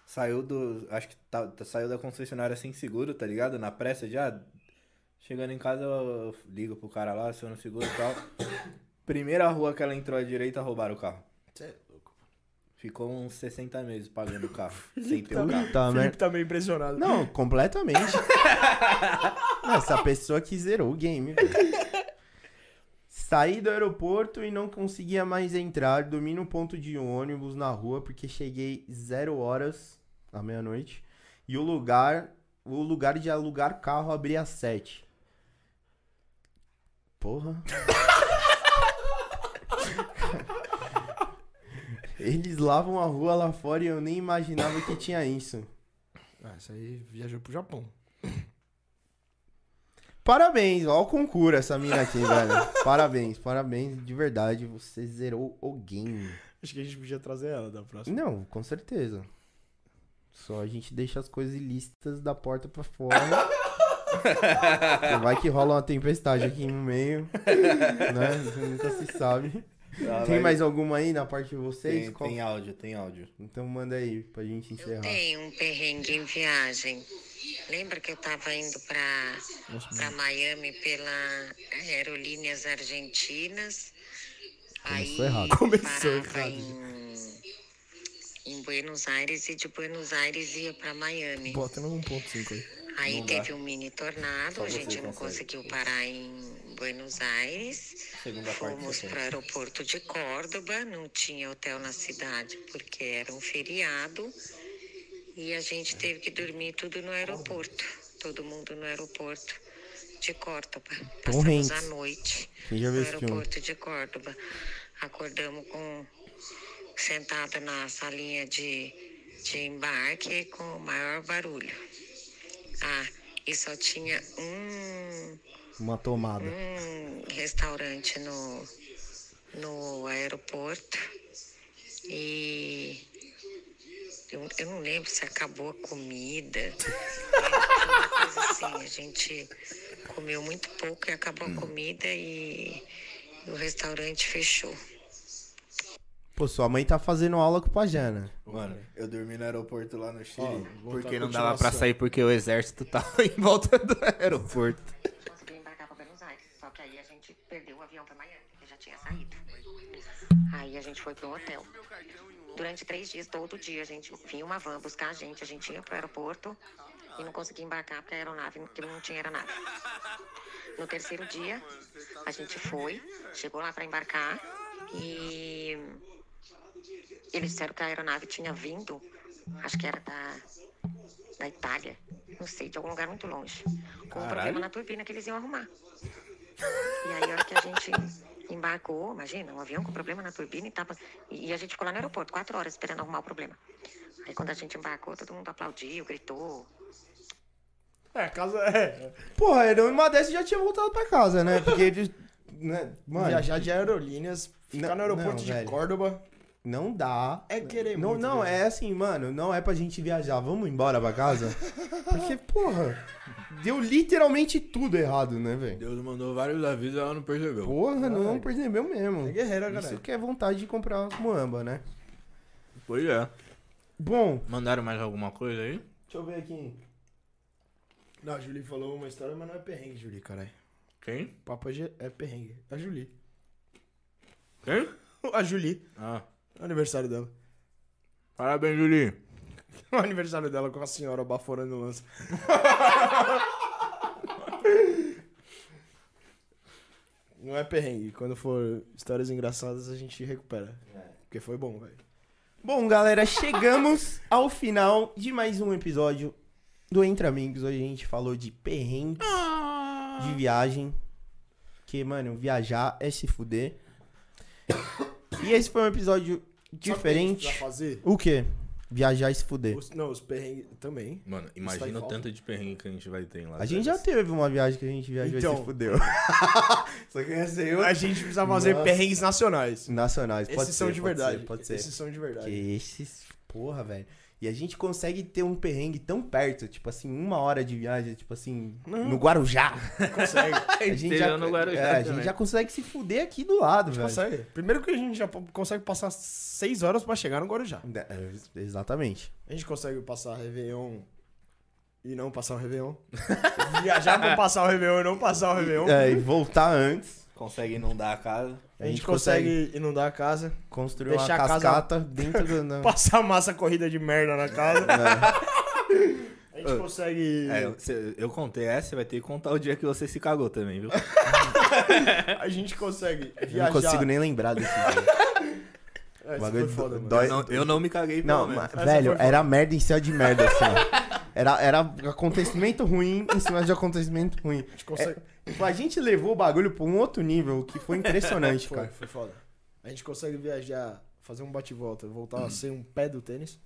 Saiu do. Acho que tá- tá- saiu da concessionária sem seguro, tá ligado? Na pressa já. Chegando em casa, eu ligo pro cara lá, aciono o seguro e tal. Primeira rua que ela entrou à direita, roubaram o carro. Você é. Ficou uns 60 meses pagando o carro, (laughs) sem ter o carro. Tá, O né? Felipe tá meio impressionado. Não, completamente. (laughs) Não, Essa pessoa que zerou o game. velho. Saí do aeroporto e não conseguia mais entrar. Dormi no ponto de ônibus na rua porque cheguei zero horas à meia-noite. E o lugar, o lugar de alugar carro abria às sete. Porra. (laughs) Eles lavam a rua lá fora e eu nem imaginava que tinha isso. Ah, isso aí viajou pro Japão. (coughs) Parabéns, ó o concurso essa mina aqui, velho. (laughs) Parabéns, parabéns, de verdade, você zerou o game. Acho que a gente podia trazer ela da próxima. Não, com certeza. Só a gente deixa as coisas ilícitas da porta pra fora. (laughs) Vai que rola uma tempestade aqui no meio, né? Nunca se sabe. Ela Tem vai- mais alguma aí na parte de vocês? Tem, Qual- tem áudio, tem áudio. Então manda aí pra gente Eu encerrar. tenho um perrengue em viagem. Lembra que eu tava indo pra, pra Miami pela Aerolíneas Argentinas? Começou errado. Começou errado. Em, em Buenos Aires e de Buenos Aires ia pra Miami. Bota no 1.5 aí. Aí Não dá. teve um mini tornado, Só a gente não consegue. conseguiu parar em Buenos Aires. Segunda Fomos para o aeroporto de Córdoba, não tinha hotel na cidade porque era um feriado. E a gente teve que dormir tudo no aeroporto. Todo mundo no aeroporto de Córdoba. Tom Passamos a noite no aeroporto de Córdoba. Acordamos com sentado na salinha de, de embarque com o maior barulho. Ah, e só tinha um Uma tomada. um restaurante no, no aeroporto e eu, eu não lembro se acabou a comida. Assim, a gente comeu muito pouco e acabou a comida e o restaurante fechou. Pô, sua mãe tá fazendo aula com o Pajana. Mano, eu dormi no aeroporto lá no Chile. Ó, porque não dava pra sair porque o exército tava (laughs) em volta do aeroporto. conseguiu embarcar para Buenos Aires. Só que aí a gente perdeu o avião para Miami, porque já tinha saído. Aí a gente foi um hotel. Durante três dias, todo dia, a gente vinha uma van buscar a gente. A gente ia para o aeroporto e não conseguia embarcar porque a aeronave, porque não tinha aeronave. No terceiro dia, a gente foi, chegou lá para embarcar e eles disseram que a aeronave tinha vindo, acho que era da, da Itália, não sei, de algum lugar muito longe, com um problema na turbina que eles iam arrumar. E aí, a hora que a gente embarcou, imagina, um avião com problema na turbina e tava. E a gente ficou lá no aeroporto, quatro horas esperando arrumar o problema. Aí, quando a gente embarcou, todo mundo aplaudiu, gritou. É, a casa é. Porra, eu numa dessas já tinha voltado pra casa, né? Porque eles. Né? Mano, Viajar de aerolíneas, ficar Não, no aeroporto não, de velho. Córdoba. Não dá. É querer Não, muito não, é assim, mano, não é pra gente viajar. Vamos embora pra casa? (laughs) Porque, porra, deu literalmente tudo errado, né, velho? Deus mandou vários avisos e ela não percebeu. Porra, não percebeu mesmo. É guerreira, Isso cara. que é vontade de comprar muamba, né? Pois é. Bom, Mandaram mais alguma coisa aí? deixa eu ver aqui. Não, a Julie falou uma história, mas não é perrengue, Julie, caralho. Quem? Papo é é perrengue. A Julie. Quem? (laughs) A Julie. Ah. É aniversário dela. Parabéns, Julie. (laughs) O aniversário dela com a senhora baforando o lance. (laughs) Não é perrengue. Quando for histórias engraçadas, a gente recupera. Porque foi bom, velho. Bom, galera, chegamos (laughs) ao final de mais um episódio do Entre Amigos. Hoje a gente falou de perrengues de viagem. Que, mano, viajar é se fuder. E esse foi um episódio diferente. Pra fazer? O quê? Viajar e se fuder. Os- não, os perrengues também. Mano, imagina o tanto de perrengue que a gente vai ter Las A gente já teve uma viagem que a gente viajou e Então. se fudeu. (laughs) Só que essa aí A gente precisa fazer Nossa. perrengues nacionais. Nacionais, pode Esses ser, são de pode verdade. ser, pode ser. Esses são de verdade. Que esses, porra, velho. E a gente consegue ter um perrengue tão perto, tipo assim, uma hora de viagem, tipo assim, no Guarujá. Consegue. (laughs) A gente, já, no Guarujá é, a gente já consegue se fuder aqui do lado, velho. Consegue. Primeiro que a gente já consegue passar seis horas pra chegar no Guarujá. É, Exatamente. A gente consegue passar Réveillon e não passar o Réveillon. (laughs) Viajar pra passar o Réveillon e não passar o Réveillon. É, e voltar antes. Consegue inundar a casa. A gente consegue inundar a casa, construir uma a casa- cascata (laughs) dentro do. na- passar massa corrida de merda na casa. É. A gente consegue. É, eu, eu contei essa, você vai ter que contar o dia que você se cagou também, viu? (laughs) A gente consegue Eu viajar. não consigo nem lembrar desse dia. (laughs) É, bagulho foi foda, dói- Eu não, eu não me caguei, pelo Não, mas, velho, era merda em cima de merda, assim, ó. Era, era acontecimento ruim em cima de acontecimento ruim. A gente consegue. Tipo, a gente levou o bagulho pra um outro nível que foi impressionante, (laughs) Foi, cara. foi foda. A gente consegue viajar, fazer um bate-volta, voltar sem um pé do tênis.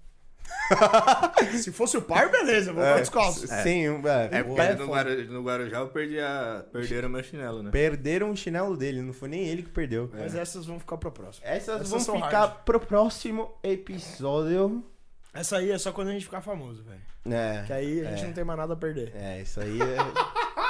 (laughs) Se fosse o par, beleza, voltar descalço. Sem um, é, É pô, porque é no. Guarujá, no Guarujá eu perdi a... perderam meu chinelo, né? Perderam o chinelo dele, não foi nem ele que perdeu. Mas essas vão ficar pra próxima. Essas, Essas vão são ficar hard. pro próximo episódio. Essa aí é só quando a gente ficar famoso, velho. É, Que aí a gente É. não tem mais nada a perder. é, isso aí é... (laughs)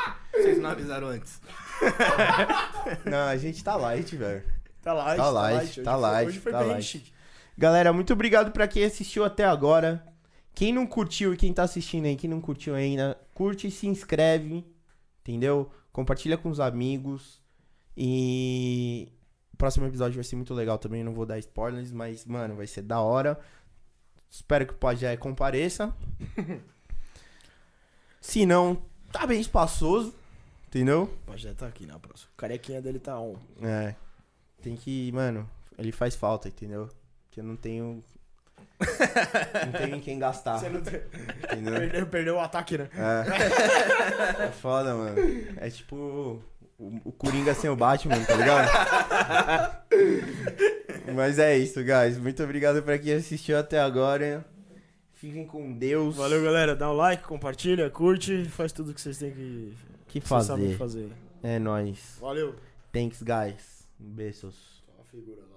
Vocês não avisaram antes. (laughs) Não, a gente tá light, velho. Tá light, Tá tá light. Hoje tá foi- light, Hoje foi tá bem light. chique. Galera, muito obrigado pra quem assistiu até agora. Quem não curtiu e quem tá assistindo aí, quem não curtiu ainda, curte e se inscreve, entendeu? Compartilha com os amigos. E o próximo episódio vai ser muito legal também, não vou dar spoilers, mas, mano, vai ser da hora. Espero que o Pajé compareça. (laughs) Se não, tá bem espaçoso, entendeu? O Pajé tá aqui na próxima. O carequinha dele tá on. É. Tem que, mano, ele faz falta, entendeu? Que eu não tenho. (laughs) não tenho em quem gastar. Você não tem... Entendeu? perdeu, perdeu o ataque, né? É. É foda, mano. É tipo o, o Coringa sem o Batman, tá ligado? Mas é isso, guys. Muito obrigado pra quem assistiu até agora. Fiquem com Deus. Valeu, galera. Dá um like, compartilha, curte, faz tudo que vocês têm que, Que fazer. fazer. É nóis. Valeu. Thanks, guys. Beijos. Só a figura lá.